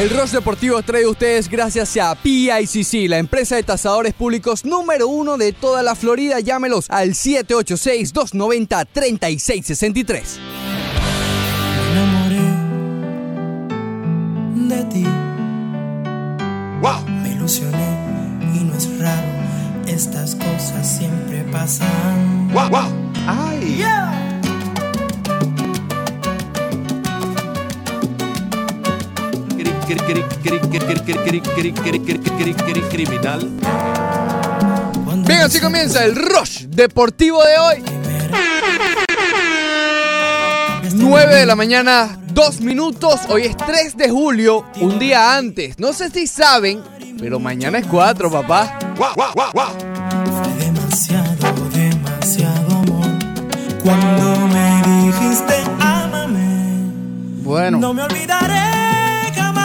El Rush Deportivo trae a ustedes gracias a PICC, la empresa de tasadores públicos número uno de toda la Florida. Llámelos al 786-290-3663. Me enamoré de ti. ¡Wow! Me ilusioné y no es raro. Estas cosas siempre pasan. ¡Wow! ¡Wow! ¡Ay! Cri- Criminal. Bien, así comienza el Rush Deportivo de hoy. 9 de la mañana, 2 minutos. Hoy es 3 de julio, un día antes. No sé si saben, pero mañana es 4, papá. Fue demasiado, demasiado amor. Cuando me dijiste, ámame. Bueno. No me olvidaré.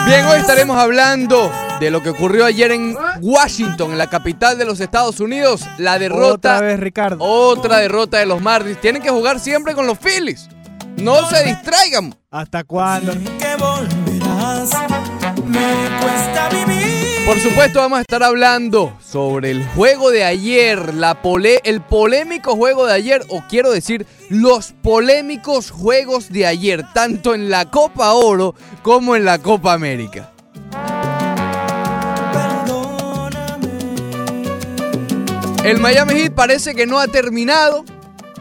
Bien, hoy estaremos hablando de lo que ocurrió ayer en Washington, en la capital de los Estados Unidos. La derrota. Otra vez, Ricardo. Otra derrota de los Marlins. Tienen que jugar siempre con los Phillies. No se distraigan. ¿Hasta cuándo? Que volverás. Me cuesta. Por supuesto, vamos a estar hablando sobre el juego de ayer, la pole- el polémico juego de ayer, o quiero decir, los polémicos juegos de ayer, tanto en la Copa Oro como en la Copa América. El Miami Heat parece que no ha terminado.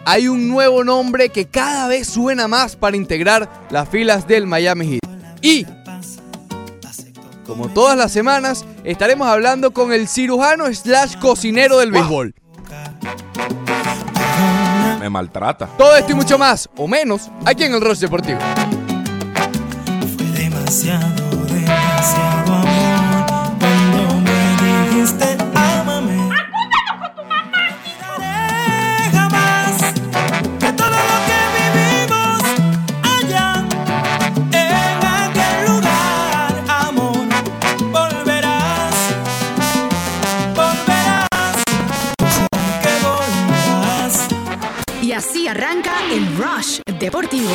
Hay un nuevo nombre que cada vez suena más para integrar las filas del Miami Heat. Y como todas las semanas, estaremos hablando con el cirujano slash cocinero del béisbol. Me maltrata. Todo esto y mucho más, o menos, aquí en el Rush Deportivo. Fue demasiado, demasiado así arranca el Rush Deportivo.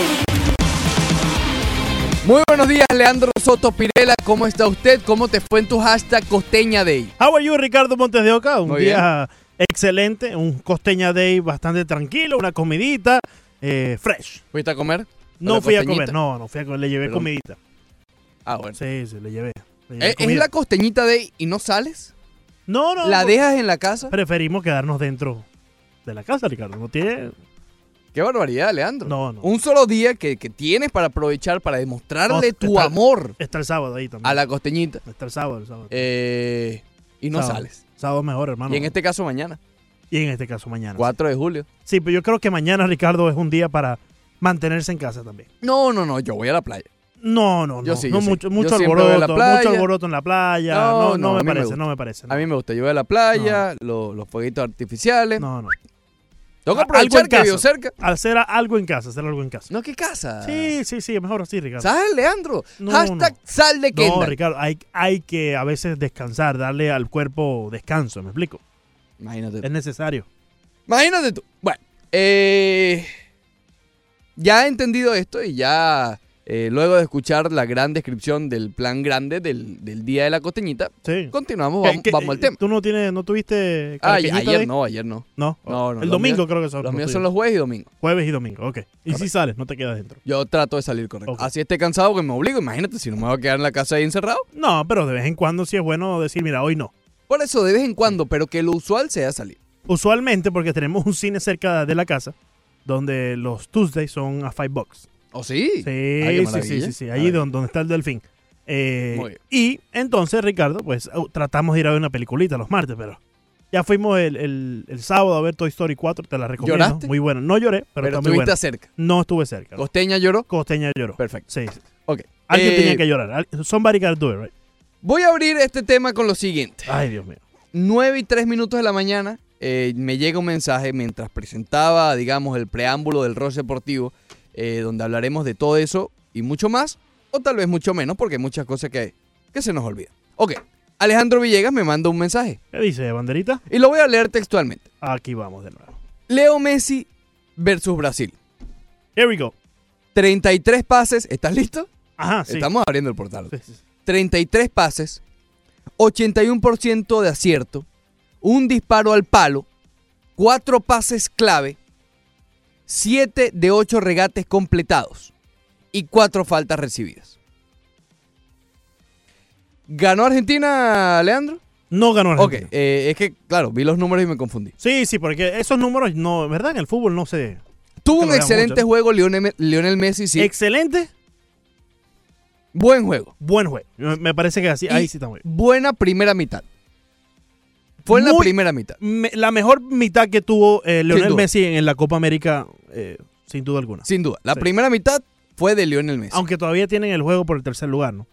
Muy buenos días, Leandro Soto Pirela. ¿Cómo está usted? ¿Cómo te fue en tu hashtag Costeña Day? How are you, Ricardo Montes de Oca? Un Muy día excelente, un costeña day bastante tranquilo, una comidita eh, fresh. ¿Fuiste a comer? No fui a comer, no, no fui a comer, le llevé comidita. Ah, bueno. Sí, sí, le llevé. le llevé ¿Es, es comida. la Costeñita Day y no sales? No, no. ¿La no. dejas en la casa? Preferimos quedarnos dentro de la casa, Ricardo. No tiene. Qué barbaridad, Leandro. No, no. Un solo día que, que tienes para aprovechar, para demostrarle No, tu está- amor Está el sábado ahí también. a la costeñita. Está el sábado, el sábado. Eh, y no Sábado. sales. Sábado mejor, hermano. Y en este caso mañana, Y en este caso mañana. 4 de julio. Sí, pero yo creo que mañana, Ricardo, es un día para mantenerse en casa también. No, no, no, yo voy a la playa. No, no, no. Yo sí, no yo sí. mucho, Yo mucho alboroto, mucho alboroto en la playa. No, No, no, no, a me parece, no me parece. A mí me gusta, yo voy a la playa, lo- los fueguitos artificiales. No, no. Tengo que Algo en aprovechar que vivo cerca. Hacer algo en casa, hacer algo en casa. No, ¿qué casa? Sí, sí, sí, mejor así, Ricardo. ¿Sabes, Leandro? No, Hashtag no. sal de No, Kendall. Ricardo, hay, hay que a veces descansar, darle al cuerpo descanso, ¿me explico? Imagínate. Es necesario. Imagínate tú. Bueno, eh, ya he entendido esto y ya eh, luego de escuchar la gran descripción del plan grande del, del Día de la Costeñita, Sí. continuamos, ¿Qué- vamos, qué- vamos al tema. ¿Tú no, tienes, no tuviste Ah, ayer de- no, ayer no. No, No, no, el domingo míos- creo que son Los míos tuyos. son los jueves y domingos. Jueves y domingo, ok. Y si sales, no te quedas dentro. Yo trato de salir correcto. Ok. Así esté cansado que me obligo. Imagínate si no me voy a quedar en la casa ahí encerrado. No, pero de vez en cuando sí es bueno decir, mira, hoy no. Por eso, de vez en cuando, pero que lo usual sea salir. Usualmente porque tenemos un cine cerca de la casa donde los Tuesdays son a five bucks. ¿O sí? Sí, sí, sí, sí, sí, allí Maravilla. donde, donde está el delfín. Eh, y entonces, Ricardo, pues tratamos de ir a ver una peliculita los martes, pero ya fuimos el, el- el sábado a ver Toy Story 4, te la recomiendo. ¿Lloraste? Muy bueno. No lloré, pero, Pero está muy estuviste buena. cerca. No estuve cerca. ¿no? Costeña lloró. Costeña lloró. Perfecto. Sí, sí. Ok. Alguien Eh, tenía que llorar. Somebody gotta do it, right? Voy a abrir este tema con lo siguiente. Ay, Dios mío. 9 y 3 minutos de la mañana eh, me llega un mensaje mientras presentaba, digamos, el preámbulo del Ross Deportivo, eh, donde hablaremos de todo eso y mucho más, o tal vez mucho menos, porque hay muchas cosas que, que se nos olvidan. Ok, Alejandro Villegas me manda un mensaje ¿Qué dice, banderita? y lo voy a leer textualmente. Aquí vamos de nuevo. Leo Messi versus Brasil. Here we go. 33 pases, ¿estás listo? Ajá, sí. Estamos abriendo el portal. Sí, sí, sí. 33 pases, 81% de acierto, un disparo al palo, 4 pases clave, 7 de 8 regates completados y 4 faltas recibidas. ¿Ganó Argentina, Leandro? No ganó Ok, Argentina. eh, es que, claro, vi los números y me confundí. Sí, sí, porque esos números, no, ¿verdad? En el fútbol no se... Tuvo un excelente mucho, ¿no? juego Lionel, Lionel Messi, sí. Excelente, Buen juego. buen juego. Me parece que así, Y ahí sí está muy bien. Buena primera mitad. Fue en la primera mitad. Me- la mejor mitad que tuvo eh, Leonel. Messi en la Copa América, eh, sin duda alguna. Sin duda. La Sí. primera mitad fue de Lionel Messi. Aunque todavía tienen el juego por el tercer lugar, ¿no?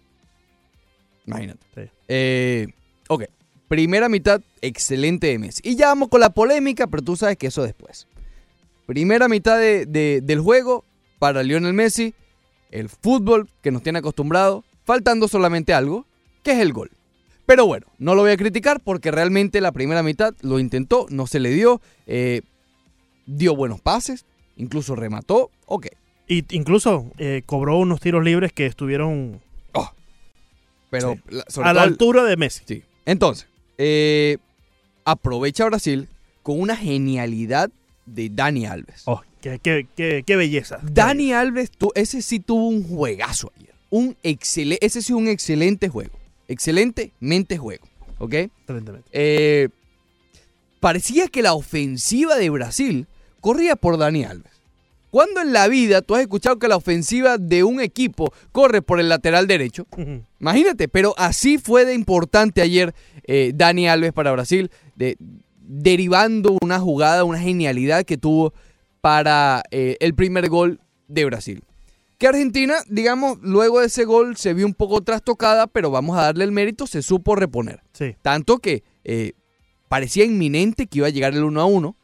Imagínate. Sí. Eh, ok. Primera mitad, excelente de Messi. Y ya vamos con la polémica, pero tú sabes que eso después. Primera mitad de- de- del juego para Lionel Messi. El fútbol que nos tiene acostumbrado. Faltando solamente algo, que es el gol. Pero bueno, no lo voy a criticar porque realmente la primera mitad lo intentó, no se le dio. eh, dio buenos pases, incluso remató. Ok. Y incluso eh, cobró unos tiros libres que estuvieron Pero Sí. la- sobre a la todo altura de Messi. Sí. Entonces, eh, aprovecha Brasil con una genialidad de Dani Alves. Oh, qué, qué- qué- qué belleza. Dani Alves, ese sí tuvo un juegazo ayer. Un excele- ese sí un excelente juego. Excelentemente juego. ¿Ok? Excelentemente. Eh, parecía que la ofensiva de Brasil corría por Dani Alves. ¿Cuándo en la vida tú has escuchado que la ofensiva de un equipo corre por el lateral derecho? Imagínate, pero así fue de importante ayer eh, Dani Alves para Brasil, de- derivando una jugada, una genialidad que tuvo para eh, el primer gol de Brasil. Que Argentina, digamos, luego de ese gol se vio un poco trastocada, pero vamos a darle el mérito, se supo reponer. Sí. Tanto que eh, parecía inminente que iba a llegar el 1 a 1.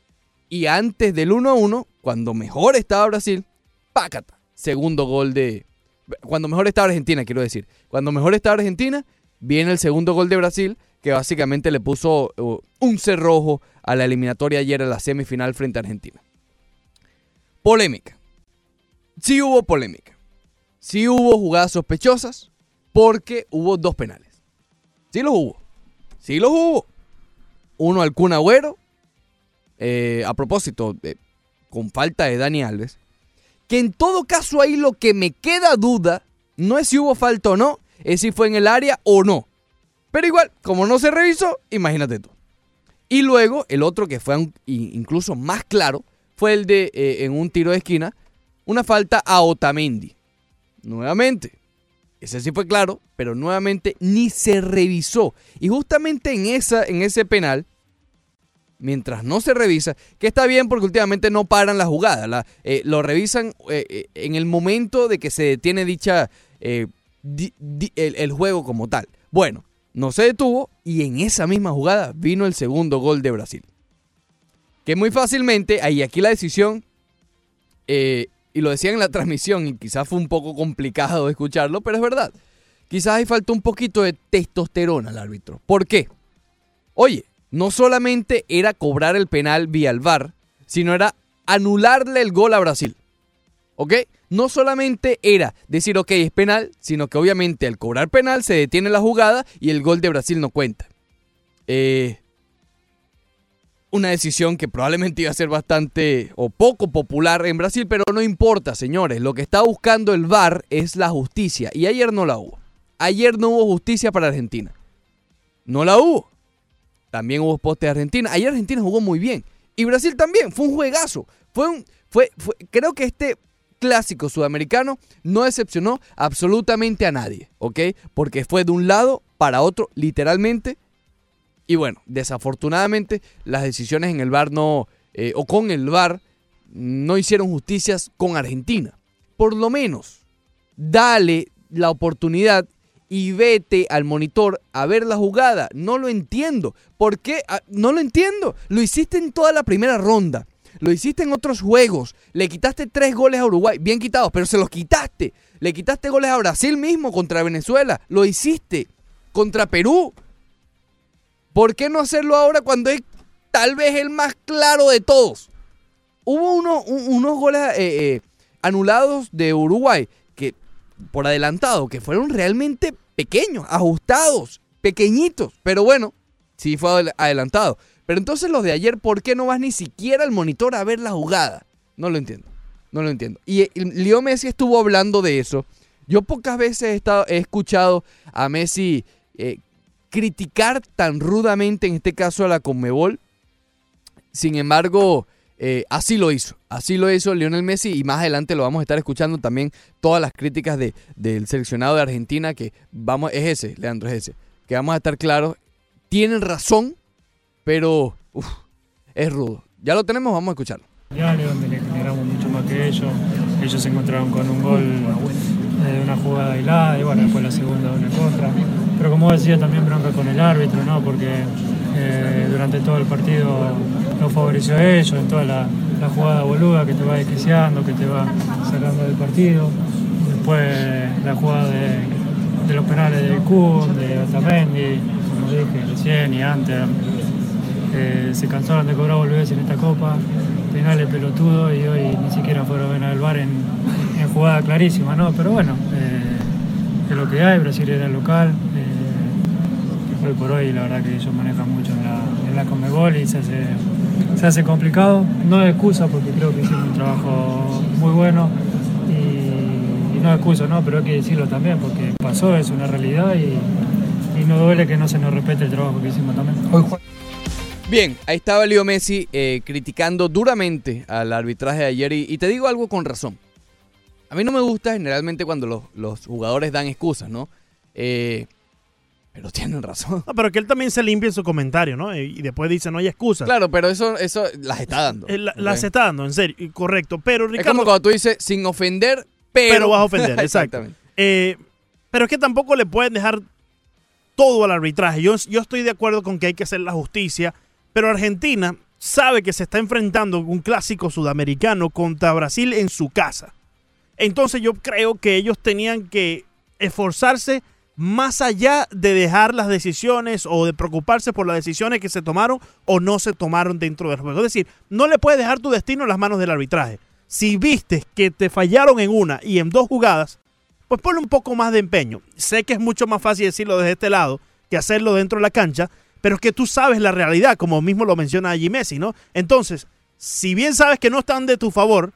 Y antes del 1 a 1, cuando mejor estaba Brasil, pácata. Segundo gol de. Cuando mejor estaba Argentina, quiero decir. Cuando mejor estaba Argentina, viene el segundo gol de Brasil, que básicamente le puso uh, un cerrojo a la eliminatoria ayer en la semifinal frente a Argentina. Polémica. Sí hubo polémica. Sí hubo jugadas sospechosas, porque hubo dos penales. Sí los hubo. Sí los hubo. Uno al Kun Agüero, eh, a propósito, con falta de Dani Alves. Que en todo caso ahí lo que me queda duda no es si hubo falta o no, es si fue en el área o no. Pero igual, como no se revisó, imagínate tú. Y luego el otro que fue incluso más claro fue el de eh, en un tiro de esquina, una falta a Otamendi. Nuevamente, ese sí fue claro, pero nuevamente ni se revisó. Y justamente en, esa, en ese penal, mientras no se revisa, que está bien porque últimamente no paran la jugada, eh, lo revisan eh, eh, en el momento de que se detiene dicha, di- di- el, juego como tal. Bueno, no se detuvo y en esa misma jugada vino el segundo gol de Brasil. Que muy fácilmente, ahí aquí la decisión, y lo decían en la transmisión, y quizás fue un poco complicado escucharlo, pero es verdad. Quizás ahí faltó un poquito de testosterona al árbitro. ¿Por qué? Oye, no solamente era cobrar el penal vía el VAR, sino era anularle el gol a Brasil. ¿Ok? No solamente era decir, ok, es penal, sino que obviamente al cobrar penal se detiene la jugada y el gol de Brasil no cuenta. Eh, una decisión que probablemente iba a ser bastante o poco popular en Brasil, pero no importa, señores. Lo que está buscando el VAR es la justicia y ayer no la hubo. Ayer no hubo justicia para Argentina. No la hubo. También hubo poste de Argentina. Ayer Argentina jugó muy bien. Y Brasil también. Fue un juegazo. Fue un, fue, fue- creo que este clásico sudamericano no decepcionó absolutamente a nadie. ¿Ok? Porque fue de un lado para otro, literalmente. Y bueno, desafortunadamente las decisiones en el VAR no, eh, o con el VAR no hicieron justicias con Argentina. Por lo menos, dale la oportunidad y vete al monitor a ver la jugada. No lo entiendo. ¿Por qué? Ah, No lo entiendo. Lo hiciste en toda la primera ronda. Lo hiciste en otros juegos. Le quitaste tres goles a Uruguay. Bien quitados, pero se los quitaste. Le quitaste goles a Brasil mismo contra Venezuela. Lo hiciste contra Perú. ¿Por qué no hacerlo ahora cuando es tal vez el más claro de todos? Hubo uno- un- unos goles eh, eh, anulados de Uruguay que por adelantado que fueron realmente pequeños, ajustados, pequeñitos. Pero bueno, sí fue adel- adelantado. Pero entonces los de ayer, ¿por qué no vas ni siquiera al monitor a ver la jugada? No lo entiendo. No lo entiendo. Y eh, Leo Messi estuvo hablando de eso. Yo pocas veces he, estado- he escuchado a Messi eh, criticar tan rudamente, en este caso a la Conmebol. Sin embargo, eh, así lo hizo. Así lo hizo Lionel Messi y más adelante lo vamos a estar escuchando también todas las críticas de, del seleccionado de Argentina que vamos, es ese, Leandro, es ese. Que vamos a estar claros. Tienen razón, pero uf, es rudo. Ya lo tenemos, vamos a escucharlo. Donde le generamos mucho más que ellos. Ellos se encontraron con un gol de una jugada aislada y bueno, después la segunda una contra. Pero como decía, también bronca con el árbitro, ¿no? Porque eh, durante todo el partido lo favoreció a ellos, en toda la, jugada boluda que te va desquiciando, que te va sacando del partido. Después la jugada de, los penales de Kun, de Otamendi, como dije recién y antes, eh, se cansaron de cobrar boludeces en esta copa, penales pelotudos y hoy ni siquiera fueron al bar en, en jugada clarísima, ¿no? Pero bueno, eh, es lo que hay, Brasil era el local, eh, hoy por hoy la verdad que ellos manejan mucho en la, en la Conmebol y se hace, se hace complicado, no es excusa porque creo que hicimos un trabajo muy bueno y, no es excusa, ¿no? Pero hay que decirlo también porque pasó, es una realidad y, y no duele que no se nos respete el trabajo que hicimos también. Bien, ahí estaba Leo Messi eh, criticando duramente al arbitraje de ayer y te digo algo con razón. A mí no me gusta generalmente cuando los, los jugadores dan excusas, ¿no? Eh, pero tienen razón. No, pero que él también se limpia en su comentario, ¿no? Y, después dice, no hay excusas. Claro, pero eso, eso las está dando. La- ¿ok? las está dando, en serio, correcto. Pero Es como Ricardo, cuando tú dices sin ofender, pero. pero vas a ofender. Exactamente. Eh, pero es que tampoco le pueden dejar todo al arbitraje. Yo, yo estoy de acuerdo con que hay que hacer la justicia, pero Argentina sabe que se está enfrentando un clásico sudamericano contra Brasil en su casa. Entonces yo creo que ellos tenían que esforzarse más allá de dejar las decisiones o de preocuparse por las decisiones que se tomaron o no se tomaron dentro del juego. Es decir, no le puedes dejar tu destino en las manos del arbitraje. Si viste que te fallaron en una y en dos jugadas, pues ponle un poco más de empeño. Sé que es mucho más fácil decirlo desde este lado que hacerlo dentro de la cancha, pero es que tú sabes la realidad, como mismo lo menciona allí Messi, ¿no? Entonces, si bien sabes que no están de tu favor,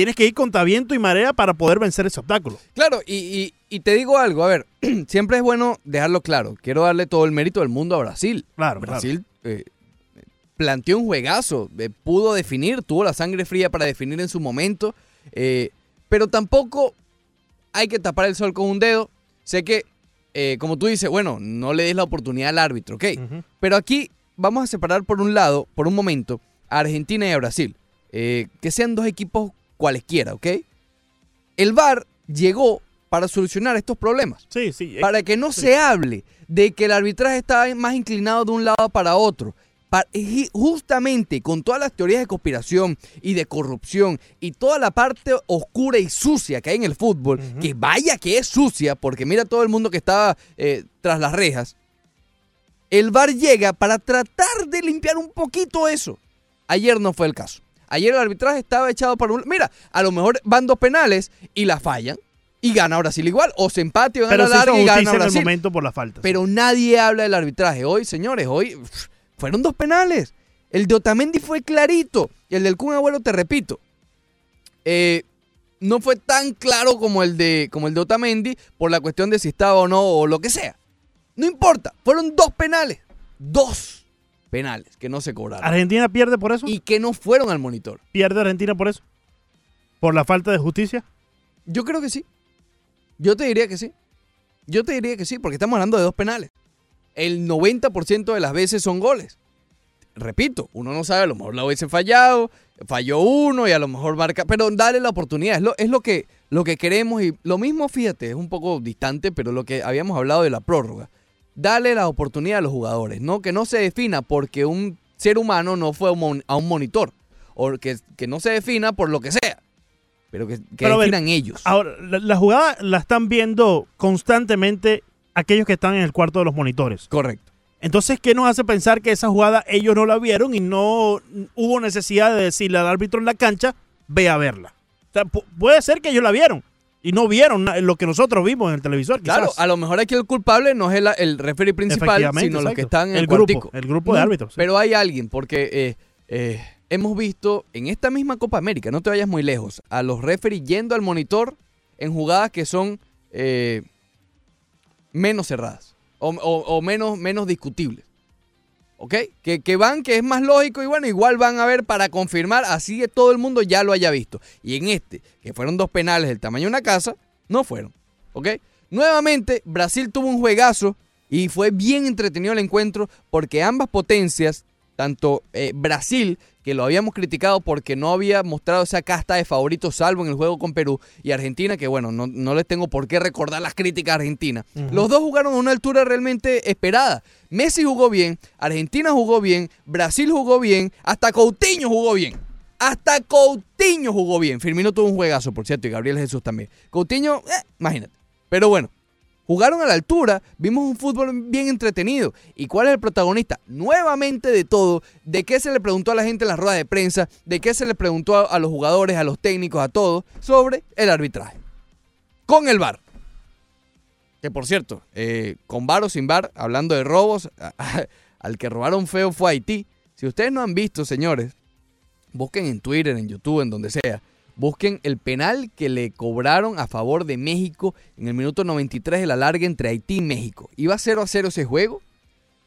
tienes que ir contra viento y marea para poder vencer ese obstáculo. Claro, y, y- y te digo algo, a ver, siempre es bueno dejarlo claro. Quiero darle todo el mérito del mundo a Brasil. Claro, Brasil eh, planteó un juegazo, eh, pudo definir, tuvo la sangre fría para definir en su momento, eh, pero tampoco hay que tapar el sol con un dedo. Sé que, eh, como tú dices, bueno, no le des la oportunidad al árbitro, ¿ok? Pero aquí vamos a separar por un lado, por un momento, a Argentina y a Brasil. Eh, que sean dos equipos cualesquiera, ¿ok? El VAR llegó para solucionar estos problemas. Sí, sí. eh, Para que no sí. se hable de que el arbitraje está más inclinado de un lado para otro. Justamente con todas las teorías de conspiración y de corrupción y toda la parte oscura y sucia que hay en el fútbol, que vaya que es sucia, porque mira todo el mundo que estaba eh, tras las rejas, el VAR llega para tratar de limpiar un poquito eso. Ayer no fue el caso. Ayer el arbitraje estaba echado para un... Mira, a lo mejor van dos penales y la fallan y gana Brasil igual. O se empate o gana pero larga y gana en el Brasil. momento por la falta. Pero nadie habla del arbitraje. Hoy, señores, hoy fueron dos penales. El de Otamendi fue clarito. Y el del Kun Agüero, te repito, eh, no fue tan claro como el, de, como el de Otamendi por la cuestión de si estaba o no o lo que sea. No importa, fueron dos penales. Dos penales que no se cobraron. ¿Argentina pierde por eso? Y que no fueron al monitor. ¿Pierde Argentina por eso? ¿Por la falta de justicia? Yo creo que sí. Yo te diría que sí. Yo te diría que sí, porque estamos hablando de dos penales. El 90% de las veces son goles. Repito, uno no sabe, a lo mejor la hubiese fallado, falló uno y a lo mejor marca, pero dale la oportunidad, es lo, es lo, que, lo que queremos y lo mismo, fíjate, es un poco distante, pero lo que habíamos hablado de la prórroga. Dale la oportunidad a los jugadores, ¿no? Que no se defina porque un ser humano no fue a un, monitor, o que, que no se defina por lo que sea, pero que, que Pero a ver, definan ellos. Ahora, la, la jugada la están viendo constantemente aquellos que están en el cuarto de los monitores. Correcto. Entonces, ¿qué nos hace pensar que esa jugada ellos no la vieron y no hubo necesidad de decirle al árbitro en la cancha, ve a verla? O sea, pu- puede ser que ellos la vieron, Y no vieron lo que nosotros vimos en el televisor. Claro, quizás. a lo mejor aquí el culpable no es el, el referee principal, sino los que están en el, El grupo, cuartico. el grupo de No, árbitros, sí. Pero hay alguien, porque eh, eh, hemos visto en esta misma Copa América, no te vayas muy lejos, a los referees yendo al monitor en jugadas que son eh, menos cerradas o, o- o menos, menos discutibles. ¿Ok? Que, que van, que es más lógico y bueno, igual van a ver para confirmar, así que todo el mundo ya lo haya visto. Y en este, que fueron dos penales del tamaño de una casa, no fueron. ¿Ok? Nuevamente, Brasil tuvo un juegazo y fue bien entretenido el encuentro porque ambas potencias, tanto eh, Brasil, que lo habíamos criticado porque no había mostrado esa casta de favoritos salvo en el juego con Perú, y Argentina, que bueno, no, no les tengo por qué recordar las críticas a Argentina. Los dos jugaron a una altura realmente esperada. Messi jugó bien, Argentina jugó bien, Brasil jugó bien, hasta Coutinho jugó bien. Hasta Coutinho jugó bien. Firmino tuvo un juegazo, por cierto, y Gabriel Jesús también. Coutinho, eh, imagínate. Pero bueno, jugaron a la altura, vimos un fútbol bien entretenido. ¿Y cuál es el protagonista? Nuevamente de todo, de qué se le preguntó a la gente en las ruedas de prensa, de qué se le preguntó a, los jugadores, a los técnicos, a todos, sobre el arbitraje. Con el VAR. Que por cierto, eh, con VAR o sin VAR, hablando de robos, al que robaron feo fue Haití. Si ustedes no han visto, señores, busquen en Twitter, en YouTube, en donde sea. Busquen el penal que le cobraron a favor de México en el minuto 93 de la larga entre Haití y México. Iba 0 a 0 ese juego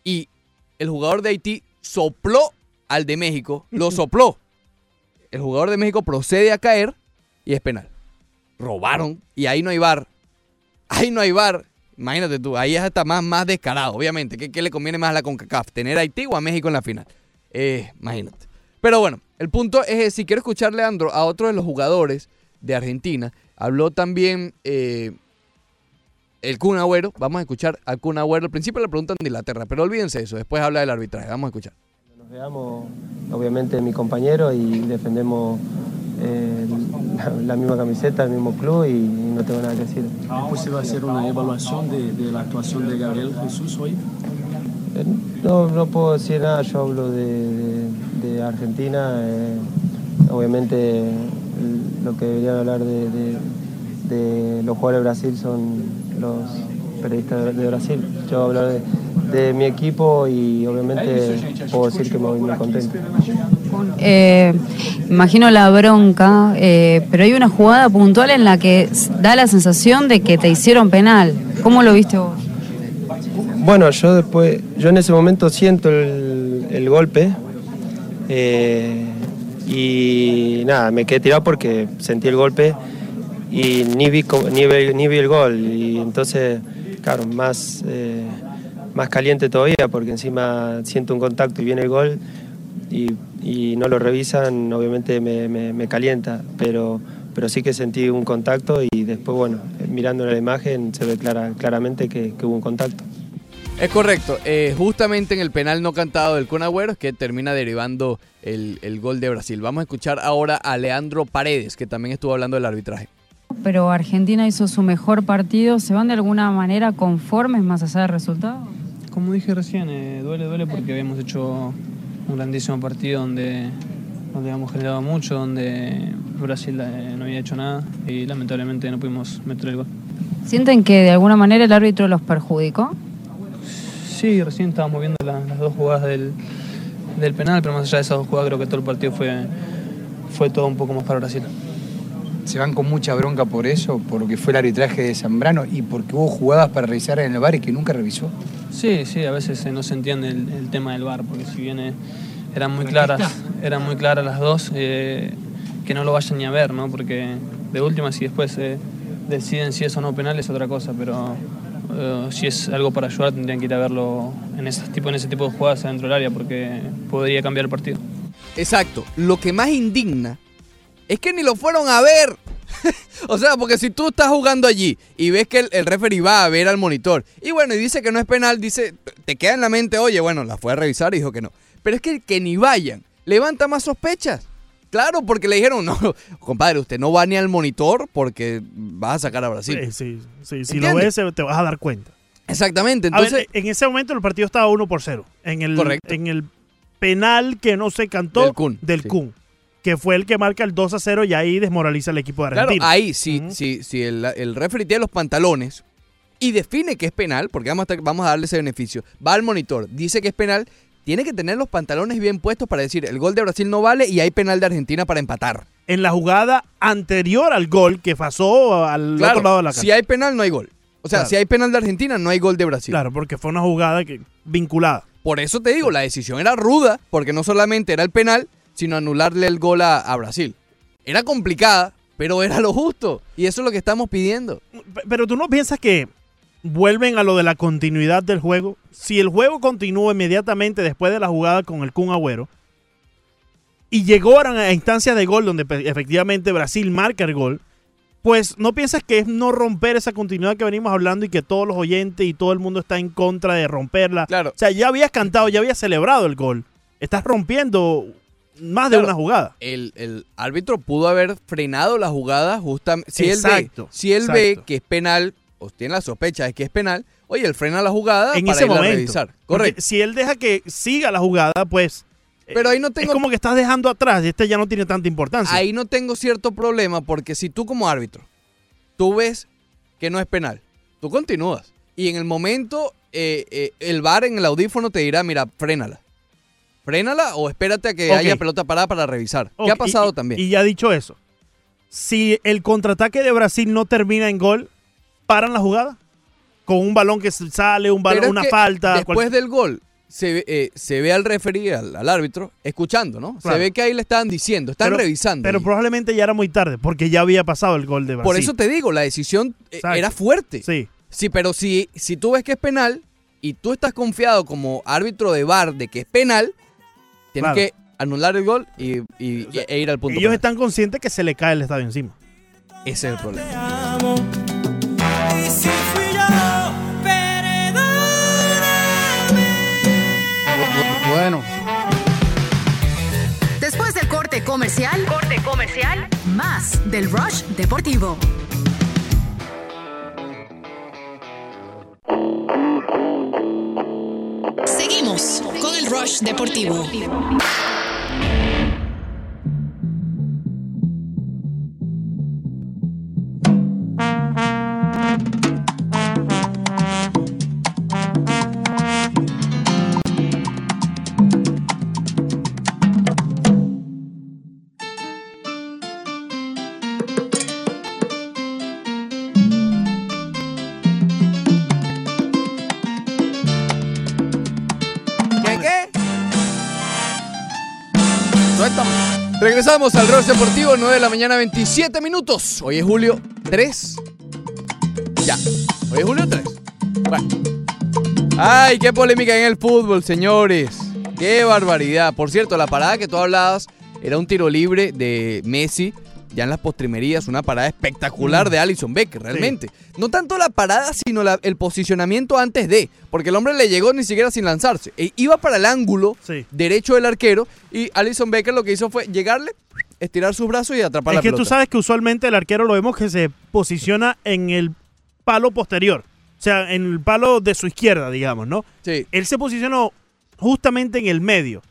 y el jugador de Haití sopló al de México, lo sopló. El jugador de México procede a caer y es penal. Robaron y ahí no hay bar. Ahí no hay bar. Imagínate tú, ahí es hasta más, más descarado, obviamente. ¿Qué, qué le conviene más a la CONCACAF? ¿Tener a Haití o a México en la final? Eh, imagínate. Pero bueno, el punto es, eh, si quiero escuchar, Leandro, a otro de los jugadores de Argentina, habló también eh, el Kun Agüero. Vamos a escuchar al Kun Agüero. Al principio le preguntan de Inglaterra, pero olvídense eso, después habla del arbitraje. Vamos a escuchar. Nos veamos, obviamente, mi compañero y defendemos eh, la, la misma camiseta, el mismo club y, no tengo nada que decir. ¿Es posible hacer una evaluación de, de la actuación de Gabriel Jesús hoy? Eh, No, no puedo decir nada, yo hablo de, de- de Argentina. eh, obviamente lo que deberían hablar de, de- de los jugadores de Brasil son los periodistas de, de Brasil. Yo hablo de, de mi equipo y obviamente puedo decir que me voy muy contento. Eh, imagino la bronca, eh, pero hay una jugada puntual en la que da la sensación de que te hicieron penal. ¿Cómo lo viste vos? Bueno, yo después, yo en ese momento siento el, el golpe eh, y nada, me quedé tirado porque sentí el golpe y ni vi, ni vi, ni vi el gol y entonces, claro, más, eh, más caliente todavía porque encima siento un contacto y viene el gol y, no lo revisan, obviamente me, me- me calienta, pero, pero sí que sentí un contacto y después, bueno, mirando la imagen se ve clara, claramente que- que hubo un contacto. Es correcto. eh, justamente en el penal no cantado del Kun Agüero que termina derivando el, el gol de Brasil. Vamos a escuchar ahora a Leandro Paredes, que también estuvo hablando del arbitraje. Pero Argentina hizo su mejor partido. ¿Se van de alguna manera conformes más allá del resultado? Como dije recién, eh, duele, duele porque habíamos hecho un grandísimo partido donde, donde habíamos generado mucho, donde Brasil eh, no había hecho nada y lamentablemente no pudimos meter el gol. ¿Sienten que de alguna manera el árbitro los perjudicó? Sí, recién estábamos viendo la- las dos jugadas del, del penal, pero más allá de esas dos jugadas creo que todo el partido fue, fue todo un poco más para Brasil. Se van con mucha bronca por eso, por lo que fue el arbitraje de Zambrano y porque hubo jugadas para revisar en el bar y que nunca revisó. Sí, sí, a veces no se entiende el, el tema del VAR, porque si bien eh, eran muy claras, eran muy claras las dos, eh, que no lo vayan ni a ver, ¿no? Porque de última si después eh, deciden si es o no penal es otra cosa, pero eh, si es algo para ayudar tendrían que ir a verlo en, esas tipo, en ese tipo de jugadas adentro del área, porque podría cambiar el partido. Exacto. Lo que más indigna es que ni lo fueron a ver. o sea, porque si tú estás jugando allí y ves que el, el referee va a ver al monitor y bueno, y dice que no es penal, dice, te queda en la mente, oye, bueno, la fue a revisar y dijo que no. Pero es que que ni vayan, levanta más sospechas. Claro, porque le dijeron, no, compadre, usted no va ni al monitor porque vas a sacar a Brasil. Sí, sí, sí. Si lo ves, te vas a dar cuenta. Exactamente, A ver, entonces... en ese momento el partido estaba 1 por 0. En el, Correcto. En el penal que no se cantó Del Kun, del sí. Kun. que fue el que marca el 2 a 0 y ahí desmoraliza al equipo de Claro, Argentina. ahí, si, si, si el, el referee tiene los pantalones y define que es penal, porque vamos a, estar- vamos a darle ese beneficio, va al monitor, dice que es penal, tiene que tener los pantalones bien puestos para decir el gol de Brasil no vale y hay penal de Argentina para empatar. En la jugada anterior al gol que pasó al Claro, otro lado de la cancha. si hay penal no hay gol. O sea, Claro. si hay penal de Argentina no hay gol de Brasil. Claro, porque fue una jugada que, vinculada. Por eso te digo, la decisión era ruda, porque no solamente era el penal, sino anularle el gol a, a Brasil. Era complicada, pero era lo justo. Y eso es lo que estamos pidiendo. Pero tú no piensas que vuelven a lo de la continuidad del juego. Si el juego continúa inmediatamente después de la jugada con el Kun Agüero y llegaron a instancias de gol donde pe- efectivamente Brasil marca el gol, pues no piensas que es no romper esa continuidad que venimos hablando y que todos los oyentes y todo el mundo está en contra de romperla. Claro. O sea, ya habías cantado, ya habías celebrado el gol. Estás rompiendo más de una jugada. El, el árbitro pudo haber frenado la jugada justamente. Si él, ve, si él ve que es penal, o tiene la sospecha de que es penal, oye, él frena la jugada en para ese irla a momento. revisar. Correcto. Si él deja que siga la jugada, pues Pero ahí no tengo es como que estás dejando atrás y este ya no tiene tanta importancia. Ahí no tengo cierto problema porque si tú como árbitro, tú ves que no es penal, tú continúas. Y en el momento, eh, eh, el VAR en el audífono te dirá, mira, frénala. Frénala o espérate a que haya pelota parada para revisar. Ok, ¿Qué ha pasado y- también? Y ya dicho eso, si el contraataque de Brasil no termina en gol, ¿paran la jugada? Con un balón que sale, un balón, una falta. Después cual- del gol, se ve, eh, se ve al referee, al, al árbitro, escuchando, ¿no? Claro. Se ve que ahí le estaban diciendo, están Pero- revisando. Pero ahí. probablemente ya era muy tarde, porque ya había pasado el gol de Brasil. Por eso te digo, la decisión eh, Exacto. era fuerte. Sí. Sí, pero si, si tú ves que es penal y tú estás confiado como árbitro de VAR de que es penal, tienes Claro. que anular el gol y, y- e ir al punto. Ellos penal. están conscientes que se le cae el estadio encima. Ese es el problema. Y si fui yo, Bueno. Después del corte comercial, corte comercial, más del Rush Deportivo. Seguimos con el Rush Deportivo. Regresamos al Rush Deportivo, 9 de la mañana, 27 minutos. Hoy es julio 3. Ya. Hoy es julio 3. Bueno. Ay, qué polémica en el fútbol, señores. Qué barbaridad. Por cierto, la parada que tú hablabas era un tiro libre de Messi, ya en las postrimerías, una parada espectacular Mm. de Alison Becker, realmente. No tanto la parada, sino la- el posicionamiento antes de, porque el hombre le llegó ni siquiera sin lanzarse. E iba para el ángulo Sí. derecho del arquero y Alison Becker lo que hizo fue llegarle, estirar sus brazos y atrapar Es la que tú sabes que usualmente el arquero lo vemos que se posiciona en el palo posterior. O sea, en el palo de su izquierda, digamos, ¿no? Sí. Él se posicionó justamente en el medio.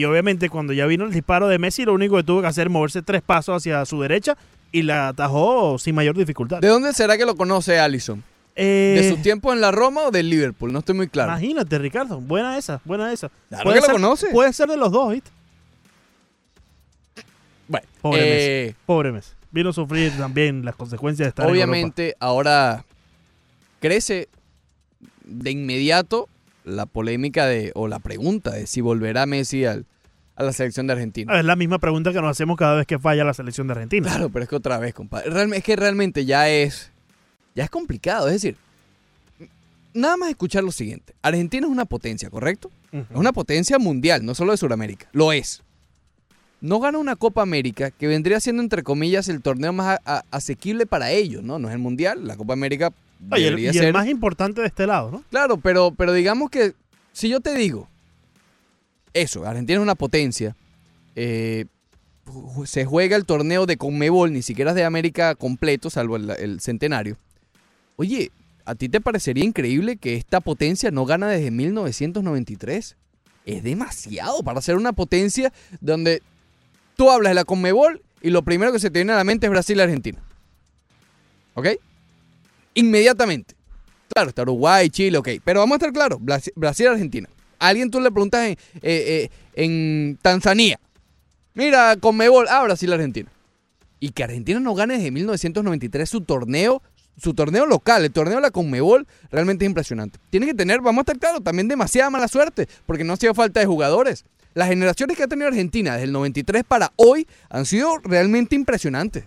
Y obviamente cuando ya vino el disparo de Messi, lo único que tuvo que hacer es moverse tres pasos hacia su derecha y la atajó sin mayor dificultad. ¿De dónde será que lo conoce Alison? Eh, ¿De su tiempo en la Roma o del Liverpool? No estoy muy claro. Imagínate, Ricardo. Buena esa, buena esa. Claro que lo ser, conoce. Puede ser de los dos, ¿viste? Bueno, Pobre eh, Messi. Pobre Messi. Vino a sufrir también las consecuencias de estar en obviamente ahora crece de inmediato la polémica de o la pregunta de si volverá Messi al- a la selección de Argentina. Es la misma pregunta que nos hacemos cada vez que falla la selección de Argentina. Claro, pero es que otra vez, compadre. Es que realmente ya es. Ya es complicado. Es decir, nada más escuchar lo siguiente. Argentina es una potencia, ¿correcto? Es una potencia mundial, no solo de Sudamérica. Lo es. No gana una Copa América, que vendría siendo, entre comillas, el torneo más asequible para ellos, ¿no? No es el Mundial, la Copa América Oye, el- y el más importante de este lado, ¿no? Claro, pero, pero digamos que si yo te digo eso, Argentina es una potencia, eh, se juega el torneo de Conmebol, ni siquiera es de América completo, salvo el, el centenario. Oye, ¿a ti te parecería increíble que esta potencia no gana desde 1993? Es demasiado para ser una potencia donde tú hablas de la Conmebol y lo primero que se te viene a la mente es Brasil-Argentina. ¿Ok? Inmediatamente. Claro, está Uruguay, Chile, ok. Pero vamos a estar claros, Brasil- Brasil-Argentina. A alguien tú le preguntas en, eh, eh, en Tanzania. Mira, Conmebol, ah, Brasil-Argentina. Y que Argentina no gane desde 1993 su torneo, su torneo local, el torneo de la Conmebol, realmente es impresionante. Tiene que tener, vamos a estar claros, también demasiada mala suerte, porque no ha sido falta de jugadores. Las generaciones que ha tenido Argentina desde el 93 para hoy han sido realmente impresionantes.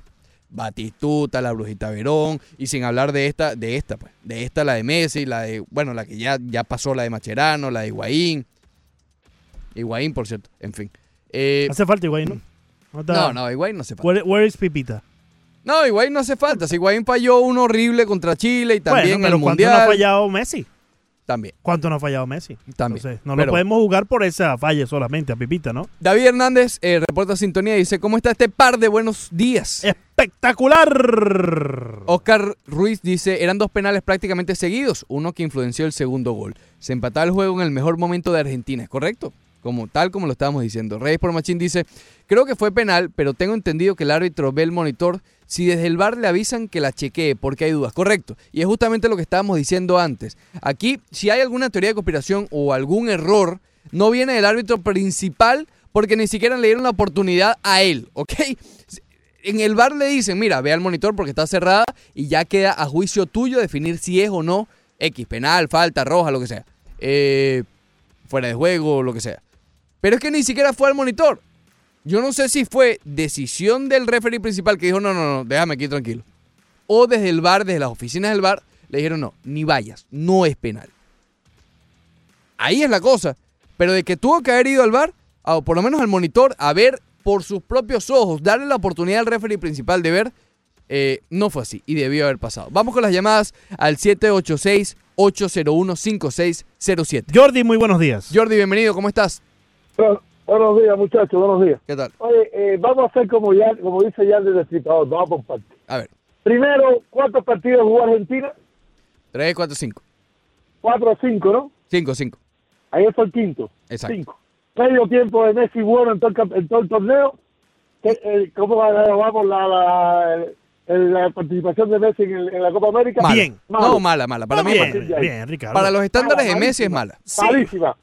Batistuta, la Brujita Verón, y sin hablar de esta, de esta, pues, de esta, la de Messi, la de, bueno, la que ya, ya pasó, la de Macherano, la de Higuaín. Higuaín, por cierto, en fin. Eh, Hace falta Higuaín, ¿no? No, no, no, Higuaín no hace falta. Where, where is Pipita? No, Higuaín no hace falta. Si Higuaín falló uno horrible contra Chile y también bueno, pero el ¿cuánto no Mundial. ha fallado Messi? También. ¿Cuánto no ha fallado Messi? También. Entonces, no Pero- lo podemos jugar por esa falla solamente a Pipita, ¿no? David Hernández eh, reporta sintonía y dice, ¿cómo está este par de buenos días? ¡Espectacular! Oscar Ruiz dice, eran dos penales prácticamente seguidos, uno que influenció el segundo gol. Se empataba el juego en el mejor momento de Argentina, ¿es correcto? Como, tal como lo estábamos diciendo. Reyes por Machín dice, creo que fue penal, pero tengo entendido que el árbitro ve el monitor si desde el bar le avisan que la chequee porque hay dudas. Correcto. Y es justamente lo que estábamos diciendo antes. Aquí, si hay alguna teoría de conspiración o algún error, no viene del árbitro principal porque ni siquiera le dieron la oportunidad a él, ¿ok? En el bar le dicen, mira, ve al monitor porque está cerrada y ya queda a juicio tuyo definir si es o no X, penal, falta, roja, lo que sea. Eh, fuera de juego, lo que sea. Pero es que ni siquiera fue al monitor. Yo no sé si fue decisión del referee principal que dijo, no, no, no, déjame aquí tranquilo. O desde el bar, desde las oficinas del bar, le dijeron, no, ni vayas, no es penal. Ahí es la cosa. Pero de que tuvo que haber ido al bar, o por lo menos al monitor, a ver por sus propios ojos, darle la oportunidad al referee principal de ver, eh, no fue así y debió haber pasado. Vamos con las llamadas al 786-801-5607. Jordi, muy buenos días. Jordi, bienvenido, ¿cómo estás? Buenos días, muchachos, buenos días. ¿Qué tal? Oye, eh, vamos a hacer como ya, como dice ya el destripador, vamos por partes. A ver, Primero, ¿cuántos partidos jugó Argentina? 3, 4, 5. Cuatro o cinco, ¿no? 5, 5. Ahí fue el quinto. Exacto. Cinco. Medio tiempo de Messi bueno en todo el, en todo el torneo. ¿Qué- eh, ¿Cómo vamos la, la, la participación de Messi en, el- en la Copa América? Mala. No, mala, mala. Para mí es Bien, mala. bien, Ricardo. Para los estándares de Messi es mala. Malísima.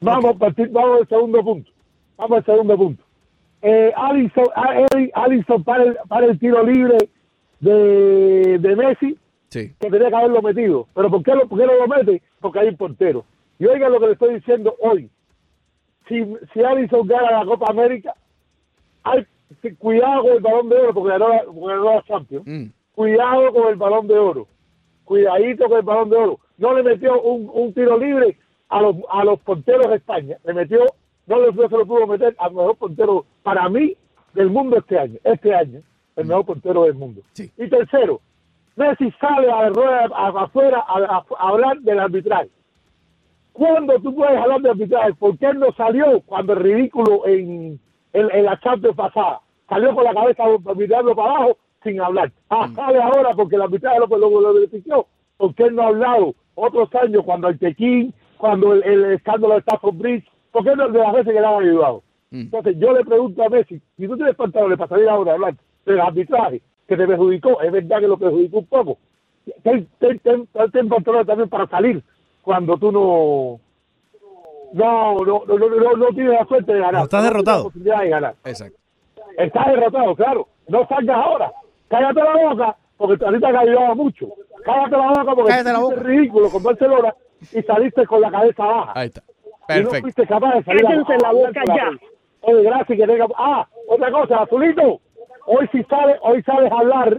Vamos, a partir- vamos al segundo punto. Vamos al segundo punto. Eh, Alisson, a- Eri- Alisson para el, para el tiro libre de, de Messi, Sí. que tenía que haberlo metido. ¿Pero por qué, lo, por qué no lo mete? Porque hay un portero. Y oigan lo que le estoy diciendo hoy. Si, si Alisson gana la Copa América, hay cuidado con el balón de oro, porque ganó la, porque ganó la Champions. Mm. Cuidado con el balón de oro. Cuidadito con el balón de oro. No le metió un, un tiro libre a los, a los porteros de España. Le metió, no, le, se lo pudo meter al mejor portero para mí del mundo este año. Este año, el mejor portero del mundo. Y tercero, Messi sale a la rueda afuera a, a- a hablar del arbitraje. ¿Cuándo tú puedes hablar de arbitraje? ¿Por qué no salió cuando el ridículo en, en, en la Champions pasada? Salió con la cabeza mirando para abajo sin hablar. Ah, sale ahora porque el arbitraje lo, lo, lo benefició. ¿Por qué no ha hablado otros años cuando el Tequín, cuando el, el escándalo de Stafford Bridge? ¿Por qué no de las veces que le han ayudado? Entonces yo le pregunto a Messi, si tú tienes pantalones para salir ahora a hablar del arbitraje que te perjudicó, es verdad que lo perjudicó un poco. Ten, ten, ten, ten pantalones también para salir cuando tú no no no no, no, no, tienes la suerte de ganar. No estás derrotado. la posibilidad de ganar. Exacto. Estás derrotado, claro. No salgas ahora. Cállate la boca porque a ti te ha ayudado mucho. Cállate la boca porque hiciste ridículo con Barcelona y saliste con la cabeza baja. Ahí está. Y no Perfecto. fuiste capaz de salir a- Cállense a la boca ya. Oye, gracias que tenga... Ah, otra cosa, Azulito. Hoy sí sabes, hoy sabes hablar,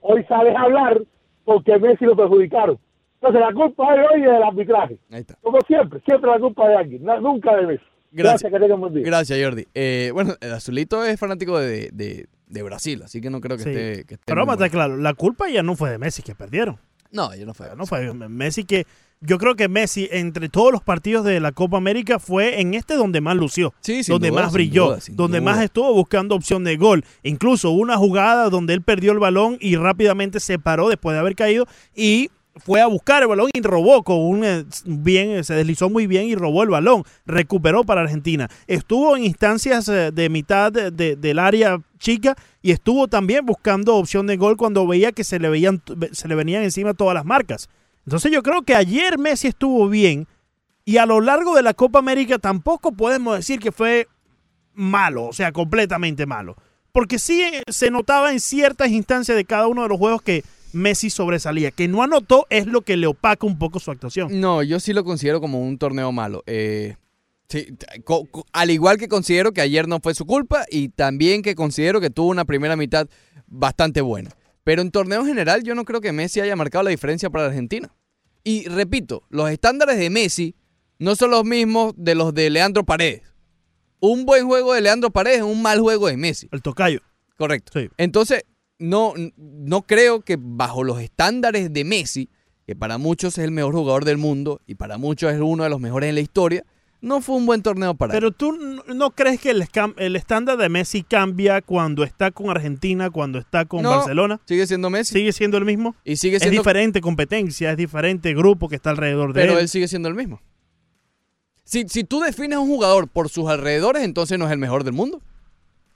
hoy sabes hablar porque Messi lo perjudicaron. Entonces la culpa de hoy es del arbitraje. Ahí está. Como siempre, siempre la culpa de alguien, nunca de Messi. Gracias. que tengan buen día. Gracias, Jordi. Eh, bueno, el Azulito es fanático de, de- de Brasil, así que no creo que Sí. esté... Que esté Pero vamos a estar claro, la culpa ya no fue de Messi que perdieron. No, ya no fue. No fue Messi que yo creo que Messi entre todos los partidos de la Copa América fue en este donde más lució, donde duda, más sin brilló, duda, sin donde duda. más estuvo buscando opción de gol. Incluso una jugada donde él perdió el balón y rápidamente se paró después de haber caído y fue a buscar el balón y robó con un eh, bien, eh, se deslizó muy bien y robó el balón, recuperó para Argentina. Estuvo en instancias eh, de mitad de- de- del área chica y estuvo también buscando opción de gol cuando veía que se le veían se le venían encima todas las marcas. Entonces yo creo que ayer Messi estuvo bien y a lo largo de la Copa América tampoco podemos decir que fue malo, o sea, completamente malo. Porque sí eh, se notaba en ciertas instancias de cada uno de los juegos que Messi sobresalía. Que no anotó es lo que le opaca un poco su actuación. No, yo sí lo considero como un torneo malo. Eh, sí, al igual que considero que ayer no fue su culpa y también que considero que tuvo una primera mitad bastante buena. Pero en torneo general yo no creo que Messi haya marcado la diferencia para Argentina. Y repito, los estándares de Messi no son los mismos de los de Leandro Paredes. Un buen juego de Leandro Paredes es un mal juego de Messi. El tocayo. Correcto. Sí. Entonces, no, no creo que bajo los estándares de Messi, que para muchos es el mejor jugador del mundo y para muchos es uno de los mejores en la historia, no fue un buen torneo para él. Pero tú n- no crees que el, estándar de Messi cambia cuando está con Argentina, cuando está con No, Barcelona. Sigue siendo Messi. ¿Sigue siendo el mismo? Y sigue Es diferente competencia, es diferente grupo que está alrededor de Pero él. él sigue siendo el mismo. Si, si tú defines a un jugador por sus alrededores, entonces no es el mejor del mundo.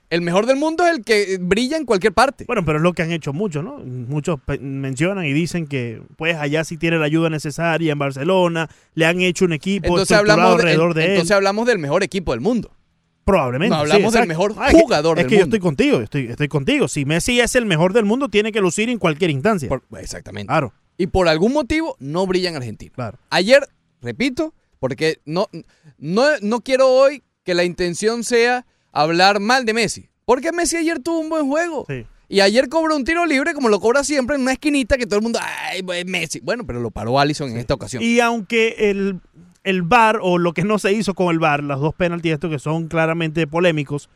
El mejor del mundo es el que brilla en cualquier parte. Bueno, pero es lo que han hecho muchos, ¿no? Muchos mencionan y dicen que pues allá sí tiene la ayuda necesaria en Barcelona, le han hecho un equipo Entonces hablamos, de, alrededor de entonces él. hablamos del mejor equipo del mundo. Probablemente. No, sí, hablamos del mejor Ah, es que- jugador es que yo estoy contigo, estoy, estoy contigo. Si Messi es el mejor del mundo, tiene que lucir en cualquier instancia. Por- exactamente. Claro. Y por algún motivo no brilla en Argentina. Claro. Ayer, repito, porque no, no, no quiero hoy que la intención sea hablar mal de Messi. Porque Messi ayer tuvo un buen juego. Sí. Y ayer cobró un tiro libre como lo cobra siempre en una esquinita que todo el mundo, ay, pues, Messi. Bueno, pero lo paró Allison en esta ocasión. Y aunque el, el VAR o lo que no se hizo con el VAR, las dos penaltis estos que son claramente polémicos,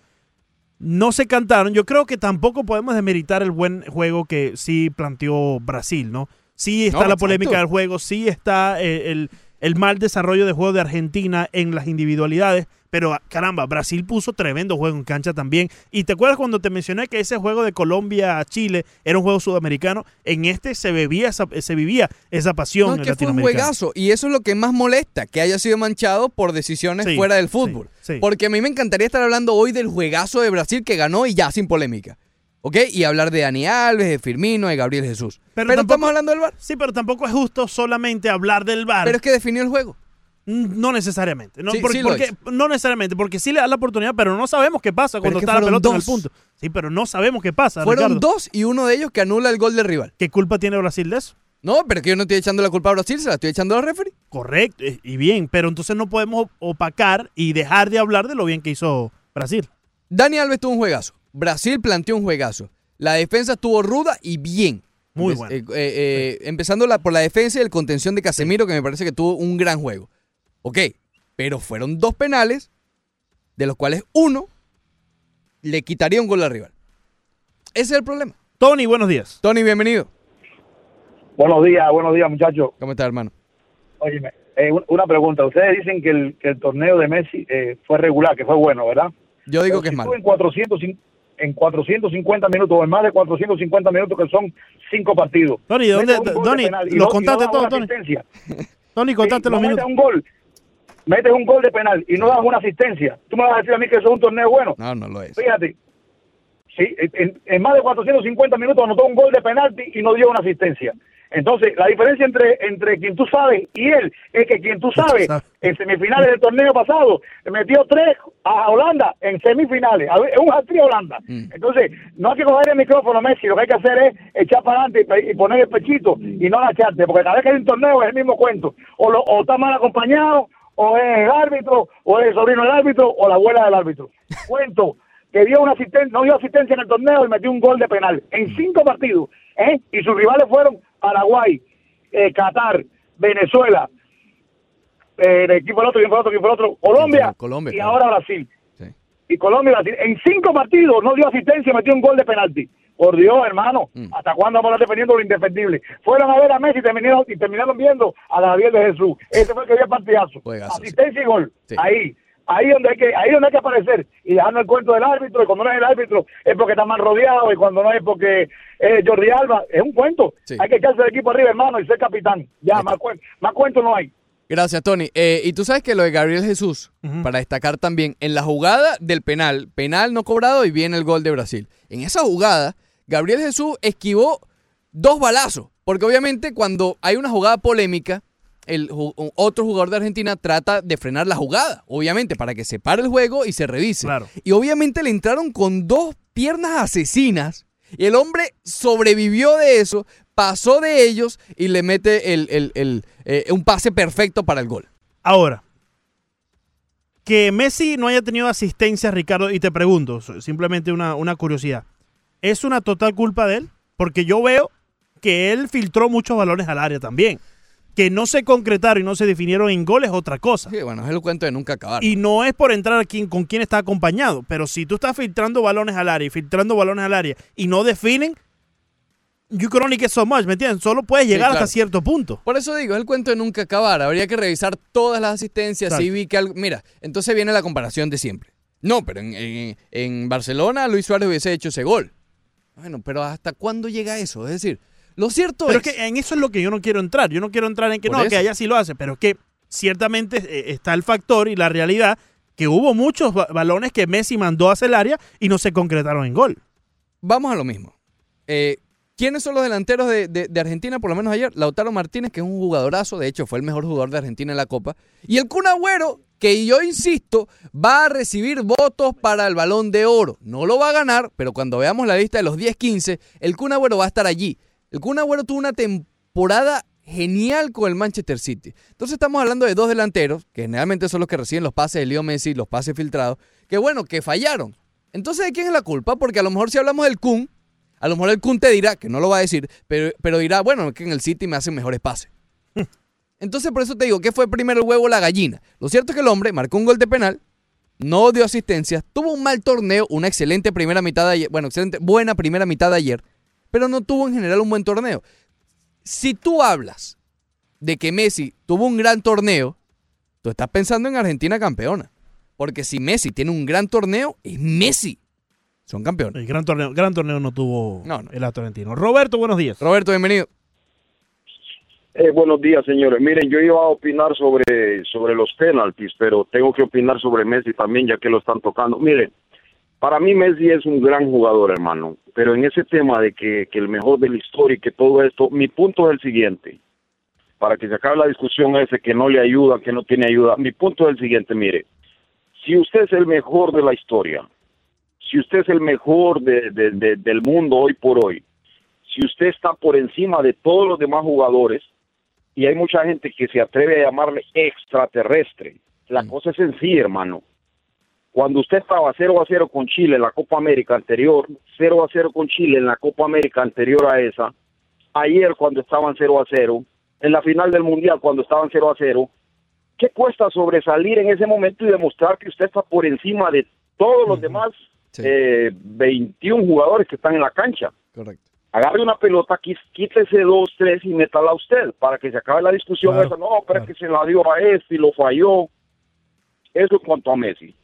no se cantaron, yo creo que tampoco podemos demeritar el buen juego que sí planteó Brasil, ¿no? Sí está No, la exacto. polémica del juego, sí está eh, el, el mal desarrollo de juego de Argentina en las individualidades, pero caramba, Brasil puso tremendo juego en cancha también. Y te acuerdas cuando te mencioné que ese juego de Colombia a Chile era un juego sudamericano, en este se bebía esa, se vivía esa pasión No, es que fue un juegazo. Y eso es lo que más molesta, que haya sido manchado por decisiones Sí, fuera del fútbol. sí, sí. Porque a mí me encantaría estar hablando hoy del juegazo de Brasil que ganó y ya sin polémica. ¿Ok? Y hablar de Dani Alves, de Firmino, de Gabriel Jesús. Pero, tampoco- estamos hablando del VAR. Sí, pero tampoco es justo solamente hablar del VAR. Pero es que definió el juego. No necesariamente. No, Sí, porque, sí lo porque- no necesariamente, porque sí le da la oportunidad, pero no sabemos qué pasa cuando es que está la pelota en el punto. Sí, pero no sabemos qué pasa. Fueron Ricardo. dos y uno de ellos que anula el gol del rival. ¿Qué culpa tiene Brasil de eso? No, pero que yo no estoy echando la culpa a Brasil, se la estoy echando al referee. Correcto, y bien, pero entonces no podemos opacar y dejar de hablar de lo bien que hizo Brasil. Dani Alves tuvo un juegazo. Brasil planteó un juegazo. La defensa estuvo ruda y bien. Muy bueno. eh, eh, eh, Empezando la- por la defensa y el contención de Casemiro, que me parece que tuvo un gran juego. Ok, pero fueron dos penales, de los cuales uno le quitaría un gol al rival. Ese es el problema. Tony, buenos días. Tony, bienvenido. Buenos días, buenos días, muchachos. ¿Cómo estás, hermano? Óyeme, eh, un- una pregunta. Ustedes dicen que el, que el torneo de Messi eh, fue regular, que fue bueno, ¿verdad? Yo digo Pero que es si malo. En 400, cin- en 450 minutos, o en más de 450 minutos, que son cinco partidos. Tony, ¿de dónde- Tony, los contaste todos, Tony? Tony, contate Sí, los minutos. un gol, metes un gol de penal y no das una asistencia. ¿Tú me vas a decir a mí que eso es un torneo bueno? No, no lo es. Fíjate, sí, en, en más de 450 minutos anotó un gol de penalti y no dio una asistencia. Entonces, la diferencia entre entre quien tú sabes y él es que quien tú sabes en semifinales del torneo pasado metió tres a Holanda en semifinales. A un hat a Holanda. Entonces, no hay que coger el micrófono, Messi. Lo que hay que hacer es echar para adelante y y, poner el pechito y no agacharte. Porque cada vez que hay un torneo es el mismo cuento. O, lo, o está mal acompañado, o es el árbitro, o es el sobrino del árbitro, o la abuela del árbitro. Cuento que dio una asistencia, no dio asistencia en el torneo y metió un gol de penal en cinco partidos, ¿eh? Y sus rivales fueron Paraguay, eh, Qatar, Venezuela, eh, el equipo del otro, quién fue el otro, quién fue el otro, Colombia, Colombia, y claro. ahora Brasil. Y Colombia y Brasil, en cinco partidos no dio asistencia y metió un gol de penalti. Por Dios, hermano, ¿hasta cuándo vamos a estar defendiendo lo indefendible? Fueron a ver a Messi y terminaron, y terminaron viendo a Gabriel de Jesús. Ese fue el que dio partidazo. Juegazo, sí. Asistencia y gol. Sí. Ahí. Ahí donde hay que, ahí donde hay que aparecer y dejando el cuento del árbitro, y cuando no es el árbitro es porque está mal rodeado, y cuando no es porque es Jordi Alba, es un cuento. Hay que echarse el equipo arriba, hermano, y ser capitán. Ya, más, cuen- más cuento no hay. Gracias, Tony. Eh, y tú sabes que lo de Gabriel Jesús, para destacar también, en la jugada del penal, penal no cobrado y viene el gol de Brasil. En esa jugada, Gabriel Jesús esquivó dos balazos, porque obviamente cuando hay una jugada polémica, el otro jugador de Argentina trata de frenar la jugada, obviamente, para que se pare el juego y se revise. Y obviamente le entraron con dos piernas asesinas. Y el hombre sobrevivió de eso, pasó de ellos y le mete el, el- el, eh, un pase perfecto para el gol. Ahora, que Messi no haya tenido asistencia, Ricardo, y te pregunto, simplemente una, una curiosidad, ¿es una total culpa de él? Porque yo veo que él filtró muchos balones al área también. Que no se concretaron y no se definieron en goles es otra cosa. Sí, bueno, es el cuento de nunca acabar. Y no es por entrar a quién, con quién está acompañado, pero si tú estás filtrando balones al área y filtrando balones al área y no definen, you can only get so much, ¿me entiendes? Solo puedes Sí, llegar claro. hasta cierto punto. Por eso digo, es el cuento de nunca acabar. Habría que revisar todas las asistencias. Exacto. Sí vi que algo- Mira, entonces viene la comparación de siempre. No, pero en, en- en Barcelona Luis Suárez hubiese hecho ese gol. Bueno, pero ¿hasta cuándo llega eso? Es decir, lo cierto Pero es... que en eso es lo que yo no quiero entrar. Yo no quiero entrar en que no, eso. que allá sí lo hace, pero es que ciertamente eh, está el factor y la realidad que hubo muchos ba- balones que Messi mandó hacia el área y no se concretaron en gol. Vamos a lo mismo. Eh, ¿Quiénes son los delanteros de, Argentina, por lo menos ayer? Lautaro Martínez, que es un jugadorazo, de hecho fue el mejor jugador de Argentina en la Copa. Y el Kun Agüero, que yo insisto, va a recibir votos para el Balón de Oro. No lo va a ganar, pero cuando veamos la lista de los 10-15, el Kun Agüero va a estar allí. El Kun Agüero tuvo una temporada genial con el Manchester City. Entonces estamos hablando de dos delanteros, que generalmente son los que reciben los pases de Leo Messi, los pases filtrados, que bueno, que fallaron. Entonces, ¿de quién es la culpa? Porque a lo mejor si hablamos del Kun, a lo mejor el Kun te dirá, que no lo va a decir, pero, pero dirá, bueno, es que en el City me hacen mejores pases. Entonces, por eso te digo, ¿qué fue primero el huevo o la gallina? Lo cierto es que el hombre marcó un gol de penal, no dio asistencias, tuvo un mal torneo, una excelente primera mitad de ayer, bueno, excelente, buena primera mitad de ayer, pero no tuvo en general un buen torneo. Si tú hablas de que Messi tuvo un gran torneo, tú estás pensando en Argentina campeona. Porque si Messi tiene un gran torneo, es Messi. Son campeones. El gran torneo, gran torneo no tuvo No, no. el argentino. Roberto, buenos días. Roberto, bienvenido. Eh, buenos días, señores. Miren, yo iba a opinar sobre, sobre los penaltis, pero tengo que opinar sobre Messi también, ya que lo están tocando. Miren, para mí Messi es un gran jugador, hermano, pero en ese tema de que, que el mejor de la historia y que todo esto, mi punto es el siguiente, para que se acabe la discusión ese que no le ayuda, que no tiene ayuda, mi punto es el siguiente, mire, si usted es el mejor de la historia, si usted es el mejor de- de- de- del mundo hoy por hoy, si usted está por encima de todos los demás jugadores, y hay mucha gente que se atreve a llamarle extraterrestre. La cosa es sencilla, hermano. Cuando usted estaba 0 a 0 con Chile en la Copa América anterior, 0 a 0 con Chile en la Copa América anterior a esa, ayer cuando estaban 0 a 0, en la final del Mundial cuando estaban 0 a 0, ¿qué cuesta sobresalir en ese momento y demostrar que usted está por encima de todos los demás eh, 21 jugadores que están en la cancha? Correcto. agarre una pelota, quí- quítese dos, tres y métala usted para que se acabe la discusión. Claro, esa. no, pero es que se la dio a este y lo falló. Eso en cuanto a Messi.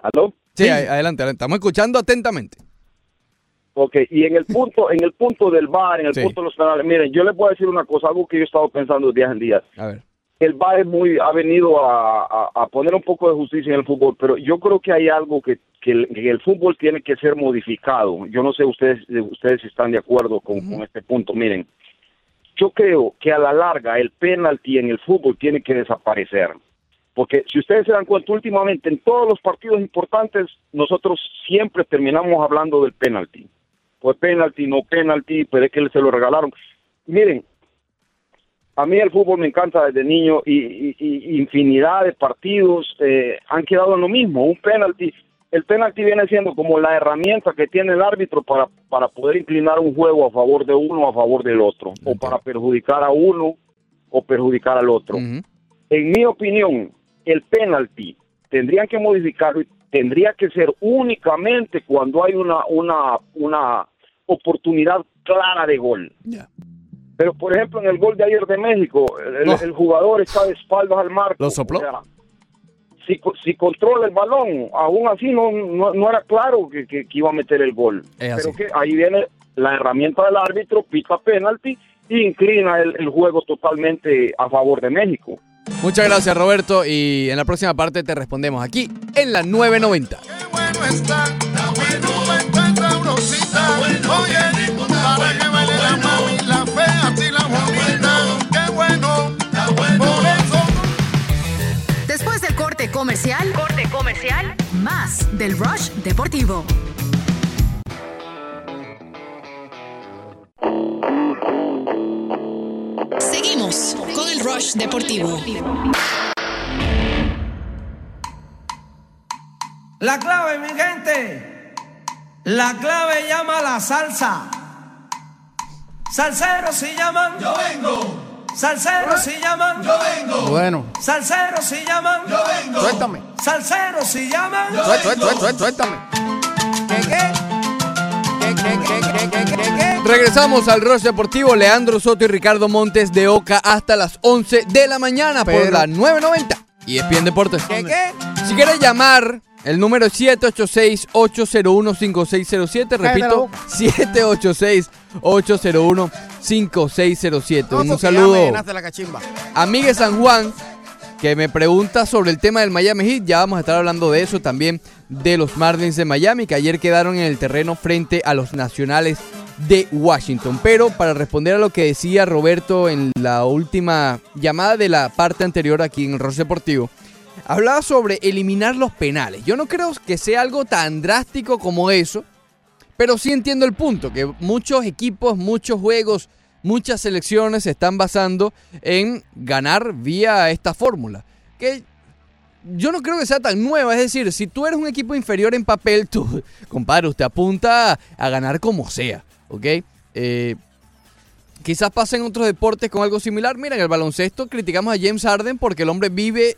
¿Aló? Sí, adelante, adelante. Estamos escuchando atentamente. Ok, y en el punto, en el punto del VAR, en el Sí. punto de los penales, miren, yo les voy a decir una cosa, algo que yo he estado pensando de días en días. A ver. El es muy, ha venido a, a- a poner un poco de justicia en el fútbol, pero yo creo que hay algo que, que el, que el fútbol tiene que ser modificado. Yo no sé ustedes, ustedes están de acuerdo con, con este punto. Miren, yo creo que a la larga el penalti en el fútbol tiene que desaparecer. Porque si ustedes se dan cuenta, últimamente en todos los partidos importantes, nosotros siempre terminamos hablando del penalti. Pues penalti, no penalti, pero es que se lo regalaron. Miren, a mí el fútbol me encanta desde niño y, y- y infinidad de partidos eh, han quedado en lo mismo. Un penalti, el penalti viene siendo como la herramienta que tiene el árbitro para, para poder inclinar un juego a favor de uno o a favor del otro, o para perjudicar a uno o perjudicar al otro. En mi opinión, el penalti tendrían que modificarlo y tendría que ser únicamente cuando hay una, una, una oportunidad clara de gol. Pero, por ejemplo, en el gol de ayer de México, el, No. el jugador está de espaldas al marco. ¿Lo sopló? O sea, si, si controla el balón, aún así no, no, no era claro que, que- que iba a meter el gol. Pero que ahí viene la herramienta del árbitro, pita penalti y inclina el, el juego totalmente a favor de México. Muchas gracias, Roberto. Y en la próxima parte te respondemos aquí en la 990. Oye, comercial, corte comercial, más del Rush Deportivo. Seguimos con el Rush Deportivo. La clave, mi gente. La clave llama la salsa. Salseros si llaman. Yo vengo. Salseros si llaman. Yo vengo. Bueno. Salseros si llaman. Yo vengo. Suéltame. Salseros si llaman. Yo Suéltame, vengo. suéltame, suéltame. Regresamos al Rush Deportivo. Leandro Soto y Ricardo Montes de Oca hasta las 11 de la mañana por Pero- la 990 y ESPN Deportes. Si quieres llamar, el número es 786-801-5607. Repito, 786-801-5607. Un saludo a Miguel San Juan, que me pregunta sobre el tema del Miami Heat. Ya vamos a estar hablando de eso también, de los Marlins de Miami, que ayer quedaron en el terreno frente a los Nacionales de Washington. Pero para responder a lo que decía Roberto en la última llamada de la parte anterior aquí en Ross Deportivo, hablaba sobre eliminar los penales. Yo no creo que sea algo tan drástico como eso, pero sí entiendo el punto, que muchos equipos, muchos juegos, muchas selecciones se están basando en ganar vía esta fórmula. Que yo no creo que sea tan nueva, es decir, si tú eres un equipo inferior en papel, tú, compadre, usted apunta a ganar como sea, ¿ok? Eh, quizás pasa en otros deportes con algo similar. Mira, en el baloncesto criticamos a James Harden porque el hombre vive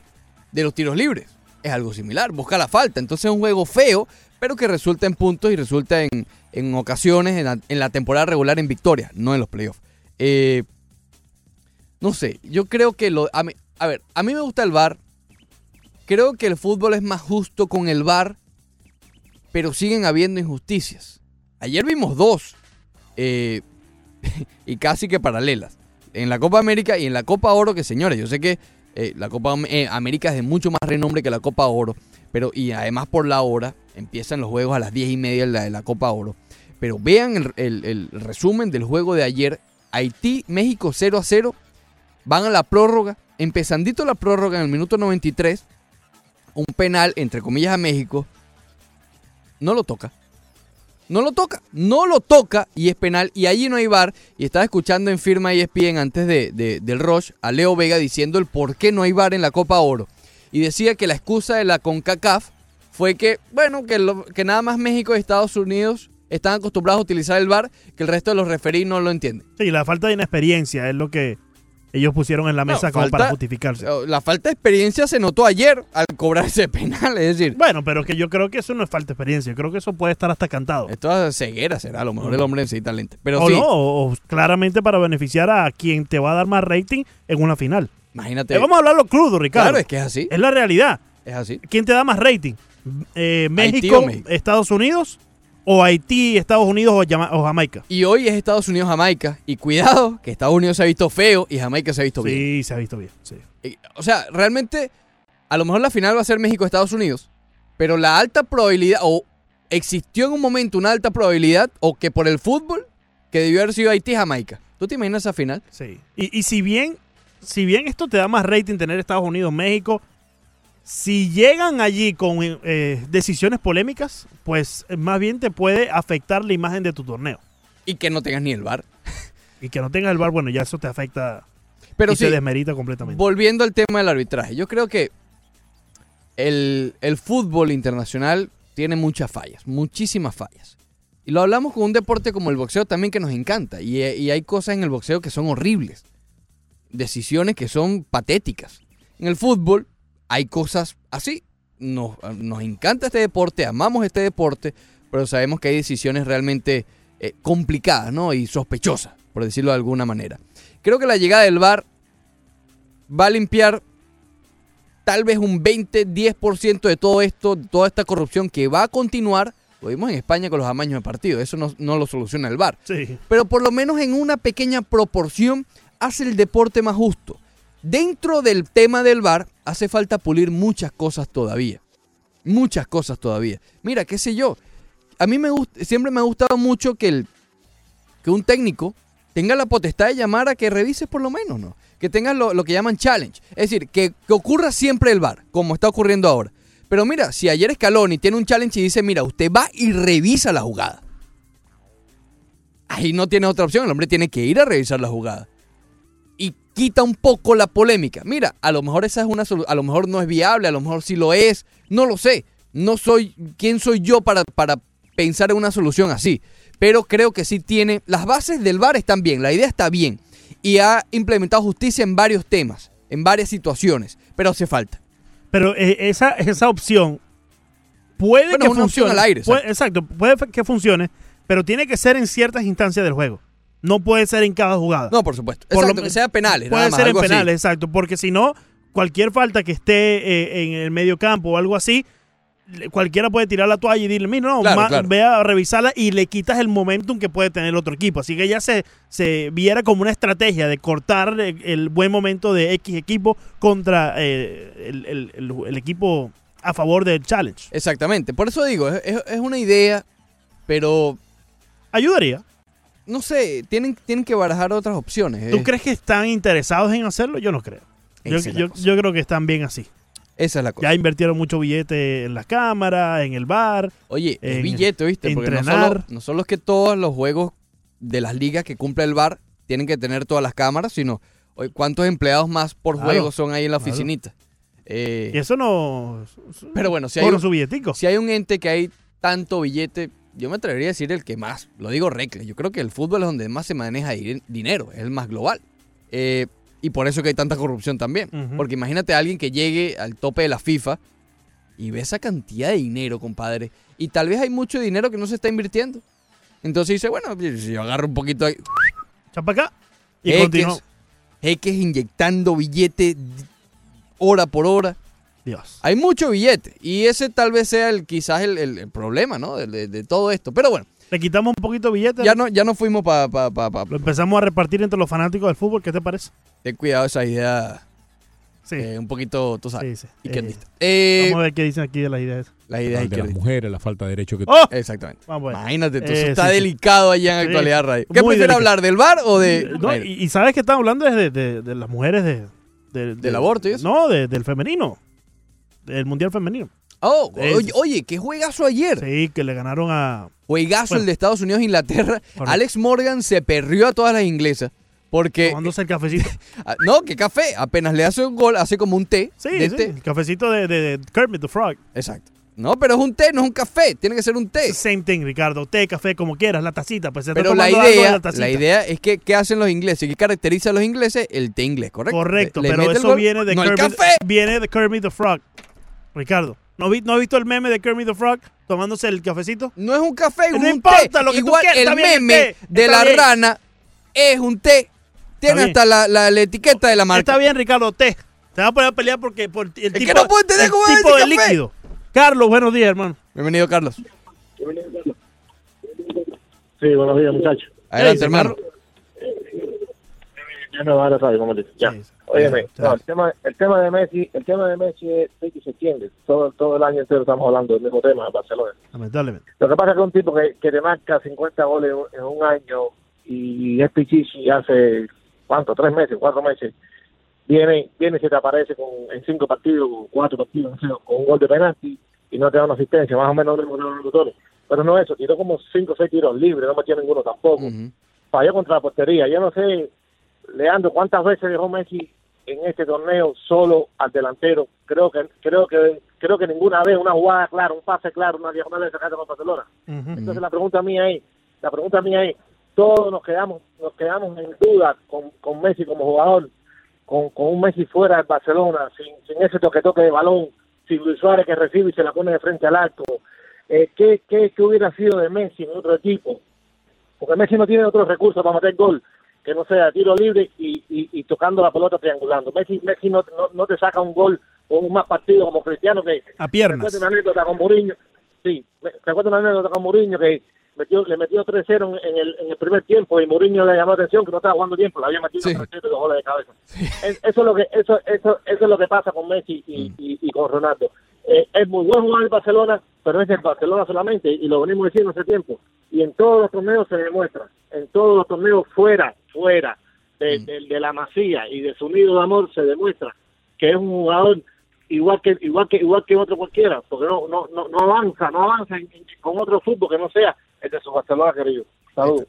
de los tiros libres. Es algo similar, busca la falta. Entonces es un juego feo, pero que resulta en puntos y resulta en, en ocasiones en la, temporada regular en victorias, no en los playoffs. Eh, no sé, yo creo que lo... A ver, a mí me gusta el VAR. Creo que el fútbol es más justo con el VAR, pero siguen habiendo injusticias. Ayer vimos dos, eh, y casi que paralelas. En la Copa América y en la Copa Oro, que señores, yo sé que eh, la Copa eh, América es de mucho más renombre que la Copa Oro, pero y además por la hora, empiezan los juegos a las 10 y media de la, Copa Oro. Pero vean el resumen del juego de ayer. Haití, México 0 a 0. Van a la prórroga. Empezandito la prórroga en el minuto 93. Un penal, entre comillas, a México. No lo toca. No lo toca. No lo toca y es penal. Y allí no hay bar. Y estaba escuchando en firma ESPN antes de, de- del Rush a Leo Vega diciendo el por qué no hay bar en la Copa Oro. Y decía que la excusa de la CONCACAF fue que, bueno, que nada más México y Estados Unidos están acostumbrados a utilizar el bar, que el resto de los referís no lo entienden. Sí, la falta de inexperiencia es lo que ellos pusieron en la mesa No, como falta- para justificarse. La falta de experiencia se notó ayer al cobrar ese penal, es decir. Bueno, pero que yo creo que eso no es falta de experiencia. Yo creo que eso puede estar hasta cantado. Esto es ceguera, será. A lo mejor el hombre necesita lente. Pero o sí, no, o, o claramente para beneficiar a quien te va a dar más rating en una final. imagínate. Eh, vamos a hablarlo crudo, Ricardo. Claro, es que es así. Es la realidad. Es así. ¿Quién te da más rating? Eh, Haití ¿México, o México. Estados Unidos? ¿O Haití, Estados Unidos o, Jama- o Jamaica? Y hoy es Estados Unidos-Jamaica. Y cuidado, que Estados Unidos se ha visto feo y Jamaica se ha visto bien. Sí, se ha visto bien. sí. O sea, realmente, a lo mejor la final va a ser México-Estados Unidos. Pero la alta probabilidad, o existió en un momento una alta probabilidad, o que por el fútbol, que debió haber sido Haití-Jamaica. ¿Tú te imaginas esa final? Sí. Y, y si bien, si bien esto te da más rating tener Estados Unidos, México, si llegan allí con eh, decisiones polémicas, pues eh, más bien te puede afectar la imagen de tu torneo. Y que no tengas ni el bar. Y que no tengas el bar, bueno, ya eso te afecta Pero y sí, te desmerita completamente. Volviendo al tema del arbitraje, yo creo que el, el fútbol internacional tiene muchas fallas, muchísimas fallas. Y lo hablamos con un deporte como el boxeo también que nos encanta. Y, y hay cosas en el boxeo que son horribles. Decisiones que son patéticas. En el fútbol hay cosas así. Nos, nos encanta este deporte, amamos este deporte, pero sabemos que hay decisiones realmente eh, complicadas ¿no? y sospechosas, por decirlo de alguna manera. Creo que la llegada del VAR va a limpiar tal vez un 20, 10% de todo esto, de toda esta corrupción que va a continuar. Lo vimos en España con los amaños de partido, eso no, no lo soluciona el VAR. Sí. Pero por lo menos en una pequeña proporción hace el deporte más justo. Dentro del tema del VAR hace falta pulir muchas cosas todavía. Muchas cosas todavía. Mira, qué sé yo. A mí me siempre me ha gustado mucho que, el, que un técnico tenga la potestad de llamar a que revises por lo menos, ¿no? Que tengas lo, lo que llaman challenge. Es decir, que, que ocurra siempre el VAR, como está ocurriendo ahora. Pero mira, si ayer Scaloni tiene un challenge y dice, mira, usted va y revisa la jugada. Ahí no tiene otra opción, el hombre tiene que ir a revisar la jugada. Quita un poco la polémica. Mira, a lo mejor esa es una a lo mejor no es viable, a lo mejor sí lo es, no lo sé. No soy, ¿quién soy yo para, para pensar en una solución así? Pero creo que sí tiene, las bases del VAR están bien, la idea está bien. Y ha implementado justicia en varios temas, en varias situaciones, pero hace falta. Pero eh, esa, esa opción puede Bueno, que una opción funcione. al aire, Puede- exacto, puede que funcione, pero tiene que ser en ciertas instancias del juego. No puede ser en cada jugada. No, por supuesto. Por lo Exacto, me- que sea penales. Puede nada más, ser en así. penales, exacto, porque si no, cualquier falta que esté eh, en el medio campo o algo así, cualquiera puede tirar la toalla y decirle, mira, no, Claro, ve a revisarla y le quitas el momentum que puede tener el otro equipo. Así que ya se, se viera como una estrategia de cortar el, el buen momento de X equipo contra eh, el, el- el- el equipo a favor del challenge. Exactamente. Por eso digo, es, es- es una idea, pero Ayudaría. No sé, tienen, tienen que barajar otras opciones. ¿Tú eh. crees que están interesados en hacerlo? Yo no creo. Yo, yo- creo que están bien así. Esa es la cosa. Ya invirtieron mucho billete en las cámaras, en el bar. Oye, en billete, ¿viste? Porque no solo, no solo es que todos los juegos de las ligas que cumple el VAR tienen que tener todas las cámaras, sino cuántos empleados más por Claro, juego son ahí en la claro. oficinita. Eh, Y eso no. pero bueno, si hay, un, su billetico. si hay un ente que hay tanto billete, yo me atrevería a decir el que más, lo digo reckless, yo creo que el fútbol es donde más se maneja di- dinero, es el más global. Eh, y por eso que hay tanta corrupción también. Porque imagínate a alguien que llegue al tope de la FIFA y ve esa cantidad de dinero, compadre. Y tal vez hay mucho dinero que no se está invirtiendo. Entonces dice, bueno, si yo agarro un poquito ahí. Chapa acá. Y continuó. jeques inyectando billete hora por hora. Dios. Hay mucho billete. Y ese tal vez sea el, quizás el, el- el problema, ¿no? De, de- de todo esto. Pero bueno, Le quitamos un poquito de billete. ya no, ya no fuimos para... Pa, pa, pa- Lo empezamos a repartir entre los fanáticos del fútbol. ¿Qué te parece? Ten cuidado esa idea. Sí. eh, un poquito, tú sabes. Sí, sí. izquierdista. Eh, Vamos a ver qué dicen aquí de las ideas. la idea de las mujeres, la falta de derecho que... ¡Oh! Exactamente. Vamos a ver. Imagínate, Eh, está sí, sí. delicado allá en actualidad radio. ¿Qué delicado. hablar, del bar o de...? No, y, y sabes que están hablando de, de- de las mujeres de, de- de- ¿Del aborto y eso? No, de- del femenino. Del mundial femenino. oh, Es- oye, qué juegazo ayer. Sí, que le ganaron a. Juegazo Bueno. el de Estados Unidos e Inglaterra. Alex Morgan se perrió a todas las inglesas. Porque... Tomándose el cafecito. Ah, No, que café. Apenas le hace un gol, hace como un té. Sí, de sí, té. el cafecito de, de- Kermit the Frog. Exacto. No, pero es un té, no es un café. Tiene que ser un té. Same thing, Ricardo. Té, café, como quieras, la tacita. Pues se Pero la idea, la tacita. la idea es que ¿qué hacen los ingleses? ¿Qué caracteriza a los ingleses? El té inglés, ¿correcto? Correcto, Le- pero el eso viene de no el Kermit, café. viene de Kermit the Frog. Ricardo, ¿no, vi- ¿no has visto el meme de Kermit the Frog tomándose el cafecito? No es un café, es No un importa té. lo que tú Igual quieras, el meme té, de está la bien. rana es un té. Tiene hasta la, la- la etiqueta de la marca. Está bien, Ricardo, té. Te vas a poner a pelear porque por el tipo, que no puedo entender el cómo es tipo de café. líquido. Carlos, buenos días, hermano. Bienvenido, Carlos. Sí, buenos días, muchachos. Adelante, hermano. Ya no va a la radio, como dice. Ya. Óyeme, no, el tema, el tema de Messi, el tema de Messi es sí que se entiende. Todo, todo el año entero estamos hablando del mismo tema de Barcelona. Lamentablemente. Lo que pasa es que un tipo que, que te marca 50 goles en un- año y es Pichichi hace, ¿cuánto? Tres meses, cuatro meses. Viene, viene y se te aparece con, en cinco partidos, cuatro partidos, no sé, con un gol de penalti y no te da una asistencia, más o menos lo mismo que los locutores. Pero no eso, tiró como cinco o seis tiros libres, no metió ninguno tampoco. Falló contra la portería. Yo no sé, Leandro, cuántas veces dejó Messi en este torneo solo al delantero. Creo que creo que creo que ninguna vez una jugada clara, un pase claro, una diagonal de sacate con Barcelona. Entonces la pregunta mía es, la pregunta mía es, todos nos quedamos nos quedamos en duda con, con Messi como jugador, con, con un Messi fuera de Barcelona, sin, sin ese toque toque de balón, sin Luis Suárez que recibe y se la pone de frente al arco. Eh, ¿qué, qué, qué hubiera sido de Messi en otro equipo? Porque Messi no tiene otros recursos para meter gol que no sea tiro libre y, y, y tocando la pelota triangulando. Messi, Messi no, no, no te saca un gol con más partidos como Cristiano que A piernas. una anécdota con Mourinho. Sí recuerdo una anécdota con Mourinho que metió, le metió 3-0 en el, en el primer tiempo y Mourinho le llamó la atención que no estaba jugando tiempo le había metido 3-0 y dos goles de cabeza. Es- eso es lo que eso eso eso es lo que pasa con Messi y, y, y con Ronaldo. Eh, es muy buen jugador en Barcelona pero es el Barcelona solamente y lo venimos diciendo hace tiempo y en todos los torneos se demuestra en todos los torneos fuera fuera de, de- de la masía y de su nido de amor se demuestra que es un jugador igual que igual que igual que otro cualquiera porque no no no, no avanza no avanza en- en- con otro fútbol que no sea el de su Barcelona querido. Saludos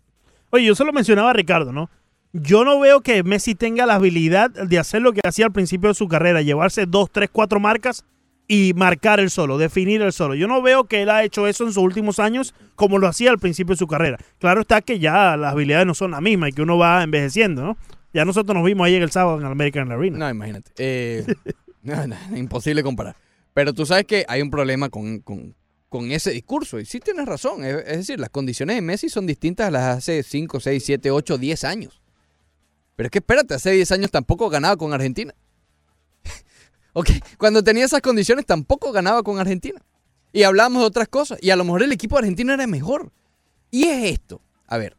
Oye, yo se lo mencionaba a Ricardo, ¿no? Yo no veo que Messi tenga la habilidad de hacer lo que hacía al principio de su carrera, llevarse dos, tres, cuatro marcas y marcar el solo, definir el solo. Yo no veo que él ha hecho eso en sus últimos años como lo hacía al principio de su carrera. Claro está que ya las habilidades no son las mismas y que uno va envejeciendo, ¿no? Ya nosotros nos vimos ayer el sábado en American Arena. No, imagínate. Eh, no, no, imposible comparar. Pero tú sabes que hay un problema con, con- ese discurso. Y sí tienes razón. Es, es decir, las condiciones de Messi son distintas a las hace 5, 6, 7, 8, 10 años. Pero es que espérate, hace 10 años tampoco ganaba con Argentina. Ok, cuando tenía esas condiciones tampoco ganaba con Argentina. Y hablábamos de otras cosas. Y a lo mejor el equipo de Argentina era mejor. Y es esto. A ver.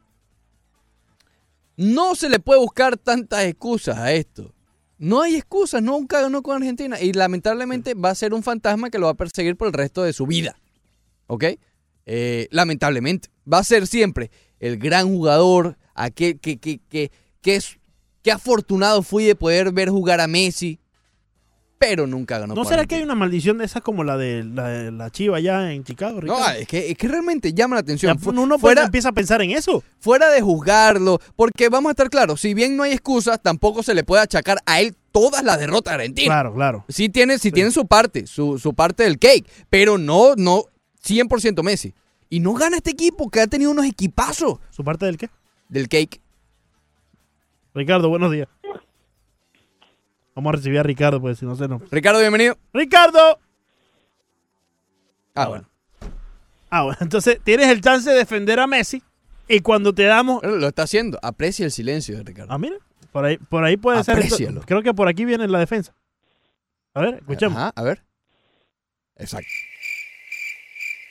No se le puede buscar tantas excusas a esto. No hay excusas, nunca ganó con Argentina. Y lamentablemente va a ser un fantasma que lo va a perseguir por el resto de su vida. ¿Ok? Eh, lamentablemente. Va a ser siempre el gran jugador, aquel que, que, que, que es, que afortunado fui de poder ver jugar a Messi, pero nunca ganó. ¿No será que hay una maldición de esas como la de la, de la Chiva allá en Chicago? No, Ricardo? es que, es que realmente llama la atención. Ya, Fu- uno pues, empieza a pensar en eso. Fuera de juzgarlo, porque vamos a estar claros, si bien no hay excusas, tampoco se le puede achacar a él todas las derrotas de Argentina. Claro, claro. Sí tiene, sí tiene su parte, su, su parte del cake, pero no, no 100% Messi. Y no gana este equipo que ha tenido unos equipazos. ¿Su parte del qué? Del cake. Ricardo, buenos días. Vamos a recibir a Ricardo, pues si no se nos. Ricardo, bienvenido. ¡Ricardo! Ah, bueno. Ah, bueno. Entonces tienes el chance de defender a Messi y cuando te damos. Lo está haciendo. Aprecia el silencio de Ricardo. Ah, mira. Por ahí, por ahí puede ser. esto-. Creo que por aquí viene la defensa. A ver, escuchemos. Ajá, a ver. Exacto.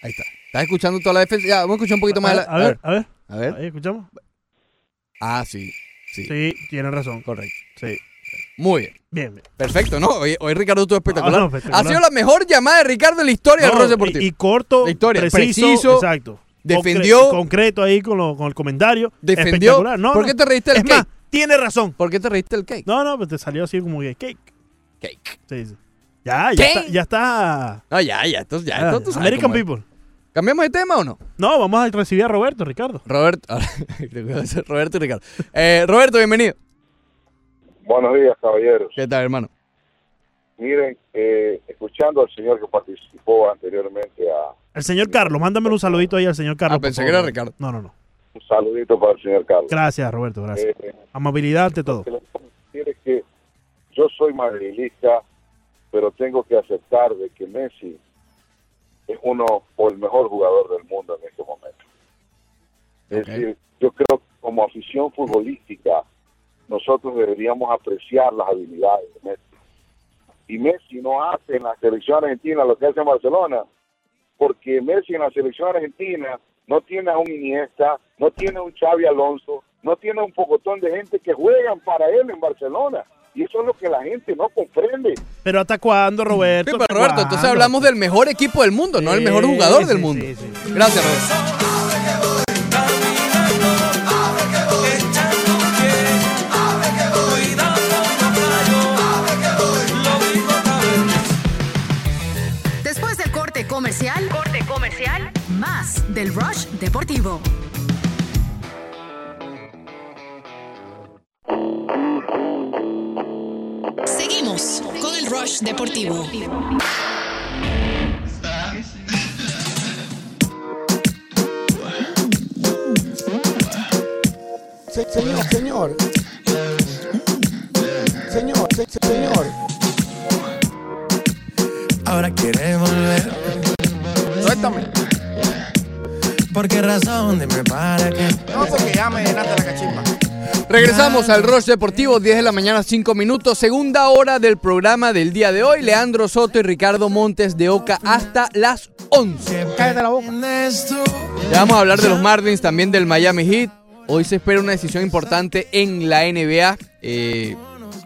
Ahí está. ¿Estás escuchando toda la defensa? Ya, vamos a escuchar un poquito más. A ver, la- a ver, a ver. A ver. Ahí escuchamos. Ah, sí. Sí. Sí, tiene razón. Correcto. Sí. Muy bien. Bien, bien. Perfecto, ¿no? Hoy, hoy Ricardo estuvo espectacular. Ah, no, espectacular. Ha sido la mejor llamada de Ricardo en la historia del No, Ross Deportivo. y, y corto, La historia, preciso, preciso, exacto. defendió. Concre- concreto ahí con, lo- con el comentario. Defendió. Espectacular. No, ¿Por qué te reíste del Es cake? más, tiene razón. ¿Por qué te reíste del cake? No, no, pues te salió así como que cake. Cake. Sí, sí. Ya, ya está, ya está. No, ya, ya. Entonces, ya. Ah, tú sabes American es. people. ¿Cambiamos de tema o no? No, vamos a recibir a Roberto, Ricardo. Roberto. Roberto y Ricardo. Eh, Roberto, bienvenido. Buenos días, caballeros. ¿Qué tal, hermano? Miren, eh, escuchando al señor que participó anteriormente a El señor Carlos, mándame un saludito ahí al señor Carlos. Ah, pensé que era. Ricardo. No, no, no. un saludito para el señor Carlos. Gracias, Roberto, gracias. Eh, Amabilidad ante todo. que yo soy madrilista, pero tengo que aceptar de que Messi es uno o el mejor jugador del mundo en este momento. Es decir, yo creo que como afición futbolística nosotros deberíamos apreciar las habilidades de Messi. Y Messi no hace en la selección argentina lo que hace en Barcelona, porque Messi en la selección argentina no tiene a un Iniesta, no tiene a un Xavi Alonso, no tiene a un pocotón de gente que juegan para él en Barcelona. Y eso es lo que la gente no comprende. Pero ¿hasta cuándo, Roberto? Sí, pero ¿Hasta Roberto, entonces hablamos del mejor equipo del mundo, no el mejor jugador sí, del sí, mundo. sí, Gracias, Roberto. Del Rush Deportivo. Seguimos con el Rush Deportivo. Se- señor, señor. Señor, se- se- señor. Ahora quiere volver. Suéltame. ¿Por qué razón? Dime para qué. No, porque ya me llenaste la cachimba. Regresamos al Rush Deportivo, 10 de la mañana, 5 minutos. Segunda hora del programa del día de hoy. Leandro Soto y Ricardo Montes de Oca hasta las 11. Cállate la boca. Ya vamos a hablar de los Marlins, también del Miami Heat. Hoy se espera una decisión importante en la NBA. Eh,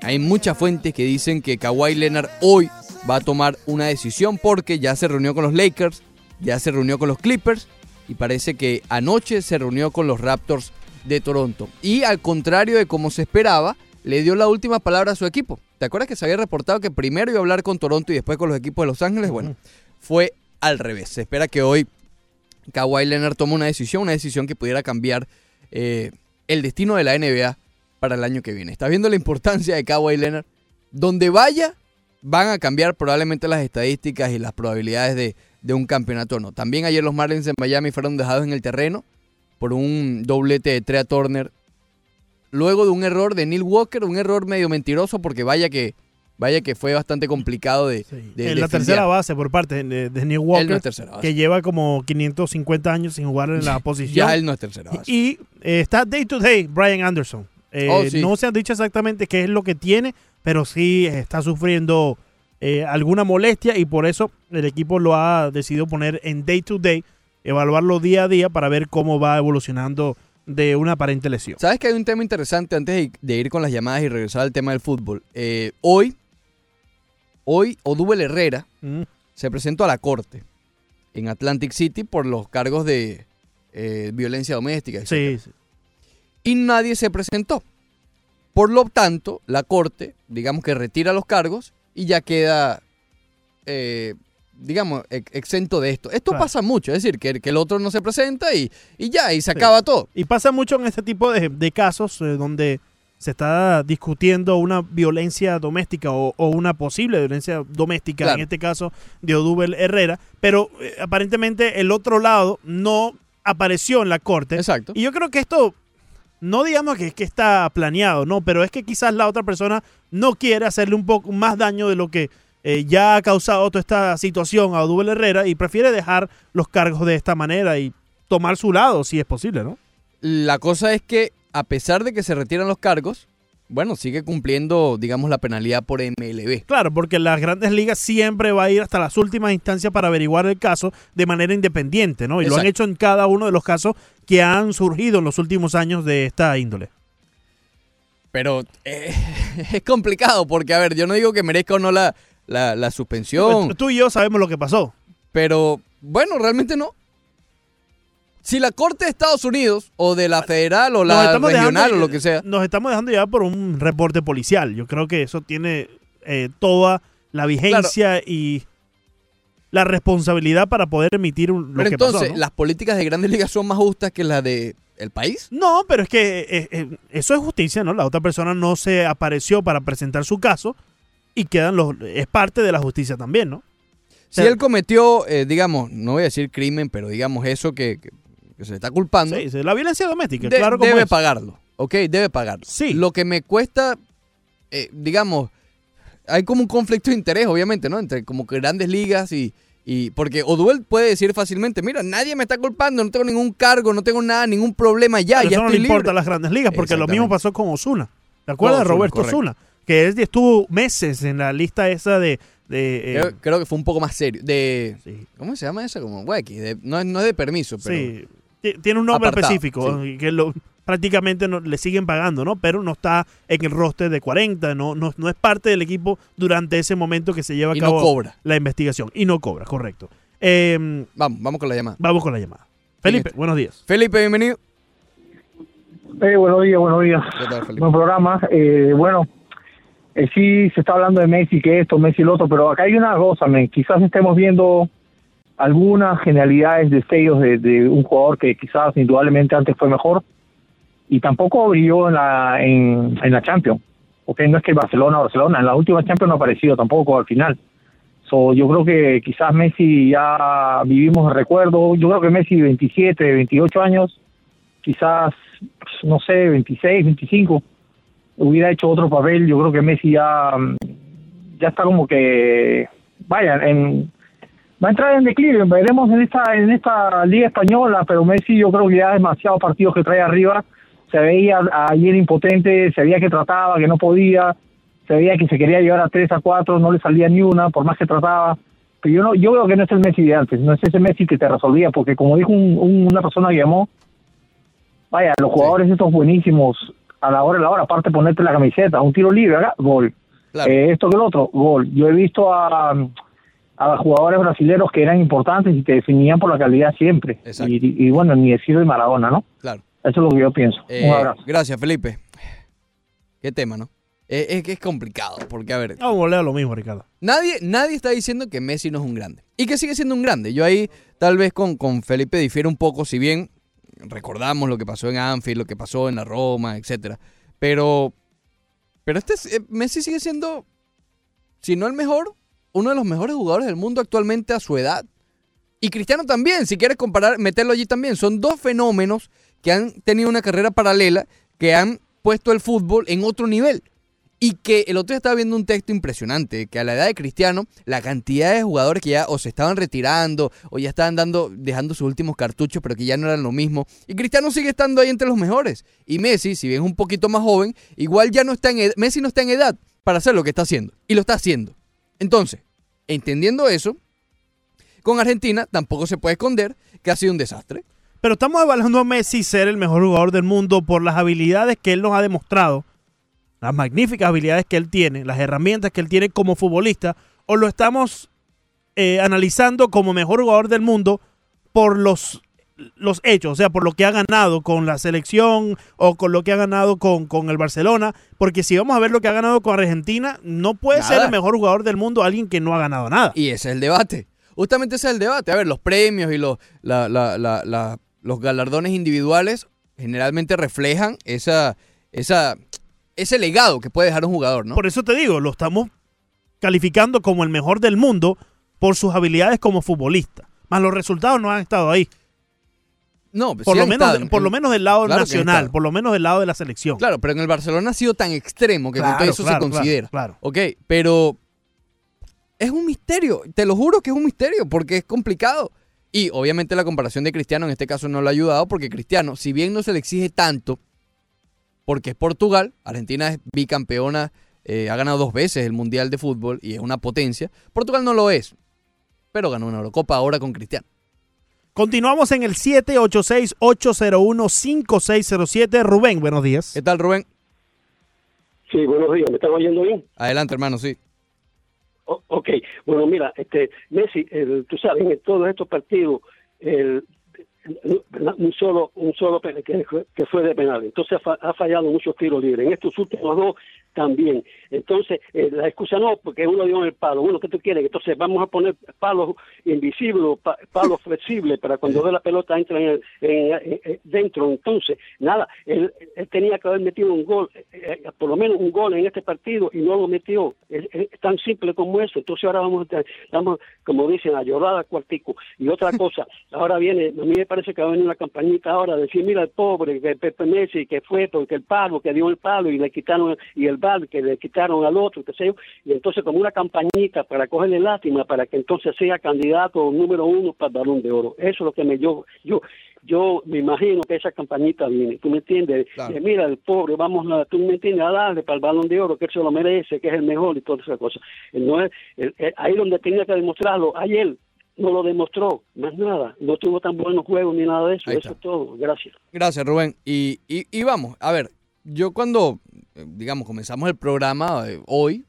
hay muchas fuentes que dicen que Kawhi Leonard hoy va a tomar una decisión porque ya se reunió con los Lakers, ya se reunió con los Clippers y parece que anoche se reunió con los Raptors de Toronto. Y al contrario de como se esperaba, le dio la última palabra a su equipo. ¿Te acuerdas que se había reportado que primero iba a hablar con Toronto y después con los equipos de Los Ángeles? Bueno, fue al revés. Se espera que hoy Kawhi Leonard tome una decisión, una decisión que pudiera cambiar eh, el destino de la NBA para el año que viene. ¿Estás viendo la importancia de Kawhi Leonard? Donde vaya, van a cambiar probablemente las estadísticas y las probabilidades de, de un campeonato o no. También ayer los Marlins de Miami fueron dejados en el terreno por un doblete de Trea Turner. Luego de un error de Neil Walker, un error medio mentiroso porque vaya que, vaya que fue bastante complicado de, de- en de la tercera base por parte de, de Neil Walker, Él no es tercera base. que lleva como 550 años sin jugar en la posición. Ya él no es tercera base. Y eh, está day to day Brian Anderson. Eh, Oh, sí. No se han dicho exactamente qué es lo que tiene, pero sí está sufriendo eh, alguna molestia y por eso el equipo lo ha decidido poner en day to day, evaluarlo día a día para ver cómo va evolucionando de una aparente lesión. ¿Sabes que hay un tema interesante antes de, ir con las llamadas y regresar al tema del fútbol? Eh, hoy, hoy Odubel Herrera Mm. se presentó a la corte en Atlantic City por los cargos de eh, violencia doméstica. Sí, sí. Y nadie se presentó. Por lo tanto, la corte, digamos que retira los cargos y ya queda, eh, digamos, ex- exento de esto. Esto Claro. pasa mucho, es decir, que, que el otro no se presenta y, y ya, y se acaba todo. Y pasa mucho en este tipo de, de casos eh, donde se está discutiendo una violencia doméstica o, o una posible violencia doméstica, Claro. en este caso de Odubel Herrera, pero eh, aparentemente el otro lado no apareció en la corte. Exacto. Y yo creo que esto, no digamos que, que está planeado, no, pero es que quizás la otra persona no quiere hacerle un poco más daño de lo que eh, ya ha causado toda esta situación a Odubel Herrera y prefiere dejar los cargos de esta manera y tomar su lado, si es posible, ¿no? La cosa es que, a pesar de que se retiran los cargos, bueno, sigue cumpliendo, digamos, la penalidad por MLB. Claro, porque las grandes ligas siempre va a ir hasta las últimas instancias para averiguar el caso de manera independiente, ¿no? Y lo han hecho en cada uno de los casos que han surgido en los últimos años de esta índole. Pero eh, es complicado porque, a ver, yo no digo que merezca o no la, la, la suspensión, Tú y yo sabemos lo que pasó. pero bueno, realmente no. Si la Corte de Estados Unidos o de la federal o la regional dejando- o lo que sea, Nos estamos dejando llevar por un reporte policial. Yo creo que eso tiene eh, toda la vigencia y la responsabilidad para poder emitir un- lo pero que entonces, pasó. ¿no? ¿las políticas de grandes ligas son más justas que las de el país? No, pero es que eh, eh, eso es justicia, ¿no? La otra persona no se apareció para presentar su caso y quedan los es parte de la justicia también, ¿no? Si él cometió, eh, digamos, no voy a decir crimen, pero digamos eso que, que- que se le está culpando, Sí, sí, la violencia doméstica, de- claro como debe es. pagarlo, ¿ok? Debe pagarlo. Lo que me cuesta, eh, digamos, hay como un conflicto de interés, obviamente, ¿no? Entre como que grandes ligas y... y porque Oduel puede decir fácilmente, mira, nadie me está culpando, no tengo ningún cargo, no tengo nada, ningún problema ya, Pero ya eso no le importa a las grandes ligas, porque lo mismo pasó con Osuna. ¿Te acuerdas Ozuna, Roberto. Osuna? Que estuvo meses en la lista esa de... de, eh, Creo, que fue un poco más serio. De, ¿Cómo se llama eso? Como, güey, no, es- no es de permiso, pero... Sí, tiene un nombre Apartado, específico que lo, prácticamente no, le siguen pagando, ¿no? Pero no está en el roster de 40, no, no, no es parte del equipo durante ese momento que se lleva a Y no cabo cobra. la investigación. Y no cobra, correcto. Eh, vamos, vamos con la llamada. Vamos con la llamada. Felipe, buenos días. Felipe, bienvenido. Eh, buenos días, buenos días. Buen programa. Eh, bueno, eh, sí se está hablando de Messi, que esto, Messi el otro, pero acá hay una cosa, men, quizás estemos viendo algunas genialidades, destellos de, de un jugador que quizás indudablemente antes fue mejor y tampoco brilló en la, en, en la Champions. Okay, no es que el Barcelona, Barcelona, en la última Champions no ha aparecido tampoco al final. So, yo creo que quizás Messi ya vivimos el recuerdo. Yo creo que Messi 27, 28 años, quizás, no sé, 26, 25, hubiera hecho otro papel. Yo creo que Messi ya, ya está como que, vaya, en, va a entrar en declive. Veremos en esta, en esta liga española, pero Messi yo creo que ya demasiados partidos que trae arriba se veía ayer impotente, se veía que trataba, que no podía, se veía que se quería llevar a tres, a cuatro, no le salía ni una, por más que trataba. Pero yo no, yo veo que no es el Messi de antes, no es ese Messi que te resolvía, porque como dijo un- un- una persona que llamó, vaya, los jugadores estos buenísimos, a la hora de la hora, aparte de ponerte la camiseta, un tiro libre, acá, gol. Eh, esto que el otro, gol. Yo he visto a, a jugadores brasileños que eran importantes y te definían por la calidad siempre. Y, y bueno, ni decir de Maradona, ¿no? Claro. Eso es lo que yo pienso. Eh, un abrazo. gracias, Felipe. Qué tema, ¿no? Eh, es que es complicado, porque a ver, No, voleo lo mismo, Ricardo. nadie, nadie está diciendo que Messi no es un grande. Y que sigue siendo un grande. Yo ahí tal vez con, con Felipe difiero un poco, si bien recordamos lo que pasó en Anfield, lo que pasó en la Roma, etcétera. Pero, pero este es- eh, Messi sigue siendo, si no el mejor, uno de los mejores jugadores del mundo actualmente a su edad. Y Cristiano también, si quieres comparar, meterlo allí también. Son dos fenómenos que han tenido una carrera paralela, que han puesto el fútbol en otro nivel. Y que el otro día estaba viendo un texto impresionante, que a la edad de Cristiano, la cantidad de jugadores que ya o se estaban retirando o ya estaban dando, dejando sus últimos cartuchos, pero que ya no eran lo mismo. Y Cristiano sigue estando ahí entre los mejores. Y Messi, si bien es un poquito más joven, igual ya no está en edad, Messi no está en edad para hacer lo que está haciendo. Y lo está haciendo. Entonces, entendiendo eso, con Argentina tampoco se puede esconder que ha sido un desastre. Pero estamos evaluando a Messi ser el mejor jugador del mundo por las habilidades que él nos ha demostrado, las magníficas habilidades que él tiene, las herramientas que él tiene como futbolista, o lo estamos eh, analizando como mejor jugador del mundo por los, los hechos, o sea, por lo que ha ganado con la selección o con lo que ha ganado con, con el Barcelona, porque si vamos a ver lo que ha ganado con Argentina, no puede ser el mejor jugador del mundo alguien que no ha ganado nada. Y ese es el debate. Justamente ese es el debate. A ver, los premios y los, la- la- la- los galardones individuales generalmente reflejan esa, esa, ese legado que puede dejar un jugador, ¿no? Por eso te digo, lo estamos calificando como el mejor del mundo por sus habilidades como futbolista. Más los resultados no han estado ahí. No, por, sí lo menos, estado. por lo menos del lado Claro nacional, por lo menos del lado de la selección. Claro, pero en el Barcelona ha sido tan extremo que Claro, eso claro, se considera. claro, Ok, pero es un misterio. Te lo juro que es un misterio porque es complicado. Y obviamente la comparación de Cristiano en este caso no lo ha ayudado porque Cristiano, si bien no se le exige tanto, porque es Portugal, Argentina es bicampeona, eh, ha ganado dos veces el Mundial de Fútbol y es una potencia, Portugal no lo es, pero ganó una Eurocopa ahora con Cristiano. Continuamos en el 786-801-5607. Rubén, buenos días. ¿Qué tal, Rubén? Sí, buenos días. ¿Me están oyendo bien? Adelante, hermano, sí. O- ok. Bueno, mira, este Messi, el- tú sabes, en todos estos partidos, el, un solo un solo que, fue- que fue de penal. Entonces ha, fa- ha fallado muchos tiros libres. En estos últimos dos también. Entonces, eh, la excusa no, porque uno dio en el palo. Bueno, ¿qué tú quieres? Entonces vamos a poner palos invisibles, pa- palos flexibles para cuando dé la pelota entra en en- en- en- dentro. Entonces, nada, él, tenía que haber metido un gol, eh, eh, por lo menos un gol en este partido y no lo metió. Es, tan simple como eso. Entonces ahora vamos, a vamos como dicen, a llorar al cuartico. Y otra cosa, ahora viene, a mí me parece que va a venir una campañita ahora de decir, mira el pobre, que Pepe Messi, que fue porque el palo, que dio el palo y le quitaron, y el bar que le quitaron al otro, qué sé yo. Y entonces como una campañita para cogerle lástima, para que entonces sea candidato número uno para el balón de oro. Eso es lo que me yo, yo, yo me imagino que esa campañita viene, ¿tú me entiendes? Claro. Eh, mira, el pobre, vamos a, tú me entiendes, a darle para el balón de oro, que él se lo merece, que es el mejor y todas esas cosas. Eh, No es, ahí donde tenía que demostrarlo, ayer no lo demostró, más nada, no tuvo tan buenos juegos ni nada de eso, eso es todo, gracias. Gracias, Rubén. Y, y, y vamos, a ver, yo cuando, digamos, comenzamos el programa eh, hoy,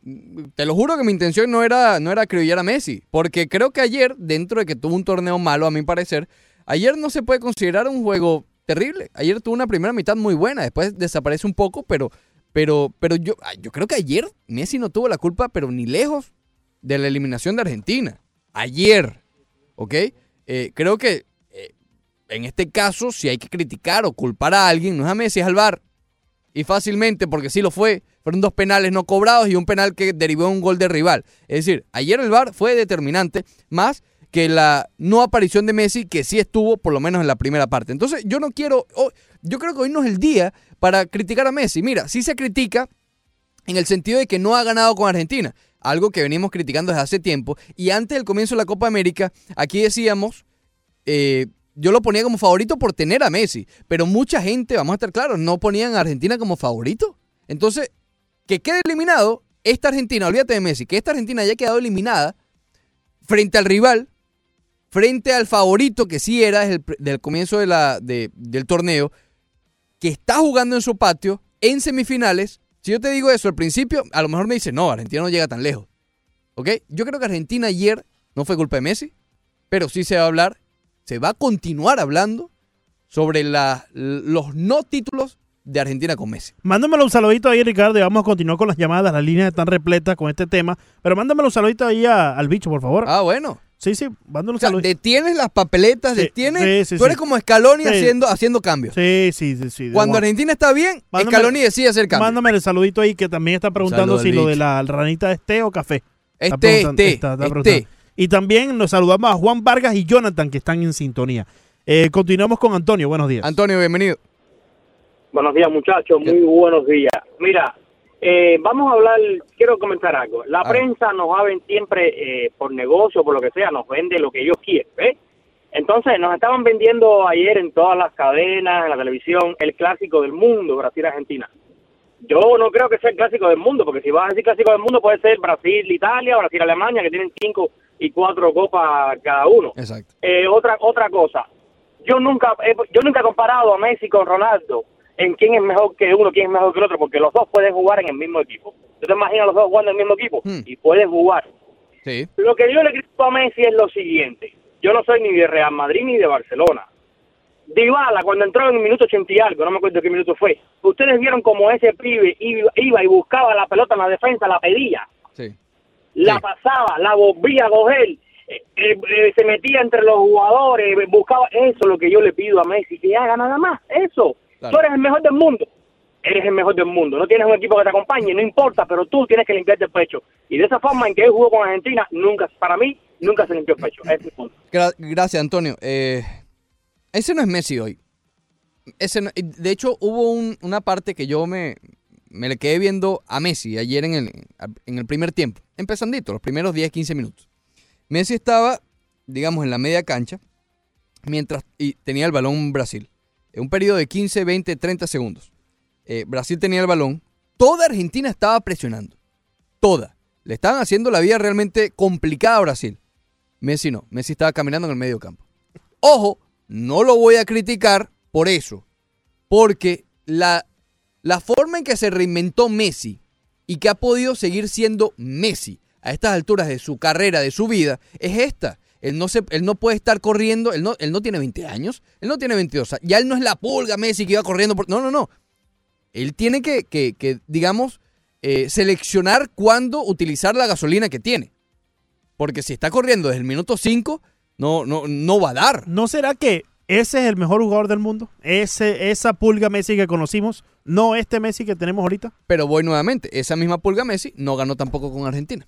te lo juro que mi intención no era, no era acribillar a Messi, porque creo que ayer, dentro de que tuvo un torneo malo, a mi parecer, ayer no se puede considerar un juego terrible. Ayer tuvo una primera mitad muy buena, después desaparece un poco, pero, pero, pero yo, ah, yo creo que ayer Messi no tuvo la culpa, pero ni lejos de la eliminación de Argentina. Ayer, ¿ok? Eh, creo que eh, en este caso, si hay que criticar o culpar a alguien, no es a Messi, es al VAR. Y fácilmente, porque sí lo fue. Fueron dos penales no cobrados y un penal que derivó un gol de rival. Es decir, ayer el VAR fue determinante, más que la no aparición de Messi, que sí estuvo por lo menos en la primera parte. Entonces, yo no quiero. oh, yo creo que hoy no es el día para criticar a Messi. Mira, sí se critica en el sentido de que no ha ganado con Argentina, algo que venimos criticando desde hace tiempo. Y antes del comienzo de la Copa América, aquí decíamos, eh, yo lo ponía como favorito por tener a Messi. Pero mucha gente, vamos a estar claros, no ponían a Argentina como favorito. Entonces, que quede eliminado esta Argentina, olvídate de Messi, que esta Argentina haya quedado eliminada frente al rival, frente al favorito que sí era desde el, del comienzo de la, de- del torneo, que está jugando en su patio en semifinales. Si yo te digo eso al principio, a lo mejor me dice, no, Argentina no llega tan lejos. ¿Ok? Yo creo que Argentina ayer no fue culpa de Messi, pero sí se va a hablar, se va a continuar hablando sobre la- los no títulos de Argentina con Messi. Mándamelo un saludito ahí, Ricardo, y vamos a continuar con las llamadas. Las líneas están repletas con este tema. Pero mándamelo un saludito ahí a- al bicho, por favor. Ah, bueno. Sí, sí, mándame un O sea, detienes las papeletas, Sí, detienes. sí, sí, tú eres sí. como Scaloni haciendo, haciendo cambios. Sí, sí, sí. Cuando. Argentina está bien, Mándame- Scaloni decide hacer cambios. Mándame el saludito ahí que también está preguntando si lo de la ranita es té o café. Está Es té, es preguntando- té, está- está es preguntando. té. Y también nos saludamos a Juan Vargas y Jonathan que están en sintonía. Eh, continuamos con Antonio. Buenos días. Antonio, bienvenido. Buenos días, muchachos. Muy buenos días. Mira, eh, vamos a hablar, quiero comentar algo. La prensa nos va a ven- siempre, eh, por negocio, por lo que sea, nos vende lo que ellos quieren, ¿ves? Entonces, nos estaban vendiendo ayer en todas las cadenas, en la televisión, el clásico del mundo, Brasil-Argentina. Yo no creo que sea el clásico del mundo, porque si vas a decir clásico del mundo, puede ser Brasil-Italia, Brasil-Alemania, que tienen cinco y cuatro copas cada uno. Exacto. Eh, otra otra cosa, yo nunca he, yo nunca he comparado a Messi con Ronaldo en quién es mejor que uno, quién es mejor que el otro, porque los dos pueden jugar en el mismo equipo. ¿Tú te imaginas los dos jugando en el mismo equipo? Y pueden jugar. Sí. Lo que yo le critico a Messi es lo siguiente. Yo no soy ni de Real Madrid ni de Barcelona. Dybala, cuando entró en el minuto 80 y algo, no me acuerdo qué minuto fue, ustedes vieron como ese pibe iba, y buscaba la pelota en la defensa, la pedía. La pasaba, la volvía a coger, eh, eh, eh, se metía entre los jugadores, buscaba, eso es lo que yo le pido a Messi, que haga nada más, eso. Claro. Tú eres el mejor del mundo, eres el mejor del mundo, no tienes un equipo que te acompañe, no importa, pero tú tienes que limpiarte el pecho. Y de esa forma en que él jugó con Argentina, nunca, para mí, nunca se limpió el pecho. Ese es punto. Gra- gracias, Antonio. Eh, ese no es Messi hoy. Ese no- de hecho, hubo un- una parte que yo me, me le quedé viendo a Messi ayer en el, en el primer tiempo. Empezandito, los primeros 10, 15 minutos. Messi estaba, digamos, en la media cancha mientras y tenía el balón Brasil. En un periodo de 15, 20, 30 segundos. Eh, Brasil tenía el balón. Toda Argentina estaba presionando. Toda. Le estaban haciendo la vida realmente complicada a Brasil. Messi no. Messi estaba caminando en el medio campo. Ojo, no lo voy a criticar por eso. Porque la, la forma en que se reinventó Messi y que ha podido seguir siendo Messi a estas alturas de su carrera, de su vida, es esta. Él no, se, él no puede estar corriendo, él no, él no tiene 20 años, él no tiene 22. Ya él no es la pulga Messi que iba corriendo. Por, no, no, no. Él tiene que, que, digamos, eh, seleccionar cuándo utilizar la gasolina que tiene. Porque si está corriendo desde el minuto 5, no, no, no va a dar. ¿No será que ese es el mejor jugador del mundo? Ese, esa pulga Messi que conocimos, no este Messi que tenemos ahorita. Pero voy nuevamente, esa misma pulga Messi no ganó tampoco con Argentina.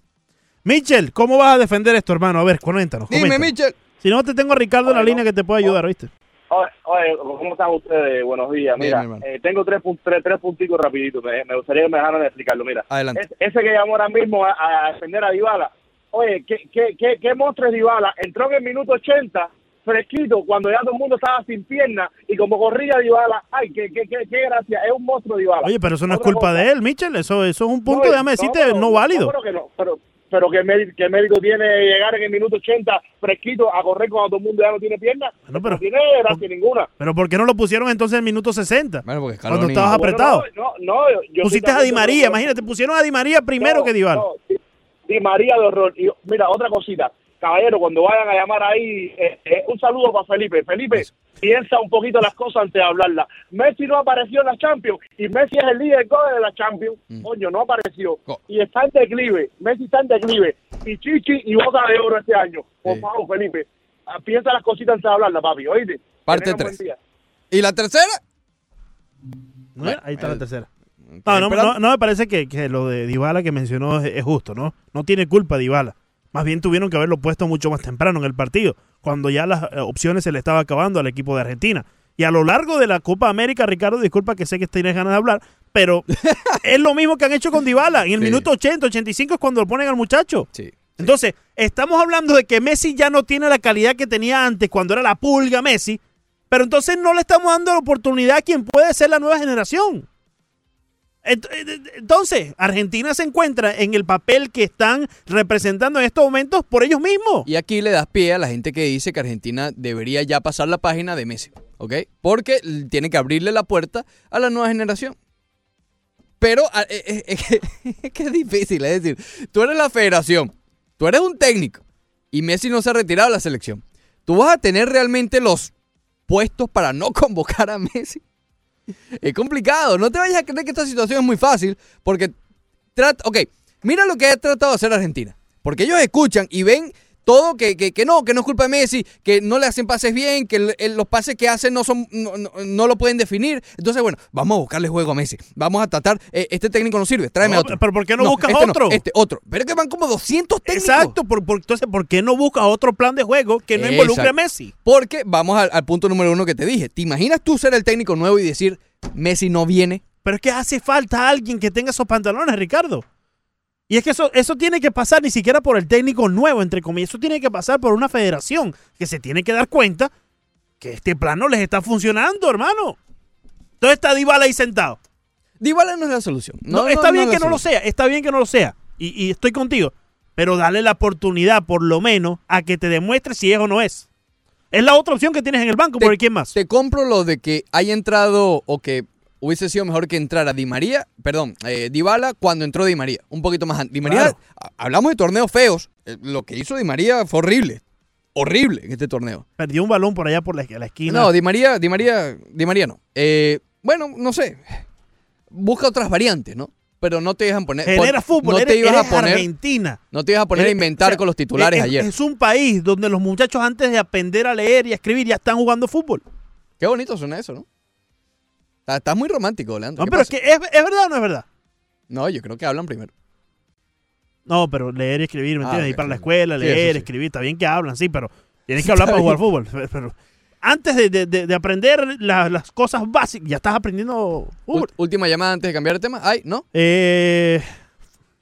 Michel, ¿cómo vas a defender esto, hermano? A ver, coméntanos. Dime, coméntanos. Michel. Si no, te tengo a Ricardo en la línea que te puede ayudar, ¿viste? Oye, oye, ¿cómo están ustedes? Buenos días. Bien, Mira, mi hermano. eh, tengo tres, tres, tres punticos rapiditos. Me, me gustaría que me dejaran de explicarlo. Mira, Adelante. Es- ese que llamó ahora mismo a, a defender a Dybala. Oye, ¿qué, qué, qué, qué monstruo es Dybala? Entró en el minuto 80, fresquito, cuando ya todo el mundo estaba sin pierna y como corría Dybala. Ay, qué, qué, qué, qué gracia. Es un monstruo Dybala. Oye, pero eso no es culpa cosa. de él, Michel. Eso, eso es un punto, No, déjame decirte, no, válido. pero que no, pero, pero que médico tiene llegar en el minuto 80 fresquito a correr cuando todo el mundo ya no tiene pierna. Bueno, pero- no tiene gracia ninguna. Pero ¿por qué no lo pusieron entonces en el minuto 60? Bueno, porque cuando estabas bueno, apretado. No, no, yo- yo Pusiste a Di María, imagínate, pusieron a Di María primero No, que Dybala. no, Di- Di María de horror. Y, mira, otra cosita. Caballero, cuando vayan a llamar ahí, eh, eh, un saludo para Felipe. Felipe, piensa un poquito las cosas antes de hablarlas. Messi no apareció en la Champions y Messi es el líder gol de la Champions. Coño, no apareció. Y está en declive. Messi está en declive. Y Chichi y bota de oro este año. Por favor, Felipe, ah, piensa las cositas antes de hablarlas, papi. ¿Oíste? Parte Tengan buen 3. día. ¿Y la tercera? ¿No? Ahí está la tercera. Ok, No, no, pero- no, no me parece que, que lo de Dybala que mencionó es, es justo, ¿no? No tiene culpa Dybala. Más bien tuvieron que haberlo puesto mucho más temprano en el partido, cuando ya las eh, opciones se le estaba acabando al equipo de Argentina. Y a lo largo de la Copa América, Ricardo, disculpa que sé que tienes ganas de hablar, pero es lo mismo que han hecho con Dybala. En el Sí. minuto 80, 85 es cuando lo ponen al muchacho. Sí. Entonces, estamos hablando de que Messi ya no tiene la calidad que tenía antes cuando era la pulga Messi, pero entonces no le estamos dando la oportunidad a quien puede ser la nueva generación. Eh, Entonces, Argentina se encuentra en el papel que están representando en estos momentos por ellos mismos. Y aquí le das pie a la gente que dice que Argentina debería ya pasar la página de Messi, ¿ok? Porque tiene que abrirle la puerta a la nueva generación. Pero a- eh, eh, eh, es que es difícil, es decir, tú eres la federación, tú eres un técnico y Messi no se ha retirado de la selección. ¿Tú vas a tener realmente los puestos para no convocar a Messi? Es complicado, no te vayas a creer que esta situación es muy fácil porque trata, ok, mira lo que ha tratado de hacer Argentina. Porque ellos escuchan y ven todo que, que, que no, que no es culpa de Messi, que no le hacen pases bien, que el- los pases que hacen no son no, no- no lo pueden definir. Entonces, bueno, vamos a buscarle juego a Messi. Vamos a tratar, eh, este técnico no sirve, tráeme No, otro. pero ¿por qué no buscas este otro? este otro. Pero es que van como 200 técnicos. Exacto, por, por- entonces, ¿por qué no buscas otro plan de juego que no involucre a. Messi? Porque vamos al, al punto número uno que te dije. ¿Te imaginas tú ser el técnico nuevo y decir, Messi no viene? Pero es que hace falta alguien que tenga esos pantalones, Ricardo. Y es que eso, eso tiene que pasar ni siquiera por el técnico nuevo, entre comillas. Eso tiene que pasar por una federación que se tiene que dar cuenta que este plan no les está funcionando, hermano. Entonces está Dybala ahí sentado. Dybala no es la solución. No, No, está no, bien no que no lo sea, está bien que no lo sea. Y, y estoy contigo. Pero dale la oportunidad, por lo menos, a que te demuestre si es o no es. Es la otra opción que tienes en el banco, ¿por quién más? Te compro lo de que haya entrado o que hubiese sido mejor que entrara Di María, perdón, eh, Dybala cuando entró Di María, un poquito más antes. Di María, Claro. hablamos de torneos feos, eh, lo que hizo Di María fue horrible, horrible en este torneo. Perdió un balón por allá por la, la esquina. No, Di María, Di María, Di María no. Eh, bueno, no sé, busca otras variantes, ¿no? Pero no te dejan poner... Genera fútbol, no te eres- ibas a poner, Argentina. No te ibas a poner a inventar o sea, con los titulares es- ayer. Es un país donde los muchachos antes de aprender a leer y a escribir ya están jugando fútbol. Qué bonito suena eso, ¿no? Estás estás muy romántico, Leandro. No, ¿Qué pero es que ¿es, es verdad o no es verdad. No, yo creo que hablan primero. No, pero leer y escribir, ¿me Ah, entiendes? ok, Ir para la escuela, Sí, leer, eso sí. escribir, está bien que hablan, sí, pero tienes que hablar está para jugar bien. fútbol. Pero antes de, de- de- de aprender la- las cosas básicas, ya estás aprendiendo fútbol. Última llamada antes de cambiar de tema. Ay, ¿no? Eh,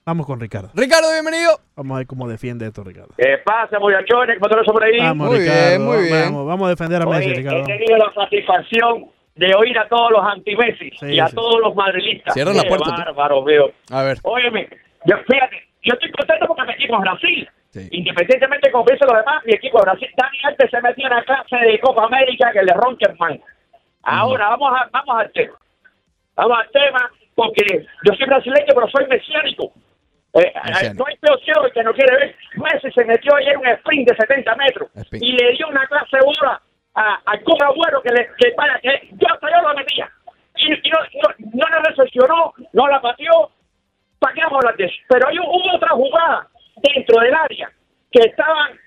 vamos con Ricardo. Ricardo, bienvenido. Vamos a ver cómo defiende esto, Ricardo. ¿Qué pasa, muchachones? ¿Cómo te por ahí? Vamos, Muy Ricardo. bien, muy vamos, bien. Vamos, vamos a defender a Messi, Ricardo. he tenido la satisfacción de oír a todos los anti-Messi Sí, y a sí. todos los madrilistas. Cierra la puerta, bárbaro, veo. A ver. Óyeme, yo, fíjate, yo estoy contento porque mi equipo es Brasil. Sí. Independientemente de cómo piensen los demás, mi equipo es Brasil. Dani antes se metió en la clase de Copa América que le ronca man. Ahora, vamos, a, vamos al tema. Vamos al tema, porque yo soy brasileño, pero soy mesiánico. Eh, eh, no hay peor ciego que no quiere ver. Messi se metió ayer en un sprint de 70 metros y le dio una clase dura a, a Kun Agüero que, le, que para que yo hasta yo lo metía. Y, y no, no, no la recepcionó, no la pateó, ¿para qué vamos a hablar de eso? Pero hay hubo otra jugada dentro del área que estaban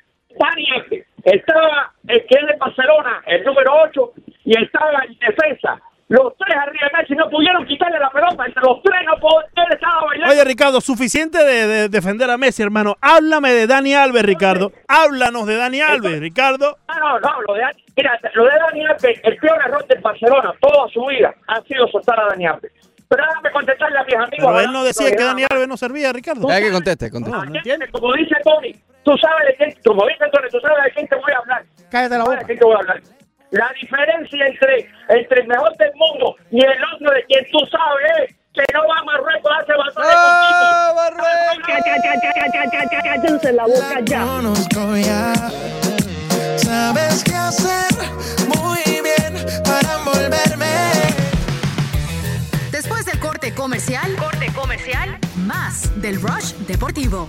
Alves, estaba el que es de Barcelona, el número 8, y estaba en defensa. Los tres arriba de Messi no pudieron quitarle la pelota, entre los tres no pudo, él estaba bailando. Oye, Ricardo, suficiente de, de defender a Messi, hermano. Háblame de Dani Alves, Ricardo. Háblanos de Dani Alves, Ricardo. No, no, no, lo de, mira, lo de Dani Alves, el peor error del Barcelona toda su vida ha sido soltar a Dani Alves. Pero déjame contestarle a mis amigos. Pero él no decía que Dani. Alves no servía, Ricardo. Ya que conteste, conteste. No, no entiende. Como dice Tony, tú sabes de quién, como dice Tony, tú sabes de quién te voy a hablar. Cállate la ¿Sabes boca. de quién te voy a hablar? La diferencia entre, entre el mejor del mundo y el otro de quien tú sabes es que no va a Marruecos a hacer batalla ¡Ah, Cállense la boca ya. Sabes qué hacer muy bien para envolverme. Después del corte comercial, corte comercial, más del Rush Deportivo.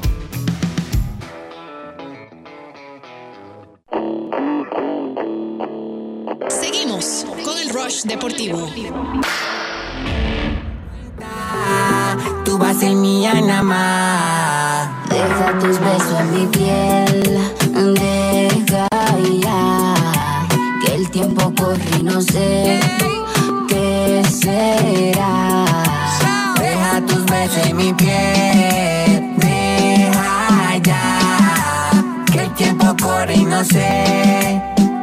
Seguimos con el Rush Deportivo. Tú vas a ser mía nada más. Deja tus besos en mi piel. Tiempo corre y no sé qué será. Deja tus besos en mi piel. Deja ya. Que el tiempo corre y no sé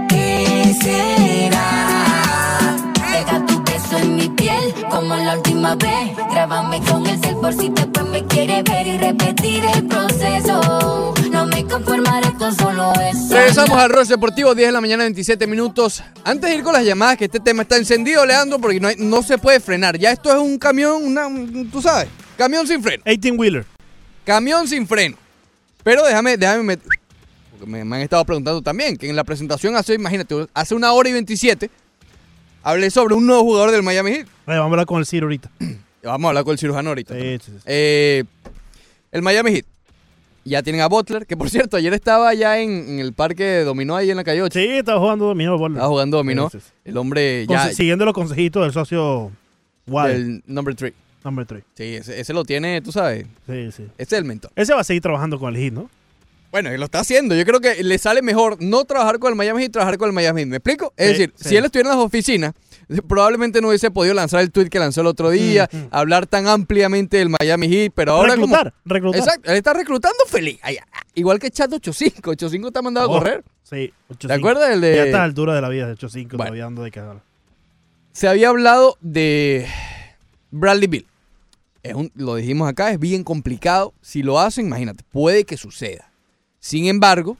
qué será. Deja tu beso en mi piel, como la última vez. Grábame con el cel por si después me quiere ver y repetir el proceso. No solo. Regresamos al Rush Deportivo, 10 de la mañana, 27 minutos. Antes de ir con las llamadas, que este tema está encendido, Leandro, porque no, hay- no se puede frenar. Ya esto es un camión, una, un- tú sabes, camión sin freno. 18-wheeler. Camión sin freno. Pero déjame, déjame, met- porque me, me han estado preguntando también, que en la presentación hace, imagínate, hace una hora y 27, hablé sobre un nuevo jugador del Miami Heat. Vamos a hablar con el Ciro ahorita. Vamos a hablar con el cirujano ahorita. Sí, sí, sí. Eh, el Miami Heat. Ya tienen a Butler, que por cierto, ayer estaba ya en, en el parque de dominó ahí en la calle 8. Sí, estaba jugando dominó. Butler. Estaba jugando dominó. Sí, sí, sí. El hombre ya... Conse- Siguiendo los consejitos del socio Waller. El number 3. Number 3. Sí, ese, ese lo tiene, tú sabes. Sí, sí. Ese es el mentor. Ese va a seguir trabajando con el Heat, ¿no? Bueno, y lo está haciendo. Yo creo que le sale mejor no trabajar con el Miami Heat, trabajar con el Miami Heat. ¿Me explico? Es Sí, decir, sí. si él estuviera en las oficinas, probablemente no hubiese podido lanzar el tweet que lanzó el otro día, hablar tan ampliamente del Miami Heat, pero ahora Reclutar, como... reclutar. Exacto, él está reclutando feliz. Igual que Chat 85. 85 está mandado Oh, a correr. Sí. ¿Te acuerdas del de...? Ya a esta altura de la vida, de 8-5, todavía ando de. Se había hablado de Bradley Bill. Es un- lo dijimos acá, es bien complicado. Si lo hacen, imagínate, puede que suceda. Sin embargo,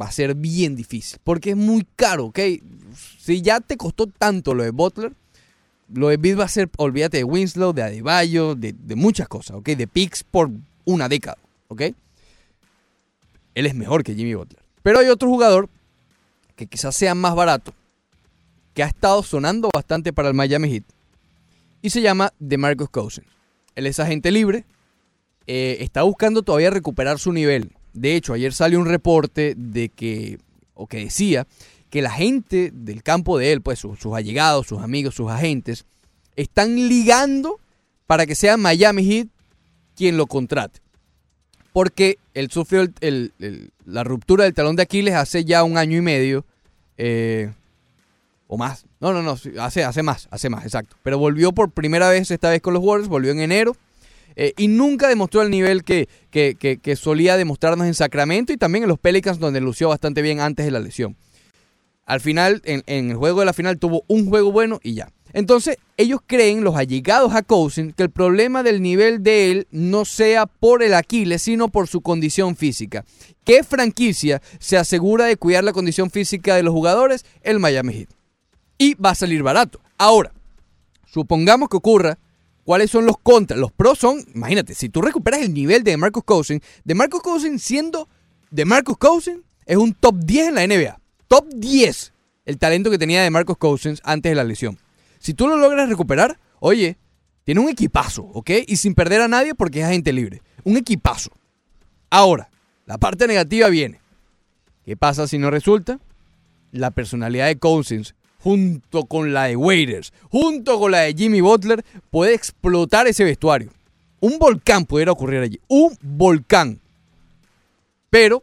va a ser bien difícil porque es muy caro, ¿ok? Si ya te costó tanto lo de Butler, lo de Bill va a ser, olvídate de Winslow, de Adebayo, de, de muchas cosas, ¿ok? De picks por una década, ¿ok? Él es mejor que Jimmy Butler. Pero hay otro jugador que quizás sea más barato, que ha estado sonando bastante para el Miami Heat, y se llama DeMarcus Cousins. Él es agente libre, eh, está buscando todavía recuperar su nivel. De hecho, ayer salió un reporte de que, o que decía, que la gente del campo de él, pues sus, allegados, sus amigos, sus agentes, están ligando para que sea Miami Heat quien lo contrate. Porque él sufrió el- la ruptura del talón de Aquiles hace ya un año y medio. eh, o más. No, no, no. Hace, hace más, hace más, exacto. Pero volvió por primera vez, esta vez con los Warriors, volvió en enero. Eh, y nunca demostró el nivel que, que- que- solía demostrarnos en Sacramento y también en los Pelicans, donde lució bastante bien antes de la lesión. Al final, en, en el juego de la final, tuvo un juego bueno y ya. Entonces, ellos creen, los allegados a Cousins, que el problema del nivel de él no sea por el Aquiles, sino por su condición física. ¿Qué franquicia se asegura de cuidar la condición física de los jugadores? El Miami Heat. Y va a salir barato. Ahora, supongamos que ocurra, ¿cuáles son los contras? Los pros son, imagínate, si tú recuperas el nivel de Marcus Cousins, de Marcus Cousins siendo de Marcus Cousins, es un top 10 en la NBA. Top 10 el talento que tenía de Marcus Cousins antes de la lesión. Si tú lo logras recuperar, oye, tiene un equipazo, ¿ok? Y sin perder a nadie porque es agente libre. Un equipazo. Ahora, la parte negativa viene. ¿Qué pasa si no resulta? La personalidad de Cousins, junto con la de Waiters, junto con la de Jimmy Butler, puede explotar ese vestuario. Un volcán pudiera ocurrir allí. Un volcán. Pero,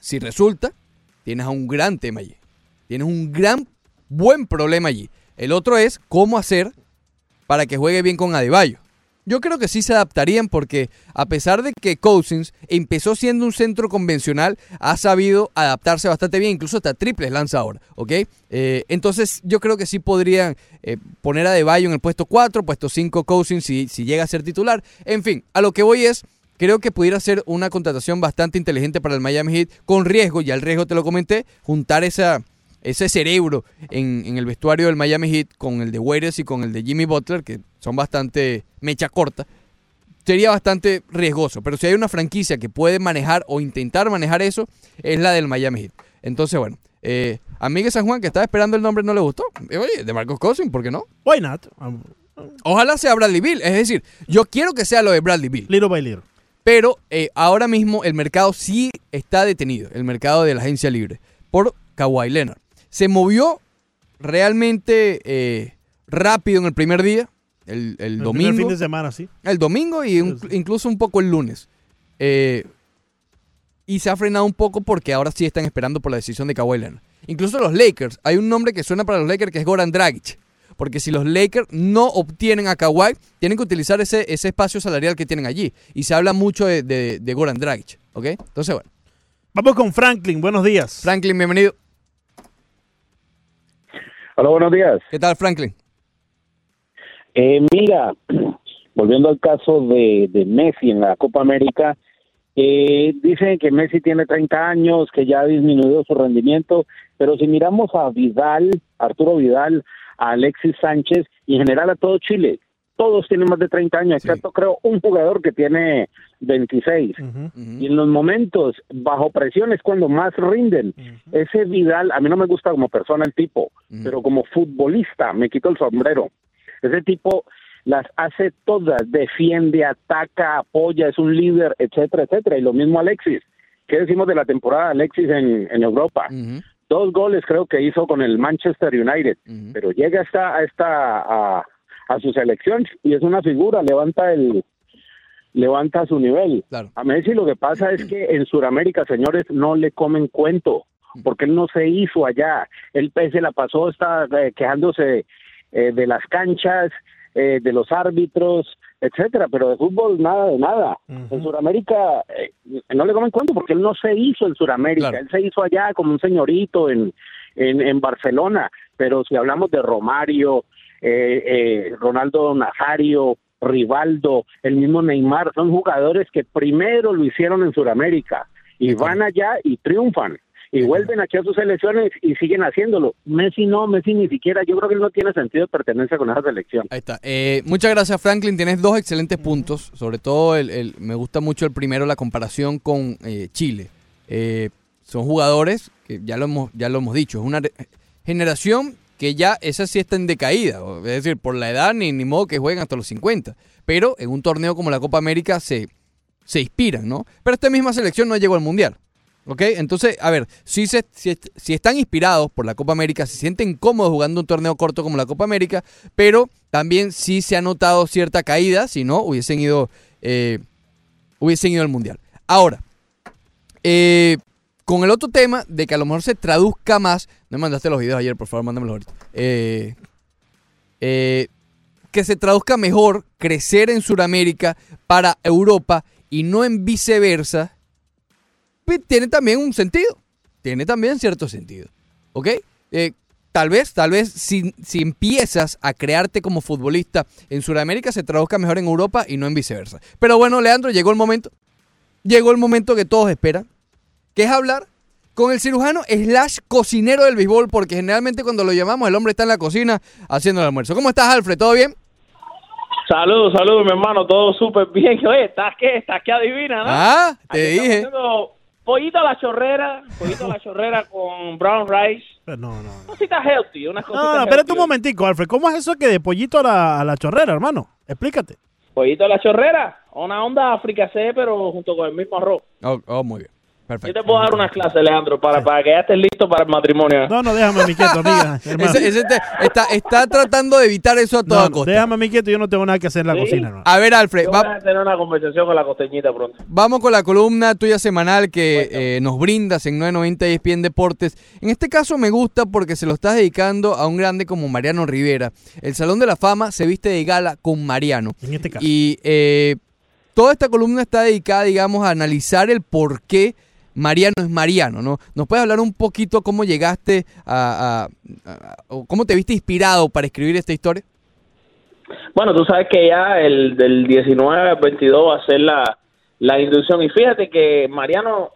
si resulta, tienes un gran tema allí. Tienes un gran, buen problema allí. El otro es cómo hacer para que juegue bien con Adebayo. Yo creo que sí se adaptarían porque a pesar de que Cousins empezó siendo un centro convencional, ha sabido adaptarse bastante bien, incluso hasta triples lanza ahora, ¿ok? Eh, entonces yo creo que sí podrían eh, poner a Adebayo en el puesto 4, puesto 5 Cousins si, si llega a ser titular. En fin, a lo que voy es, creo que pudiera ser una contratación bastante inteligente para el Miami Heat, con riesgo, ya el riesgo te lo comenté, juntar esa, ese cerebro en, en el vestuario del Miami Heat con el de Warriors y con el de Jimmy Butler, que son bastante mecha corta, sería bastante riesgoso. Pero si hay una franquicia que puede manejar o intentar manejar eso, es la del Miami Heat. Entonces, bueno, eh, a Miguel San Juan, que estaba esperando el nombre, no le gustó. Oye, de Marcos Cousins, ¿por qué no? Why not? Um, Ojalá sea Bradley Bill. Es decir, yo quiero que sea lo de Bradley Bill. little by little. Pero eh, ahora mismo el mercado sí está detenido, el mercado de la agencia libre, por Kawhi Leonard. Se movió realmente eh, rápido en el primer día, el, el El domingo. primer fin de semana, sí. El domingo y un- incluso un poco el lunes. Eh, y se ha frenado un poco porque ahora sí están esperando por la decisión de Kawhi Leonard. Incluso los Lakers, hay un nombre que suena para los Lakers que es Goran Dragic. Porque si los Lakers no obtienen a Kawhi, tienen que utilizar ese, ese espacio salarial que tienen allí. Y se habla mucho de, de- de Goran Dragic. ¿Ok? Entonces, bueno. Vamos con Franklin, buenos días. Franklin, bienvenido. Hola, buenos días. ¿Qué tal, Franklin? Eh, mira, volviendo al caso de, de Messi en la Copa América, Eh, dicen que Messi tiene 30 años, que ya ha disminuido su rendimiento, pero si miramos a Vidal, Arturo Vidal, a Alexis Sánchez y en general a todo Chile, todos tienen más de 30 años, excepto creo un jugador que tiene 26. Y en los momentos bajo presión es cuando más rinden. Ese Vidal, a mí no me gusta como persona el tipo, pero como futbolista me quito el sombrero. Ese tipo las hace todas, defiende, ataca, apoya, es un líder, etcétera, etcétera. Y lo mismo Alexis. ¿Qué decimos de la temporada de Alexis en, en Europa? Dos goles creo que hizo con el Manchester United, pero llega hasta, a, esta, a, a su selección y es una figura, levanta el levanta su nivel. A Messi lo que pasa es que en Sudamérica, señores, no le comen cuento, porque él no se hizo allá. Él se la pasó, está eh, quejándose eh, de las canchas, eh, de los árbitros, etcétera, pero de fútbol nada de nada. En Sudamérica eh, no le comen cuento porque él no se hizo en Sudamérica, él se hizo allá como un señorito en, en, en Barcelona, pero si hablamos de Romario, eh, eh, Ronaldo Nazario, Rivaldo, el mismo Neymar, son jugadores que primero lo hicieron en Sudamérica y van allá y triunfan y vuelven aquí a sus selecciones y siguen haciéndolo. Messi no, Messi ni siquiera, yo creo que no tiene sentido de pertenencia con esa selección. Ahí está. Eh, muchas gracias, Franklin. Tienes dos excelentes puntos. Sobre todo, el, el- me gusta mucho el primero, la comparación con eh, Chile. Eh, son jugadores que ya lo hemos, ya lo hemos dicho, es una generación que ya esa sí está en decaída. Es decir, por la edad ni, ni modo que jueguen hasta los 50. Pero en un torneo como la Copa América se, se inspiran, ¿no? Pero esta misma selección no llegó al Mundial. ¿Ok? Entonces, a ver, si, se, si, si están inspirados por la Copa América, se sienten cómodos jugando un torneo corto como la Copa América, pero también sí se ha notado cierta caída, si no, hubiesen ido, eh, hubiesen ido al Mundial. Ahora, eh, con el otro tema de que a lo mejor se traduzca más, no me mandaste los videos ayer, por favor, mándamelos ahorita. Eh, eh, que se traduzca mejor crecer en Sudamérica para Europa y no en viceversa, pues, tiene también un sentido. Tiene también cierto sentido. ¿Ok? Eh, tal vez, tal vez si, si empiezas a crearte como futbolista en Sudamérica se traduzca mejor en Europa y no en viceversa. Pero bueno, Leandro, llegó el momento. Llegó el momento que todos esperan. Que es hablar con el cirujano slash cocinero del béisbol, porque generalmente cuando lo llamamos el hombre está en la cocina haciendo el almuerzo. ¿Cómo estás, Alfred? ¿Todo bien? Saludos, saludos, mi hermano, todo súper bien. Oye, ¿estás qué? ¿Estás qué adivina, no? Ah, te Aquí dije. haciendo Pollito a la chorrera, pollito a la chorrera con brown rice. No, no. Cositas healthy, unas cositas No, no, espérate un momentico, Alfred. ¿Cómo es eso que de pollito a la, a la chorrera, hermano? Explícate. Pollito a la chorrera, una onda África C, pero junto con el mismo arroz. Oh, oh, muy bien. Yo te puedo dar unas clases, Leandro, para, para que ya estés listo para el matrimonio. No, no, déjame a mí quieto, amiga. hermano. Ese- ese te- está, está tratando de evitar eso a toda No, costa. déjame a mí quieto, yo no tengo nada que hacer en la Sí. cocina, hermano. A ver, Alfred, Yo va- voy a tener una conversación con la costeñita pronto. Vamos con la columna tuya semanal que eh, nos brindas en 990 ESPN Deportes. En este caso me gusta porque se lo estás dedicando a un grande como Mariano Rivera. El Salón de la Fama se viste de gala con Mariano. En este caso. Y eh, toda esta columna está dedicada, digamos, a analizar el por qué Mariano es Mariano, ¿no? ¿Nos puedes hablar un poquito cómo llegaste a, a- a- o cómo te viste inspirado para escribir esta historia? Bueno, tú sabes que ya el del 19 al 22 va a ser la, la inducción. Y fíjate que Mariano,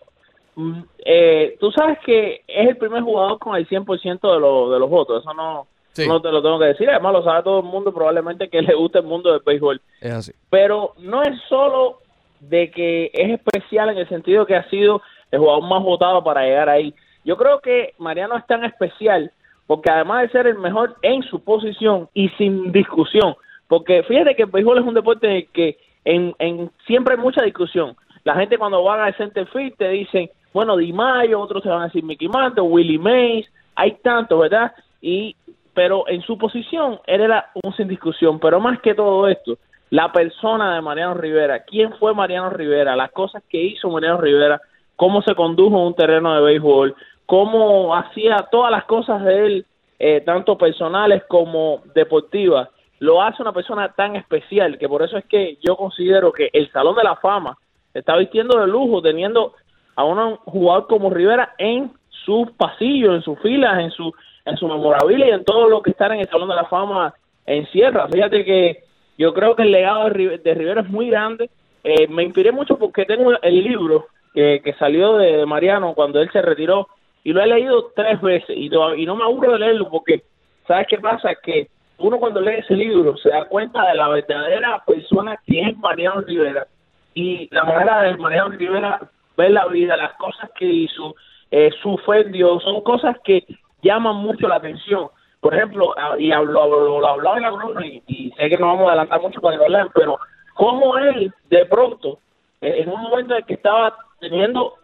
mm, eh, tú sabes que es el primer jugador con el 100% de, los de los votos. Eso no, Sí. no te lo tengo que decir. Además, lo sabe todo el mundo, probablemente que le guste el mundo del béisbol. Es así. Pero no es solo de que es especial en el sentido que ha sido el jugador más votado para llegar ahí. Yo creo que Mariano es tan especial porque además de ser el mejor en su posición y sin discusión, porque fíjate que el béisbol es un deporte en el que en, en siempre hay mucha discusión. La gente cuando van al center field te dicen, bueno, Di Mayo, otros te van a decir Mickey Mantle, Willie Mays, hay tantos, ¿verdad? Y pero en su posición él era un sin discusión, pero más que todo esto, la persona de Mariano Rivera, quién fue Mariano Rivera, las cosas que hizo Mariano Rivera, cómo se condujo en un terreno de béisbol, cómo hacía todas las cosas de él, eh, tanto personales como deportivas, lo hace una persona tan especial que por eso es que yo considero que el Salón de la Fama está vistiendo de lujo teniendo a un jugador como Rivera en sus pasillos, en sus filas, en su en su memorabilia y en todo lo que está en el Salón de la Fama encierra. Fíjate que yo creo que el legado de Rivera es muy grande eh, me inspiré mucho porque tengo el libro que, que salió de, Mariano cuando él se retiró y lo he leído tres veces y, y no me aburro de leerlo porque, ¿sabes qué pasa? Que uno cuando lee ese libro se da cuenta de la verdadera persona que es Mariano Rivera y la manera de Mariano Rivera ver la vida, las cosas que hizo, eh, su fe en Dios, son cosas que llaman mucho la atención. Por ejemplo, ah, y hablo, lo, hablaba en la columna y, y sé que no vamos a adelantar mucho para que lo lean, pero cómo él de pronto, eh, en un momento en que estaba teniendo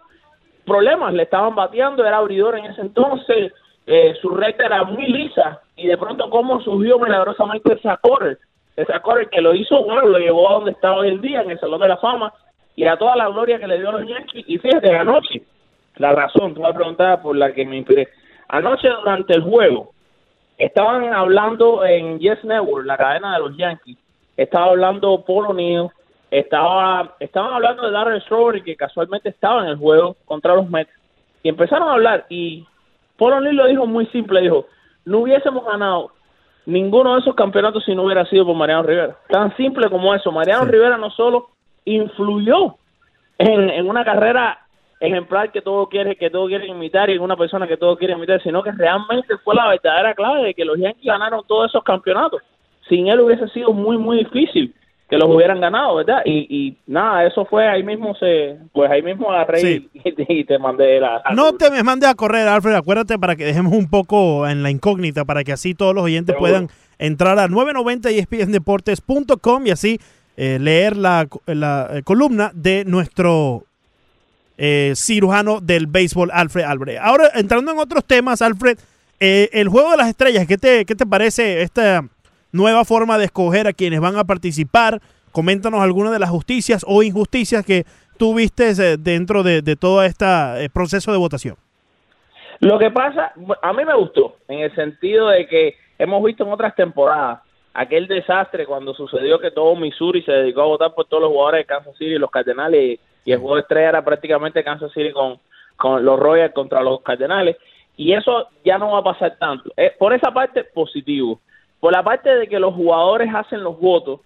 problemas, le estaban bateando, era abridor en ese entonces, eh, su recta era muy lisa y de pronto cómo surgió milagrosamente esa correr, esa correr que lo hizo, bueno, lo llevó a donde está hoy el día, en el Salón de la Fama y a toda la gloria que le dio a los Yankees y fíjate, anoche, la razón, tú me preguntabas por la que me inspiré, anoche durante el juego estaban hablando en Yes Network, la cadena de los Yankees, estaba hablando Paul O'Neill, estaba, estaban hablando de Darren Strawberry, que casualmente estaba en el juego contra los Mets, y empezaron a hablar, y Paul O'Neill lo dijo muy simple, dijo, no hubiésemos ganado ninguno de esos campeonatos si no hubiera sido por Mariano Rivera. Tan simple como eso. Mariano Rivera no solo influyó en, en una carrera ejemplar que todo quiere que todo quieren imitar y en una persona que todo quiere imitar, sino que realmente fue la verdadera clave de que los Yankees ganaron todos esos campeonatos. Sin él hubiese sido muy muy difícil que los hubieran ganado, ¿verdad? Y, y nada, eso fue ahí mismo se pues ahí mismo agarré Sí. y, y te mandé la No te me mandes a correr, Alfred. Acuérdate para que dejemos un poco en la incógnita, para que así todos los oyentes puedan entrar a 990 y espndeportes.com y así eh, leer la, la, eh, columna de nuestro eh, cirujano del béisbol, Alfred Albrecht. Ahora, entrando en otros temas, Alfred, eh, el juego de las estrellas, ¿qué te, ¿qué te parece esta nueva forma de escoger a quienes van a participar? Coméntanos algunas de las justicias o injusticias que tú viste eh, dentro de, de todo este eh, proceso de votación. Lo que pasa, a mí me gustó, en el sentido de que hemos visto en otras temporadas aquel desastre cuando sucedió que todo Missouri se dedicó a votar por todos los jugadores de Kansas City y los Cardenales, y el juego de estrella era prácticamente Kansas City con, con los Royals contra los Cardenales, y eso ya no va a pasar tanto. Eh, por esa parte, positivo. Por la parte de que los jugadores hacen los votos,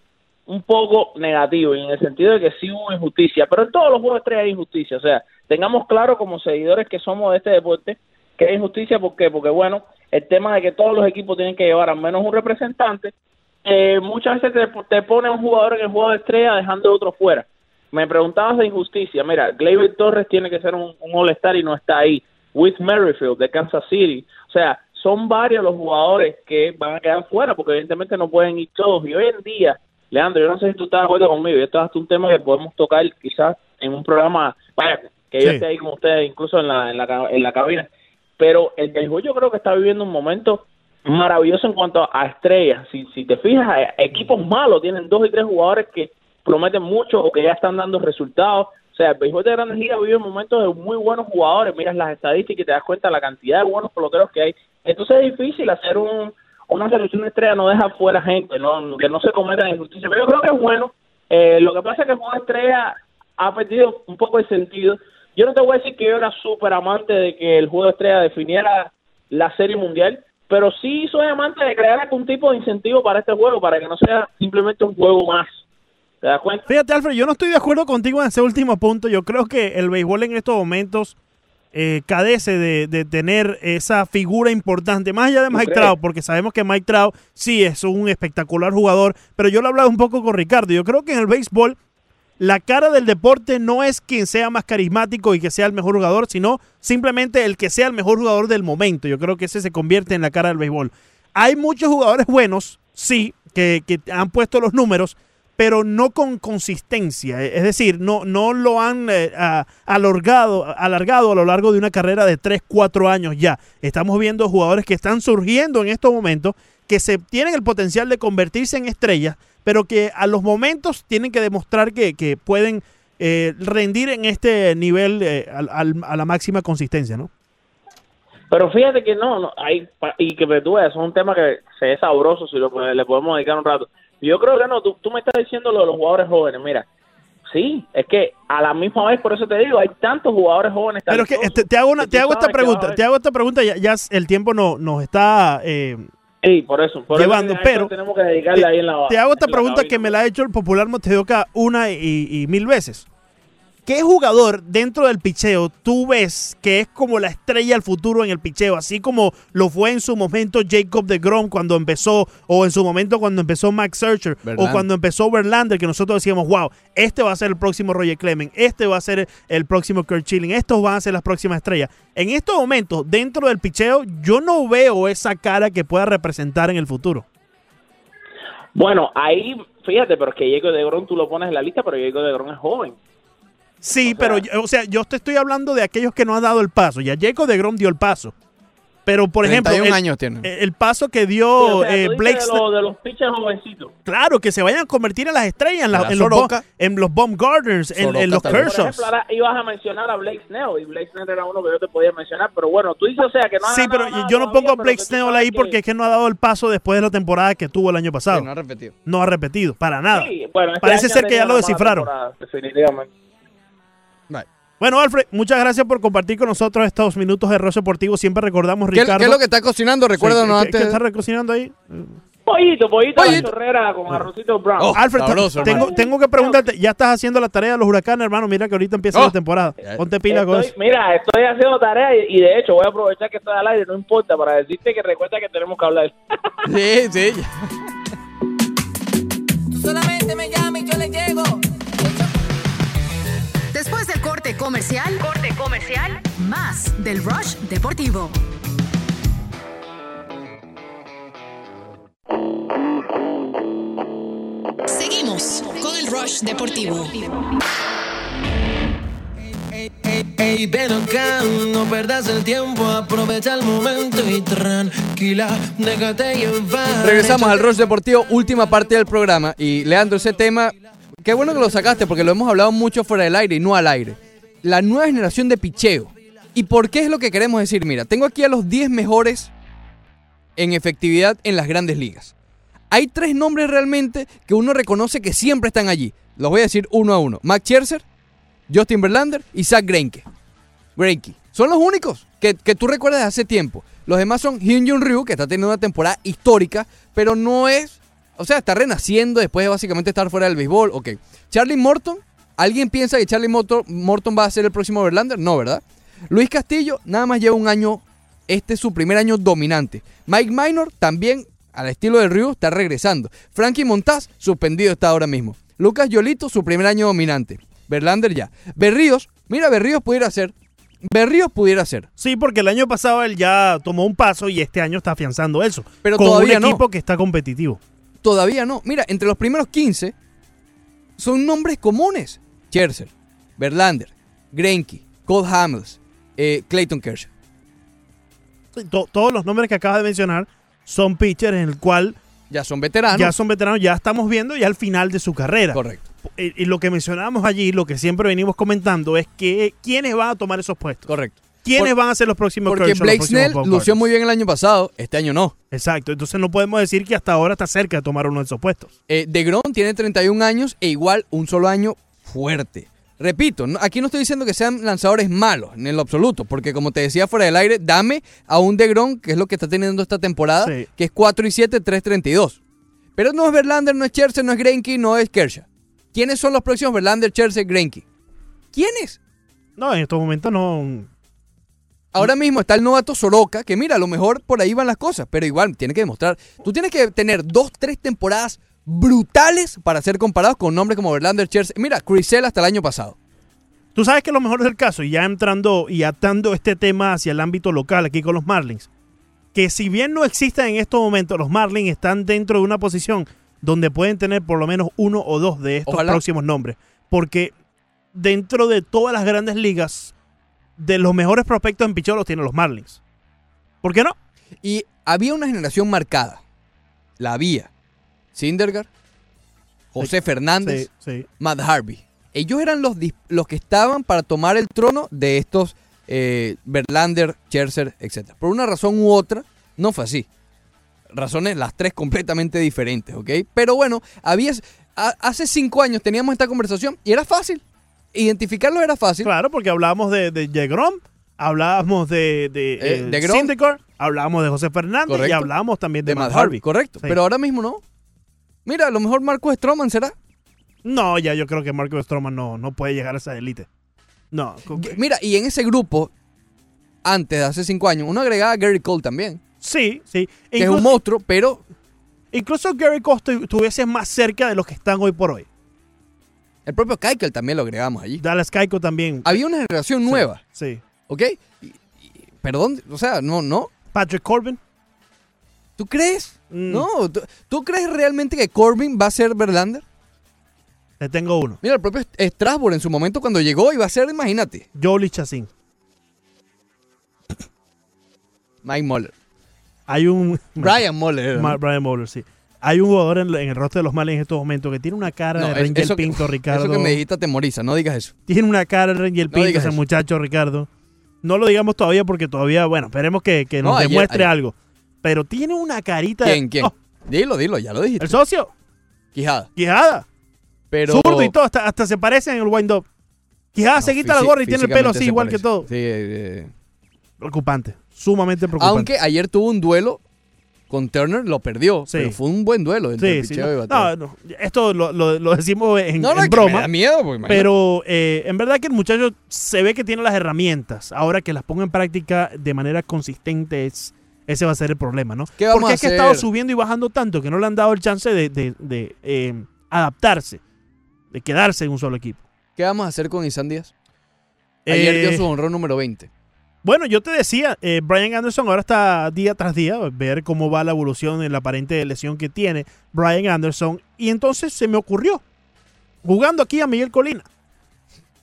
un poco negativo, y en el sentido de que sí hubo injusticia, pero en todos los juegos de estrella hay injusticia. O sea, tengamos claro como seguidores que somos de este deporte que hay injusticia. ¿Por qué? Porque, bueno, el tema de que todos los equipos tienen que llevar al menos un representante, eh, muchas veces te, te pone un jugador en el juego de estrella dejando otro fuera. Me preguntabas de injusticia. Mira, Gleyber Torres tiene que ser un, un All-Star y no está ahí. With Merrifield de Kansas City. O sea, son varios los jugadores que van a quedar fuera porque evidentemente no pueden ir todos. Y hoy en día, Leandro, yo no sé si tú estás de acuerdo conmigo, y esto es un tema que podemos tocar quizás en un programa, vaya, que yo Sí. esté ahí con ustedes, incluso en la, en la, en la cabina. Pero el béisbol yo creo que está viviendo un momento maravilloso en cuanto a estrellas. Si, si te fijas, eh, equipos malos tienen dos y tres jugadores que prometen mucho o que ya están dando resultados. O sea, el béisbol de grandes ligas vive momentos de muy buenos jugadores. Miras las estadísticas y te das cuenta de la cantidad de buenos peloteros que hay. Entonces es difícil hacer un, una selección de estrellas, no deja fuera gente, no que no se cometan injusticias. Pero yo creo que es bueno. Eh, lo que pasa es que el juego de estrella ha perdido un poco el sentido. Yo no te voy a decir que yo era súper amante de que el juego de estrella definiera la serie mundial, pero sí soy amante de crear algún tipo de incentivo para este juego, para que no sea simplemente un juego más. ¿Te das cuenta? Fíjate, Alfred, yo no estoy de acuerdo contigo en ese último punto. Yo creo que el béisbol en estos momentos eh, cadece de, de tener esa figura importante, más allá de ¿Tú Mike? Trout, porque sabemos que Mike Trout sí es un espectacular jugador, pero yo lo hablaba un poco con Ricardo. Yo creo que en el béisbol la cara del deporte no es quien sea más carismático y que sea el mejor jugador, sino simplemente el que sea el mejor jugador del momento. Yo creo que ese se convierte en la cara del béisbol. Hay muchos jugadores buenos, sí, que, que han puesto los números, pero no con consistencia. Es decir, no, no lo han eh, alargado, alargado a lo largo de una carrera de 3, 4 años ya. Estamos viendo jugadores que están surgiendo en estos momentos, que se tienen el potencial de convertirse en estrellas, pero que a los momentos tienen que demostrar que, que pueden eh, rendir en este nivel eh, al- a la máxima consistencia, ¿no? Pero fíjate que no, no hay, y que tú veas, es un tema que se es sabroso si lo, le podemos dedicar un rato. Yo creo que no, tú, tú me estás diciendo lo de los jugadores jóvenes, mira, sí, es que a la misma vez, por eso te digo, hay tantos jugadores jóvenes. Pero es que talentosos este, te hago una, te hago esta pregunta, te hago esta pregunta, ya, ya el tiempo no, nos está eh, Sí, por eso. Por llevando, pero tenemos que dedicarle ahí en la te hago esta pregunta que me la ha hecho el popular Montedoca una y, y mil veces. ¿Qué jugador dentro del picheo tú ves que es como la estrella del futuro en el picheo? Así como lo fue en su momento Jacob de Grom cuando empezó, o en su momento cuando empezó Max Searcher, o cuando empezó Verlander, que nosotros decíamos, wow, este va a ser el próximo Roger Clemens, este va a ser el próximo Kurt Schilling, estos van a ser las próximas estrellas. En estos momentos, dentro del picheo, yo no veo esa cara que pueda representar en el futuro. Bueno, ahí, fíjate, pero es que Jacob de Grom tú lo pones en la lista, pero Jacob de Grom es joven. Sí, pero, yo- o sea, yo te estoy hablando de aquellos que no han dado el paso. Ya Jacob de Grom dio el paso. Pero, por ejemplo, 31 el, años tiene. el paso que Sí, dio o sea, eh, Blake de, los- de los pitchers jovencitos. Claro, que se vayan a convertir en las estrellas, en, la- La en los, en los Bomb Gardens, en, en los también. Por Kershaws. ejemplo, ahora ibas a mencionar a Blake Snell y Blake Snell era uno que yo te podía mencionar, pero bueno, tú dices, o sea, que no ha Sí, pero nada yo no pongo a Blake Snell ahí que- porque es que no ha dado el paso después de la temporada que tuvo el año pasado. Sí, no ha repetido. No ha repetido, para nada. Sí, bueno, este Parece ser que ya lo descifraron. temporada, Bueno, Alfred, muchas gracias por compartir con nosotros estos minutos de Ross Deportivo. Siempre recordamos, ¿Qué, Ricardo. qué es lo que está cocinando? Recuérdanos Sí, ¿qué- antes. ¿Qué está recocinando ahí? Pollito, pollito, Pollito. chorrera con arrocito brown. Oh, Alfred, sabroso, tengo, que preguntarte, ¿ya estás haciendo la tarea de los huracanes, hermano? Mira que ahorita empieza Oh. la temporada. Ponte pila con eso. mira, estoy haciendo tarea y, y de hecho voy a aprovechar que estoy al aire, no importa, para decirte que recuerda que tenemos que hablar. Sí, sí. Tú solamente me llamas y yo le llego. Corte comercial, corte comercial, más del Rush Deportivo. Seguimos con el Rush Deportivo. Ey, ven acá, no perdas el tiempo, aprovecha el momento y tranquila, déjate llevar. Regresamos al Rush Deportivo, última parte del programa. Y Leandro, ese tema, qué bueno que lo sacaste porque lo hemos hablado mucho fuera del aire y no al aire. La nueva generación de picheo. ¿Y por qué es lo que queremos decir? Mira, tengo aquí a los 10 mejores en efectividad en las grandes ligas. Hay tres nombres realmente que uno reconoce que siempre están allí. Los voy a decir uno a uno. Max Scherzer, Justin Verlander y Zach Greinke. Greinke. Son los únicos que, que tú recuerdas hace tiempo. Los demás son Hyun Jun Ryu, que está teniendo una temporada histórica, pero no es... O sea, está renaciendo después de básicamente estar fuera del béisbol. Ok. Charlie Morton. ¿Alguien piensa que Charlie Morton, va a ser el próximo Verlander? No, ¿verdad? Luis Castillo nada más lleva un año, este es su primer año dominante. Mike Minor también, al estilo de Ryu, está regresando. Frankie Montaz, suspendido está ahora mismo. Lucas Yolito, su primer año dominante. Verlander ya. Berríos, mira, Berríos pudiera ser. Berríos pudiera ser. Sí, porque el año pasado él ya tomó un paso y este año está afianzando eso. Pero con todavía un no. equipo que está competitivo. Todavía no. Mira, entre los primeros 15 son nombres comunes. Scherzer, Verlander, Greinke, Cole Hamels, eh, Clayton Kershaw. Todos los nombres que acabas de mencionar son pitchers en el cual Ya son veteranos. ya son veteranos, ya estamos viendo ya el final de su carrera. Correcto. Y, y lo que mencionábamos allí, lo que siempre venimos comentando es que quiénes van a tomar esos puestos. Correcto. ¿Quiénes Por- van a ser los próximos Porque Kershaw, Blake Snell lució muy bien el año pasado, este año no. Exacto, entonces no podemos decir que hasta ahora está cerca de tomar uno de esos puestos. Eh, de Grom tiene 31 años e igual un solo año fuerte. Repito, aquí no estoy diciendo que sean lanzadores malos, en lo absoluto, porque como te decía fuera del aire, dame a un de Grom, que es lo que está teniendo esta temporada, Sí. que es 4 y 7, 3.32. Pero no es Verlander, no es Scherzer, no es Greinke, no es Kershaw. ¿Quiénes son los próximos Verlander, Scherzer, Greinke? ¿Quiénes? No, en estos momentos no. Ahora mismo está el novato Soroka, que mira, a lo mejor por ahí van las cosas, pero igual tiene que demostrar. Tú tienes que tener dos, tres temporadas brutales para ser comparados con nombres como Verlander, Scherzer. Mira, Crisel hasta el año pasado. Tú sabes que lo mejor del caso, y ya entrando y atando este tema hacia el ámbito local aquí con los Marlins, que si bien no existen en estos momentos, los Marlins están dentro de una posición donde pueden tener por lo menos uno o dos de estos Ojalá. próximos nombres. Porque dentro de todas las grandes ligas, de los mejores prospectos en picheo los tienen los Marlins. ¿Por qué no? Y había una generación marcada. La había. Sindergaard, José Fernández, Sí, sí. Matt Harvey. Ellos eran los, los que estaban para tomar el trono de estos eh, Verlander, Scherzer, etc. Por una razón u otra, no fue así. Razones las tres completamente diferentes, ¿ok? Pero bueno, había, hace cinco años teníamos esta conversación y era fácil. Identificarlo era fácil. Claro, porque hablábamos de, de DeGrom, hablábamos de, de, Eh, eh, de Grom. Hablábamos de José Fernández y hablábamos también de, de Matt Matt Harvey. Harvey, correcto. Sí. Pero ahora mismo no. Mira, a lo mejor Marcos Stroman será. No, ya yo creo que Marco Stroman no, no puede llegar a esa élite. No. Mira, y en ese grupo, antes de hace cinco años, uno agregaba a Gary Cole también. Sí, sí. Que es un monstruo, pero Incluso Gary Costa estuviese más cerca de los que están hoy por hoy. el propio Keikel también lo agregamos allí. Dallas Keiko también. Había una generación nueva, Sí. ¿ok? Y- y- perdón, o sea, no, no. Patrick Corbin. ¿Tú crees? Mm. No, ¿tú, tú crees realmente que Corbin va a ser Verlander? Le tengo uno. Mira, el propio Strasbourg en su momento cuando llegó iba a ser, imagínate, Jolie Chassin. Mike Muller. Hay un. Brian ¿no? Ma- Brian Muller, sí. Hay un jugador en, en el rostro de los Marlins en estos momentos que tiene una cara No, de Rangel eso que- Pinto, Ricardo. Eso que me dijiste atemoriza, no digas eso. Tiene una cara de Rangel Pinto digas ese eso. muchacho, Ricardo. No lo digamos todavía porque todavía, bueno, esperemos que, que nos No, ayer- demuestre ayer. algo. Pero tiene una carita ¿Quién, de. quién? Oh, Dilo, dilo, ya lo dijiste. el socio, Quijada. Quijada. Pero... Zurdo y todo, hasta, hasta se parece en el wind-up. Quijada se quita la gorra y tiene el pelo así, igual que todo. Sí, eh, Preocupante. Sumamente preocupante. aunque ayer tuvo un duelo con Turner, lo perdió. Sí. Pero fue un buen duelo entre Sí, y no, esto lo, lo- lo decimos en, No, no, en broma. me da miedo, pues, imagínate. pero eh, en verdad que el muchacho se ve que tiene las herramientas. Ahora que las ponga en práctica de manera consistente, es, ese va a ser el problema, ¿no? ¿Qué vamos Porque a es que ha estado subiendo y bajando tanto que no le han dado el chance de, de- de, eh, adaptarse, de quedarse en un solo equipo. ¿Qué vamos a hacer con Isan Díaz? Ayer Eh, dio su honrón número 20. Bueno, yo te decía, eh, Brian Anderson ahora está día tras día, ver cómo va la evolución en la aparente lesión que tiene Brian Anderson. Y entonces se me ocurrió, jugando aquí a Miguel Colina,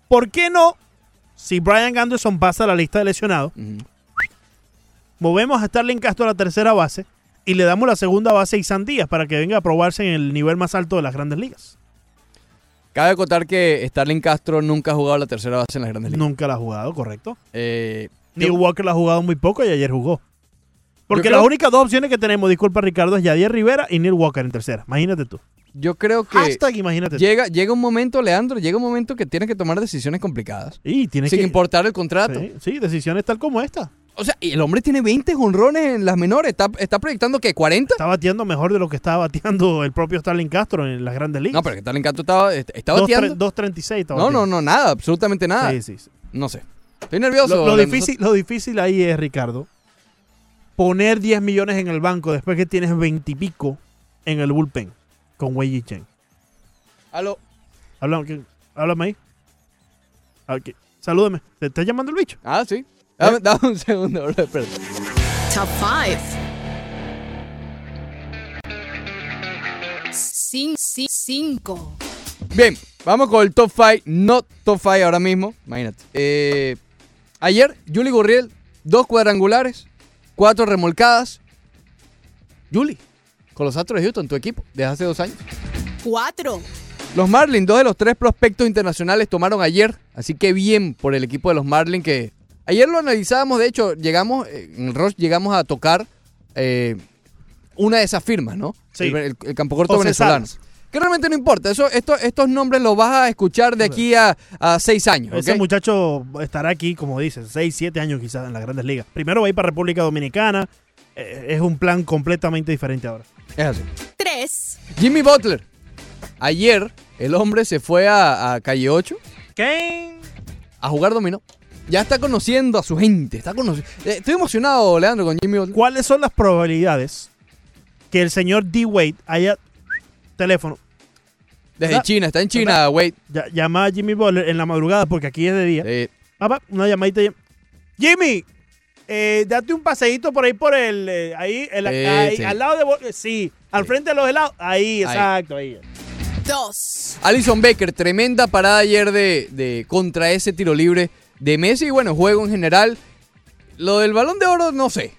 ¿por qué no, si Brian Anderson pasa a la lista de lesionados, movemos a Starling Castro a la tercera base y le damos la segunda base a Isan Díaz para que venga a probarse en el nivel más alto de las grandes ligas? Cabe acotar que Starling Castro nunca ha jugado la tercera base en las grandes ligas. Nunca la ha jugado, correcto. Eh, Neil Walker la ha jugado muy poco y ayer jugó. Porque las únicas dos opciones que tenemos, disculpa Ricardo, es Yadier Rivera y Neil Walker en tercera. Imagínate tú. yo creo que Hashtag imagínate llega, llega un momento, Leandro, llega un momento que tienes que tomar decisiones complicadas. Y tienes sin que- importar el contrato. Sí, sí, decisiones tal como esta. O sea, y el hombre tiene 20 jonrones en las menores. ¿Está, está proyectando que 40? Está bateando mejor de lo que estaba bateando el propio Starling Castro en las grandes ligas. No, pero que Starling Castro estaba, está bateando. tre- 2.36 está No, no, no, nada, absolutamente nada. Sí, sí, sí. No sé. Estoy nervioso. Lo, difícil, lo difícil ahí es, Ricardo, poner 10 millones en el banco después que tienes 20 y pico en el bullpen con Wei Yi Chen. Aló. Háblame, háblame ahí. Ok. Salúdame. ¿Te está llamando el bicho? Ah, sí. Dame, dame un segundo, bro, espérate. Top 5. 5. Bien, vamos con el top 5. No top 5 ahora mismo. Imagínate. Eh, ayer, Juli Gurriel, dos cuadrangulares, cuatro remolcadas. Juli, con los Astros de Houston, tu equipo, desde hace dos años. 4. Los Marlins, dos de los tres prospectos internacionales tomaron ayer, así que bien por el equipo de los Marlins que ayer lo analizábamos, de hecho, llegamos, eh, en el Rush llegamos a tocar eh, una de esas firmas, ¿no? Sí. El, el- el campo corto José venezolano. Salas. Que realmente no importa, eso, esto- estos nombres los vas a escuchar de aquí a, a seis años. Ese muchacho estará aquí, como dices, 6, 7 años quizás en las grandes ligas. Primero va a ir para República Dominicana. Eh, es un plan completamente diferente ahora. Es así. 3. Jimmy Butler. Ayer el hombre se fue a, a Calle 8 ¿Qué? a jugar dominó. Ya está conociendo a su gente. Está conoci- Eh, Estoy emocionado, Leandro, con Jimmy Butler. ¿Cuáles son las probabilidades que el señor D. Wade haya teléfono? Desde China, está en China, Wade. Ya- llama a Jimmy Butler en la madrugada porque aquí es de día. Papá, una llamadita. Jimmy, eh, date un paseíto por ahí por el. eh, ahí, el- Sí, ahí, sí. al lado de. Bo- Sí, al frente de los helados. Ahí, exacto, ahí. 2. Alison Baker, tremenda parada ayer de, de contra ese tiro libre de Messi. Y bueno, juego en general. Lo del balón de oro, no sé.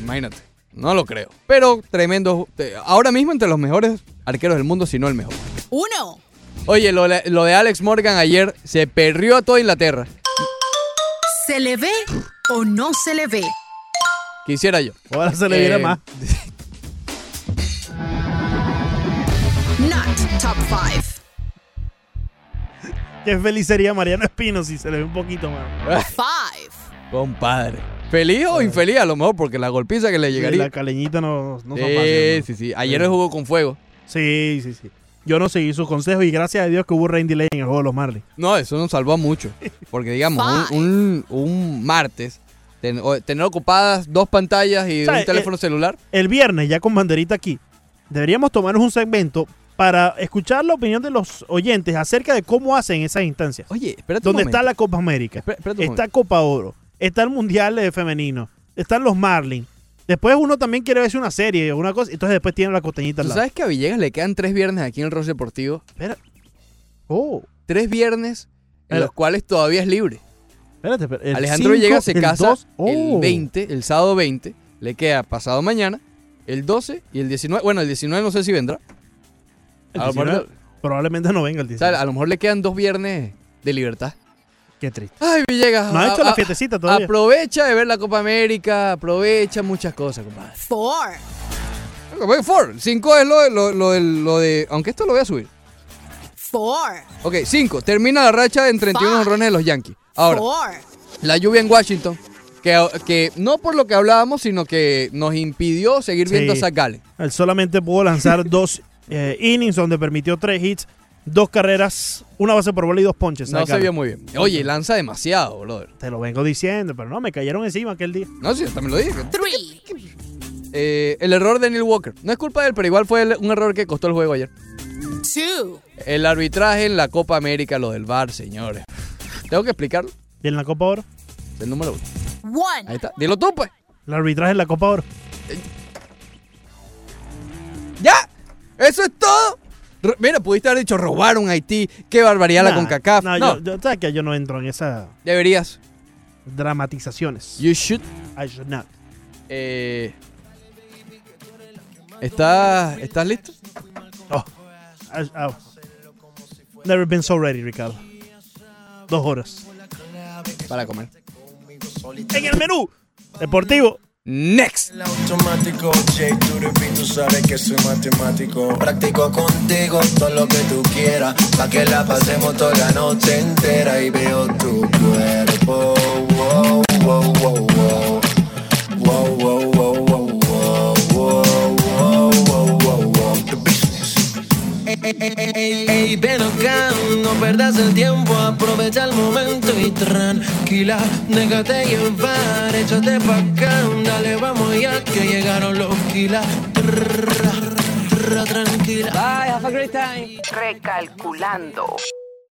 Imagínate. No lo creo. Pero tremendo. Ahora mismo entre los mejores arqueros del mundo, si no el mejor. 1. Oye, lo, de- lo de Alex Morgan ayer se perrió a toda Inglaterra. ¿Se le ve o no se le ve? Quisiera yo. Ahora se le viera Eh, más. Not top 5. Qué feliz sería Mariano Espino si se le ve un poquito más. 5. Compadre. ¿Feliz o infeliz? A lo mejor porque la golpiza que le Sí, llegaría. la caleñita no, no son Sí, fáciles, ¿no? sí, sí. Ayer él jugó con fuego. Sí, sí, sí. Yo no seguí sus consejos y gracias a Dios que hubo rain delay en el juego de los Marlins. No, eso nos salvó a mucho. Porque, digamos, un, un- un martes, ten- tener ocupadas dos pantallas y O sea, un teléfono eh, celular. El viernes, ya con banderita aquí, deberíamos tomarnos un segmento para escuchar la opinión de los oyentes acerca de cómo hacen esas instancias. Oye, espérate un Donde está la Copa América, está momento. Copa Oro, está el Mundial eh, Femenino, están los Marlins. Después uno también quiere verse una serie o una cosa, entonces después tiene la costeñita al ¿Tú lado. sabes que a Villegas le quedan tres viernes aquí en el Ross Deportivo? Espera. Oh. Tres viernes en los cuales todavía es libre. Espérate, espérate, el Alejandro cinco, Villegas se el casa dos, el oh. 20, el sábado 20. Le queda pasado mañana, el 12 y el 19. Bueno, el 19 no sé si vendrá. El A lo mejor- 19 probablemente no venga el O 19. sea, a lo mejor le quedan dos viernes de libertad. Qué triste. Ay, Villegas. No ha a- la fiestecita todavía. Aprovecha de ver la Copa América, aprovecha muchas cosas, compadre. Four. Four, 5 es lo, de- lo, lo, de. Aunque esto lo voy a subir. Four. Ok, 5. Termina la racha en 31 honrones de los Yankees. Ahora, Four. la lluvia en Washington. Que, que no por lo que hablábamos, sino que nos impidió seguir viendo Sí. a Zach Gallen. Él solamente pudo lanzar dos eh, innings donde permitió tres hits, dos carreras, una base por bola y dos ponches. No se vio muy bien. Oye, lanza demasiado, brother. Te lo vengo diciendo, pero no, me cayeron encima aquel día. No, sí, yo también lo dije. Eh, el error de Neil Walker. No es culpa de él, pero igual fue el- un error que costó el juego ayer. Two. El arbitraje en la Copa América, lo del VAR, señores. Tengo que explicarlo. ¿Y en la Copa Oro? El número uno. One. Ahí está. Dilo tú, pues. El arbitraje en la Copa Oro. ¡Ya! ¡Eso es todo! Mira, pudiste haber dicho robaron Haití. Qué barbaridad la CONCACAF. nah, No, Yo, yo- sabes que yo no entro en esas deberías. dramatizaciones. You should. I should not. Eh, ¿estás, ¿Estás listo? Oh, I- I- never been so ready, Ricardo. Dos horas. Para comer. En el menú deportivo. Next. El automático, J, y tú sabes que soy matemático. Practico contigo todo lo que tú quieras, pa' que la pasemos toda la noche entera y veo tu cuerpo. Wow, wow. Wow, wow, wow, wow, Ey, ey, ven acá, no perdas el tiempo, aprovecha el momento y tranquila, déjate llevar, échate pa' acá, dale, vamos ya que llegaron los kilas. Tranquila. Bye, have a great time. Recalculando.